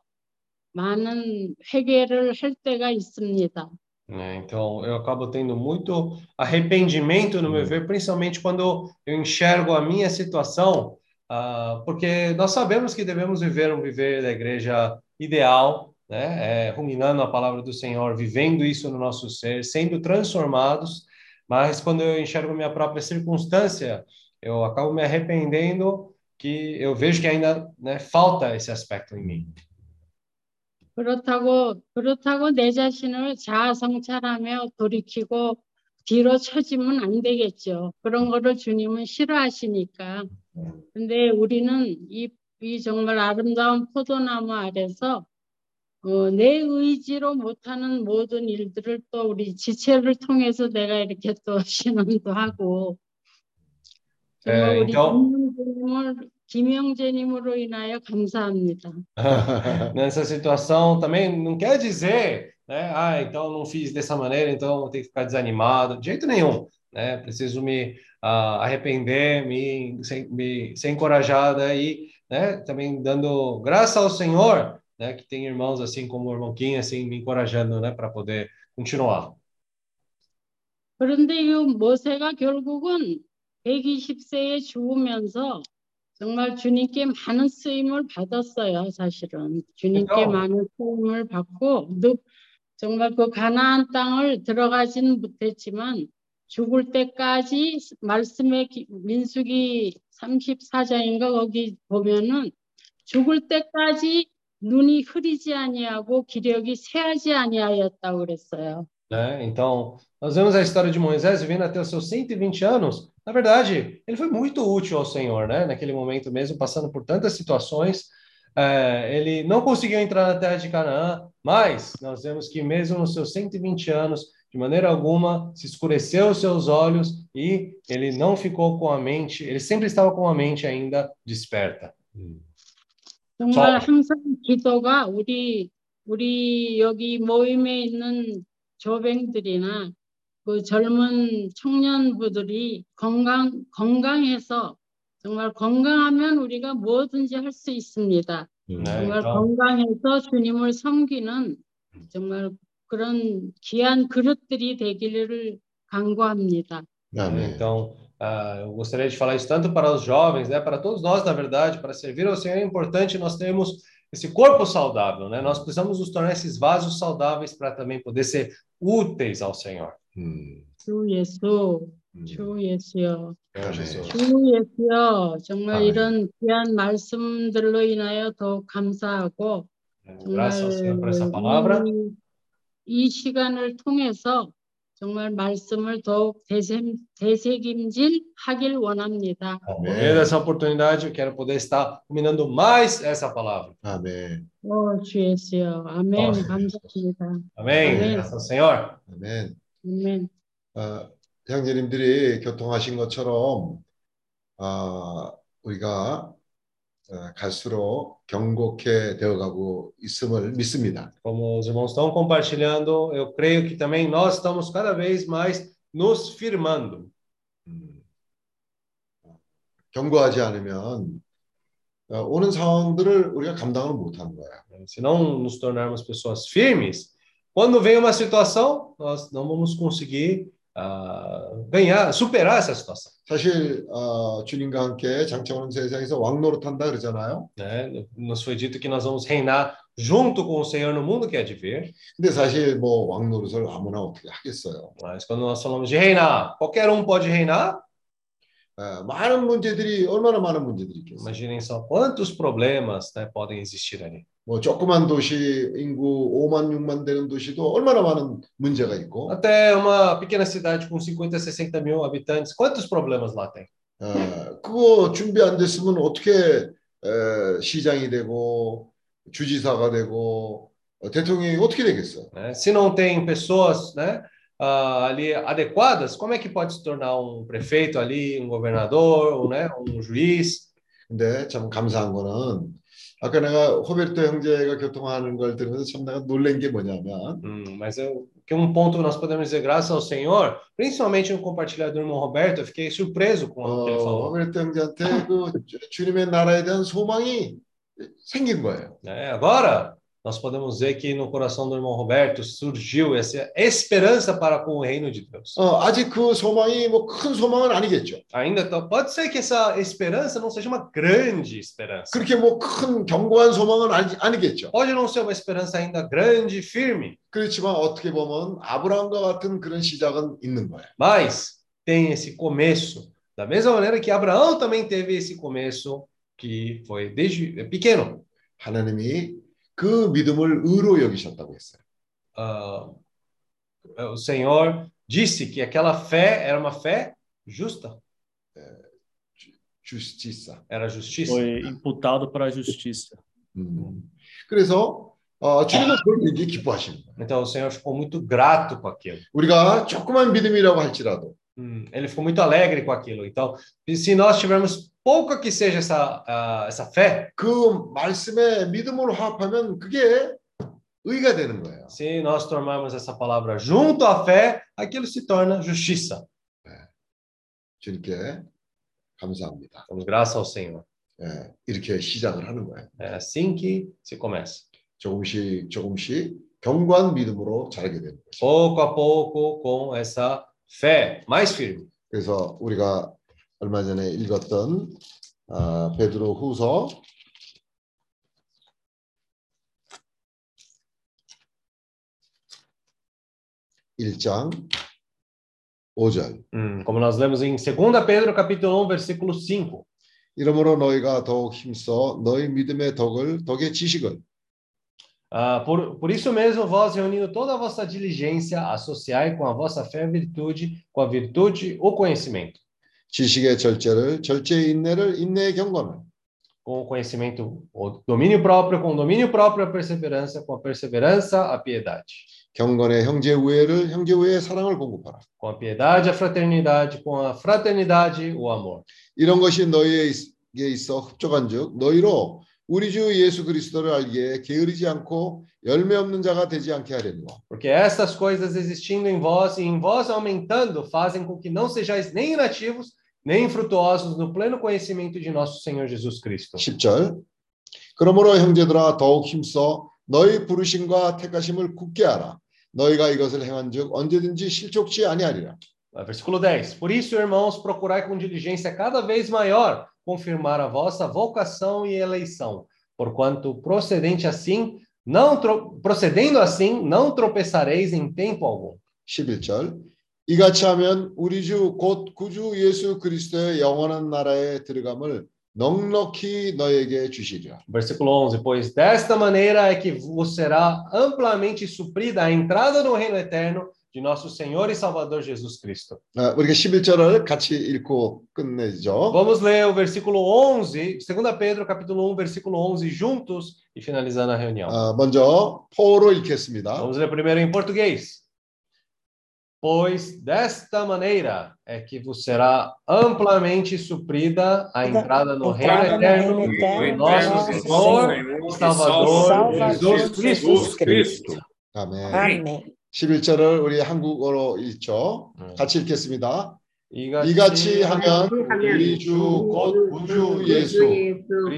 많은 회개를 할 때가 있습니다. né? Então, eu acabo tendo muito arrependimento no meu ver, principalmente quando eu enxergo a minha situação, ah, porque nós sabemos que devemos viver um viver da igreja ideal, né? É, ruminando a palavra do Senhor, vivendo isso no nosso ser, sendo transformados, mas quando eu enxergo minha própria circunstância, eu acabo me arrependendo que eu vejo que ainda, né, falta esse aspecto em mim. 그렇다고 그렇다고 내 자신을 자아성찰하며 돌이키고 뒤로 처지면 안 되겠죠. 그런 거를 주님은 싫어하시니까. 근데 우리는 이, 이 정말 아름다운 포도나무 아래서 어, 내 의지로 못하는 모든 일들을 또 우리 지체를 통해서 내가 이렇게 또 신앙도 하고 에, 우리 김영재님을 김영재님으로 인하여 감사합니다. Nessa situação também não quer dizer, né? Ah, então não fiz dessa maneira, então eu tenho que ficar desanimado. De jeito nenhum, né? Preciso me ah, arrepender, me ser, me ser encorajado e, né? Também dando graça ao Senhor, né? Que tem irmãos assim como o irmão Kim, assim, me encorajando, né? Para poder continuar. 그런데 이 모세가 결국은 120세에 죽으면서 정말 주님께 많은 쓰임을 받았어요, 사실은. 주님께 그죠? 많은 쓰임을 받고, 늑- 정말 그 가나안 땅을 들어가지는 못했지만, 죽을 때까지 말씀의 기- 민수기 34장인가 거기 보면은 죽을 때까지 눈이 흐리지 아니하고 기력이 쇠하지 아니하였다고 그랬어요. né? Então, nós vemos a história de Moisés vivendo até os seus 120 anos. Na verdade, ele foi muito útil ao Senhor, né? Naquele momento mesmo, passando por tantas situações. É, ele não conseguiu entrar na terra de Canaã, mas nós vemos que mesmo nos seus 120 anos, de maneira alguma, se escureceu os seus olhos e ele não ficou com a mente, ele sempre estava com a mente ainda desperta. 정말 저- 항상 기도가 우리 우리 여기 모임에 있는 조뱅들이나 그 젊은 청년부들이 건강 건강해서 정말 건강하면 우리가 뭐든지 할 수 있습니다. 네, 정말 그럼 건강해서 주님을 섬기는 정말 그런 귀한 그릇들이 되기를 간구합니다. 아멘. Então, ah, eu gostaria de falar isso tanto para os jovens, né, para todos nós, na verdade, para servir ao Senhor é importante nós termos esse corpo saudável, né? Nós precisamos nos tornar esses vasos saudáveis para também poder ser úteis ao Senhor. 음, 주 예수, 음. 주 예수여. 주 예수여, 정말 아멘. 이런 귀한 말씀들로 인하여 더욱 감사하고 essa 정말. 이, 이 시간을 통해서 정말 말씀을 더욱 대샘, 대세김질 하길 원합니다. Meio dessa oportunidade, eu quero poder estar ruminando mais essa palavra. 아멘. 오, 주 예수여, 아멘, 어. 감사합니다. Amém? Amém. 아멘. 어, 형제님들이 교통하신 것처럼 아, 우리가 어, 갈수록 경고케 되어가고 있음을 믿습니다. Como os irmãos estão compartilhando, eu creio que também nós estamos cada vez mais nos firmando. 음, 경고하지 않으면 어, 오는 상황들을 우리가 감당을 못하는 거야. Se não nos tornarmos pessoas firmes, quando vem uma situação, nós não vamos conseguir ah, ganhar, superar essa situação. 사실 어, 주님과 함께 장차오는 세상에서 왕노릇한다 그러잖아요. Né? Nos foi dito que nós vamos reinar junto com o Senhor no mundo que há de vir. 근데 사실 뭐 왕노릇을 아무나 어떻게 하겠어요. Mas quando nós falamos de reinar, qualquer um pode reinar. 어, 많은 문제들이 얼마나 많은 문제들이 있겠어요. Imaginem só quantos problemas né, podem existir ali. 뭐 조그만 도시 인구 5만 6만 되는 도시도 얼마나 많은 문제가 있고 Até uma pequena cidade com 50, 60 mil habitantes, quantos problemas lá tem? 어, 그거 준비 안 됐으면 어떻게 에, 시장이 되고 주지사가 되고 어, 대통령이 어떻게 되겠어? né? Se não tem pessoas né, ah, ali adequadas, como é que pode se tornar um prefeito ali, um governador, ou, né, um juiz? 근데 참 감사한 거는 아까 내가 호베르토 형제가 교통하는 걸 들으면서 참 내가 놀란 게 뭐냐면 Hum, mas eu, que um ponto nós podemos dizer graças ao Senhor, principalmente no compartilhar do irmão Roberto, eu fiquei surpreso com o que ele 어, falou. 호베르토 형제한테 그 주- 주님의 나라에 대한 소망이 생긴 거예요. né? Agora, nós podemos ver que no coração do irmão Roberto surgiu essa esperança para com o reino de Deus. 어, 아직 그 소망이 뭐 큰 소망은 아니겠죠. Ainda tá- pode ser que essa esperança não seja uma grande esperança. 그렇게 뭐 큰 견고한 소망은 아니, 아니겠죠. Pode não ser uma esperança ainda grande e firme, 그렇지만 어떻게 보면 아브라함과 같은 그런 시작은 있는 거예요. mas tem esse começo. Da mesma maneira que Abraão também teve esse começo que foi desde pequeno. 하나님이 그 믿음을 의로 여기셨다고 했어요. Ah, o Senhor disse que aquela fé era uma fé justa, 주스티사. era justiça. Foi imputado para a justiça. 음. 그래서 어, 주님은 그걸 굉장히 기뻐하시는 거예요. Então o Senhor ficou muito grato com aquilo. 우리가 조그만 믿음이라고 할지라도 Hum, ele ficou muito alegre com aquilo. Então, se nós tivermos pouca que seja essa, ah, essa fé, 그 말씀에 믿음으로 합하면 그게 의가 되는 거예요. se nós tomarmos essa palavra junto à fé, aquilo se torna justiça. 주님께 감사합니다. Damos graça ao Senhor. 예, 이렇게 시작을 하는 거예요. É assim que se começa. 조금씩 조금씩 견고한 믿음으로 자라게 되는 거죠. Pouco a pouco, com essa fé mais firme. 그래서 우리가 얼마 전에 읽었던 아, 베드로 후서 1장 5절 Hum, como nós lemos em 2 Pedro capítulo 1, versículo 5. 이러므로 너희가 더욱 힘써 너희 믿음의 덕을 덕의 지식을 Ah, por, por isso mesmo, vós, reunindo toda a vossa diligência, associai com a vossa fé a virtude, com a virtude o conhecimento, 지식의 절제를 절제의 인내를 인내의 경건을 com o conhecimento o domínio próprio, com o domínio próprio a perseverança, com a perseverança a piedade, 경건의 형제 우애를 형제 우애의 사랑을 공급하라. com a piedade a fraternidade, com a fraternidade o amor. 이런 것이 너희에게 있어 흡족한즉 너희로 우리 주 예수 그리스도를 알기에 게으르지 않고 열매 없는 자가 되지 않게 하려니와 Porque estas coisas existindo em vós e em vós aumentando fazem com que não sejais nem inativos, nem infrutuosos no pleno conhecimento de nosso Senhor Jesus Cristo. 10절 그러므로 형제들아 더욱 힘써 너희 부르심과 택하심을 굳게 하라 너희가 이것을 행한즉 언제든지 실족치 아니하리라 Ah, Versículo 10. Por isso, irmãos, procurai com diligência cada vez maior confirmar a vossa vocação e eleição, porquanto procedente assim, não tro- procedendo assim, não tropeçareis em tempo algum. 11절 이같이 하면 우리 주 곧 구주 예수 그리스도의 영원한 나라에 들어감을 넉넉히 너에게 주시리라 Versículo 11. Pois desta maneira é que vos será amplamente suprida a entrada no reino eterno de nosso Senhor e Salvador Jesus Cristo. 아, 우리가 11절을 같이 읽고 끝내죠. Vamos ler o versículo 11, 2 Pedro, capítulo 1, versículo 11, juntos e finalizando a reunião. 아, 먼저 포로 읽겠습니다. Vamos ler primeiro em português. Pois desta maneira é que vos será amplamente suprida a entrada no reino Entrada no eterno reino eterno do nosso nosso Senhor Senhor e Salvador Salvador Jesus Cristo. Jesus Cristo. 아멘. 아멘. 11절을 우리 한국어로 읽죠. 네. 같이 읽겠습니다. 이같이, 이같이 하면 우리 주곧 구주 예수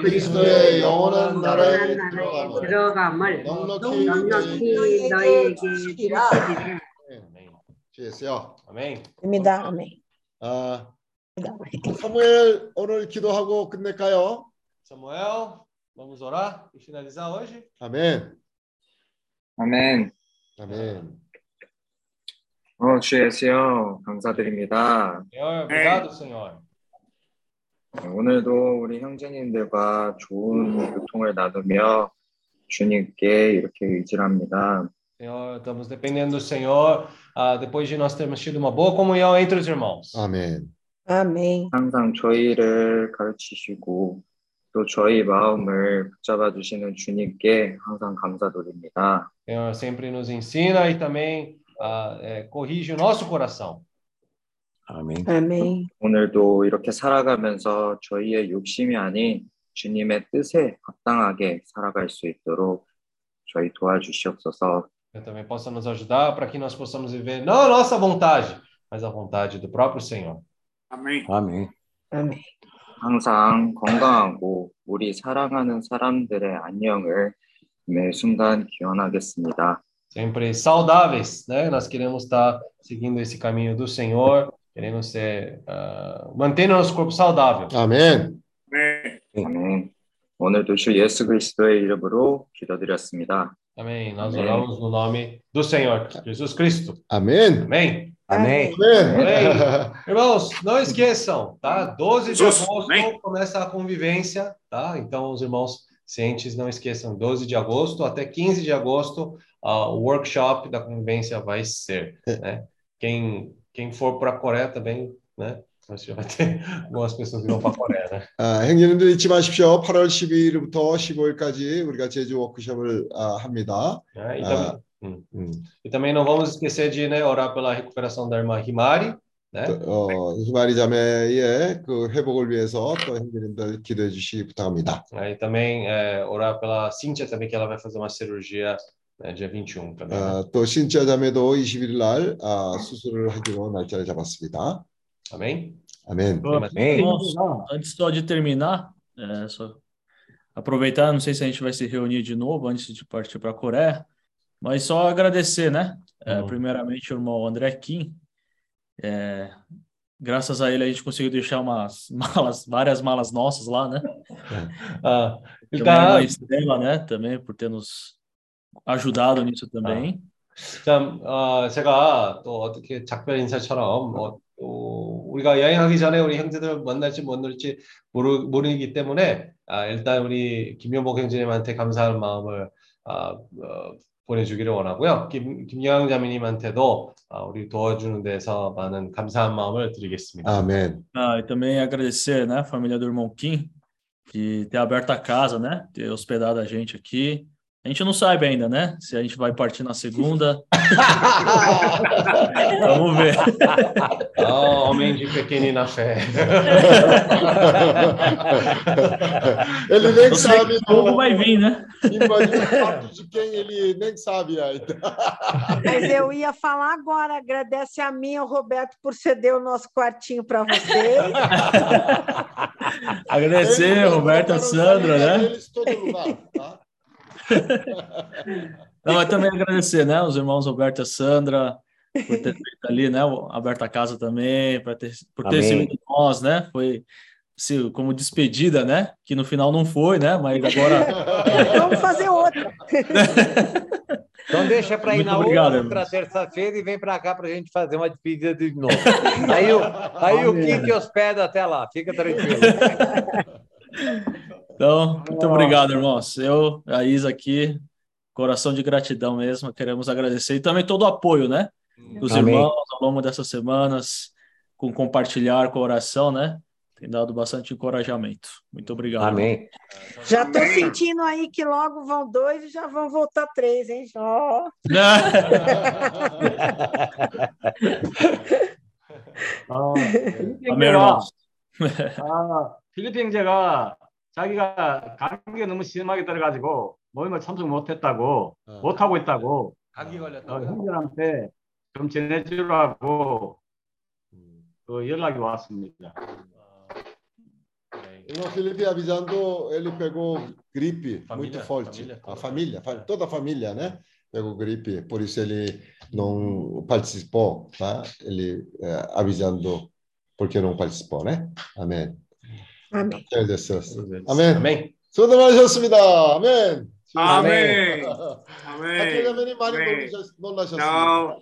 그리스도의 영원한 나라에 들어감을 들어감을 넉넉히 넉넉히 너희에게 주시리라. 주였어요. 아멘. 입니다. 아멘. 아, 사무엘 오늘 기도하고 끝낼까요? Samuel, vamos orar e finalizar hoje? 아멘. 아멘. 아멘. 어, 주 예수여, 감사드립니다. Senhor, obrigado, Senhor. 오늘도 우리 형제님들과 좋은 교통을 나누며 주님께 이렇게 의지합니다. Senhor, estamos dependendo do Senhor, ah, depois de nós termos tido uma boa comunhão entre os irmãos. 아멘. 아멘. 항상 저희를 가르치시고 또 저희 마음을 붙잡아 주시는 주님께 항상 감사드립니다. Senhor sempre nos ensina e também ah, eh, corrige o nosso coração. 아멘. 아멘. 오늘도 이렇게 살아가면서 저희의 욕심이 아닌 주님의 뜻에 합당하게 살아갈 수 있도록 저희 도와주시옵소서. Que também possa nos ajudar para que nós possamos viver não a nossa vontade, mas a vontade do próprio Senhor. 아멘. 아멘. 아멘. 항상 건강하고 우리 사랑하는 사람들의 안녕을 매 순간 기원하겠습니다. Sempre saudáveis, né? Nós queremos estar seguindo esse caminho do Senhor, queremos ser, ah, mantendo nosso corpo saudável. 아멘. 네. 아멘. 오늘도 주 예수 그리스도의 이름으로 기도드렸습니다. Amém. Nós Amém. oramos no nome do Senhor, Jesus Cristo. 아멘. Amém. 아멘. 아멘. Irmãos, não esqueçam, tá? 12 de Jesus, agosto amém. começa a convivência, tá? Então, os irmãos cientes, não esqueçam, 12 de agosto até 15 de agosto, ah, o workshop da convivência vai ser, né? Quem, quem for para a Coreia também, né? Acho que vai ter algumas pessoas que vão para a Coreia, né? 아, 형님들 잊지 마십시오. 8월 12일부터 15일까지 우리가 제주 워크숍을 아, 합니다. Né? E, Ah. também, hum. 음, e também não vamos esquecer de né, orar pela recuperação da irmã Himari, né? 어, 희마리 자매의 그 회복을 위해서 또 형님들 기도해 주시기 부탁합니다. Aí também é, orar pela Cíntia também, que ela vai fazer uma cirurgia né, dia 21 também. né? 아, 또 신자 자매도 21일 날 아, susur을 하기로 날짜를 잡았습니다. Amém? 아멘. Amém. Irmãos, antes só de terminar, é, só aproveitar, não sei se a gente vai se reunir de novo antes de partir para a Coreia, mas só agradecer, né? É, Uhum. Primeiramente, o irmão André Kim. É, graças a ele, a gente conseguiu deixar umas malas, várias malas nossas lá, né? Ah, Também 일단 a Estela, né? Também por ter nos ajudado nisso também. 참, 어, 제가 또 어떻게 작별 인사처럼 뭐, 또 우리가 여행하기 전에 우리 형제들 만날지 못 만날지 모르, 모르기 때문에 아, 일단 우리 김용복 형제님한테 감사한 마음을 아, 어, 보내주기를 원하고요. 김, 김영양 자매님한테도 아, 우리 도와주는 데서 많은 감사한 마음을 드리겠습니다. 아멘. Ah, e também agradecer, né, família do irmão Kim, de ter aberto a casa, né? Ter hospedado a gente aqui. A gente não sabe ainda, né? Se a gente vai partir na segunda. Vamos ver. 아, homem de pequenina fé. ele nem sabe como vai vir, né? Imagina o fato de quem ele nem sabe ainda. Mas eu ia falar agora, agradece a mim, ao Roberto, por ceder o nosso quartinho para vocês. Agradecer, Roberta, Sandra, né? Eles todo lugar, tá? Não, mas também agradecer, né? Os irmãos Roberto e Sandra, por ter feito ali, né? Aberto a casa também, por ter, por ter Amém. recebido nós, né? Foi assim, como despedida, né? Que no final não foi, né? Mas agora. Vamos fazer outra. Então deixa para ir Muito na obrigado, outra terça-feira e vem para cá para a gente fazer uma despedida de novo. Aí, o, aí o Kiki hospeda até lá, fica tranquilo. Então, muito obrigado, irmãos. Eu, a Isa aqui, coração de gratidão mesmo, queremos agradecer e também todo o apoio, né? Dos Amém. irmãos ao longo dessas semanas, com compartilhar com a oração, né? Tem dado bastante encorajamento. Muito obrigado. Amém. Já estou sentindo aí que logo vão dois e já vão voltar três, hein? Ó. 어, 필리핀 아멘, 형제가, irmãos. 아, 필리핀 형제가 자기가 감기가 너무 심하게 들어가지고 모임을 참석 못했다고 못하고 있다고 감기 어, 걸렸다고. 형제한테 좀 전해주라고 그 연락이 왔습니다. O Felipe avisando, ele pegou gripe Família, muito forte. família a família, fa- toda a família, né? Pegou gripe, por isso ele não participou, tá? Ele eh, avisando porque não participou, né? Amém. Amém. 잘 됐어. 아멘. 아멘. 수고 많으셨습니다. 아멘. 아멘. 학교 아멘. 가면이 많이 아멘. 놀라셨- 놀라셨습니다. No,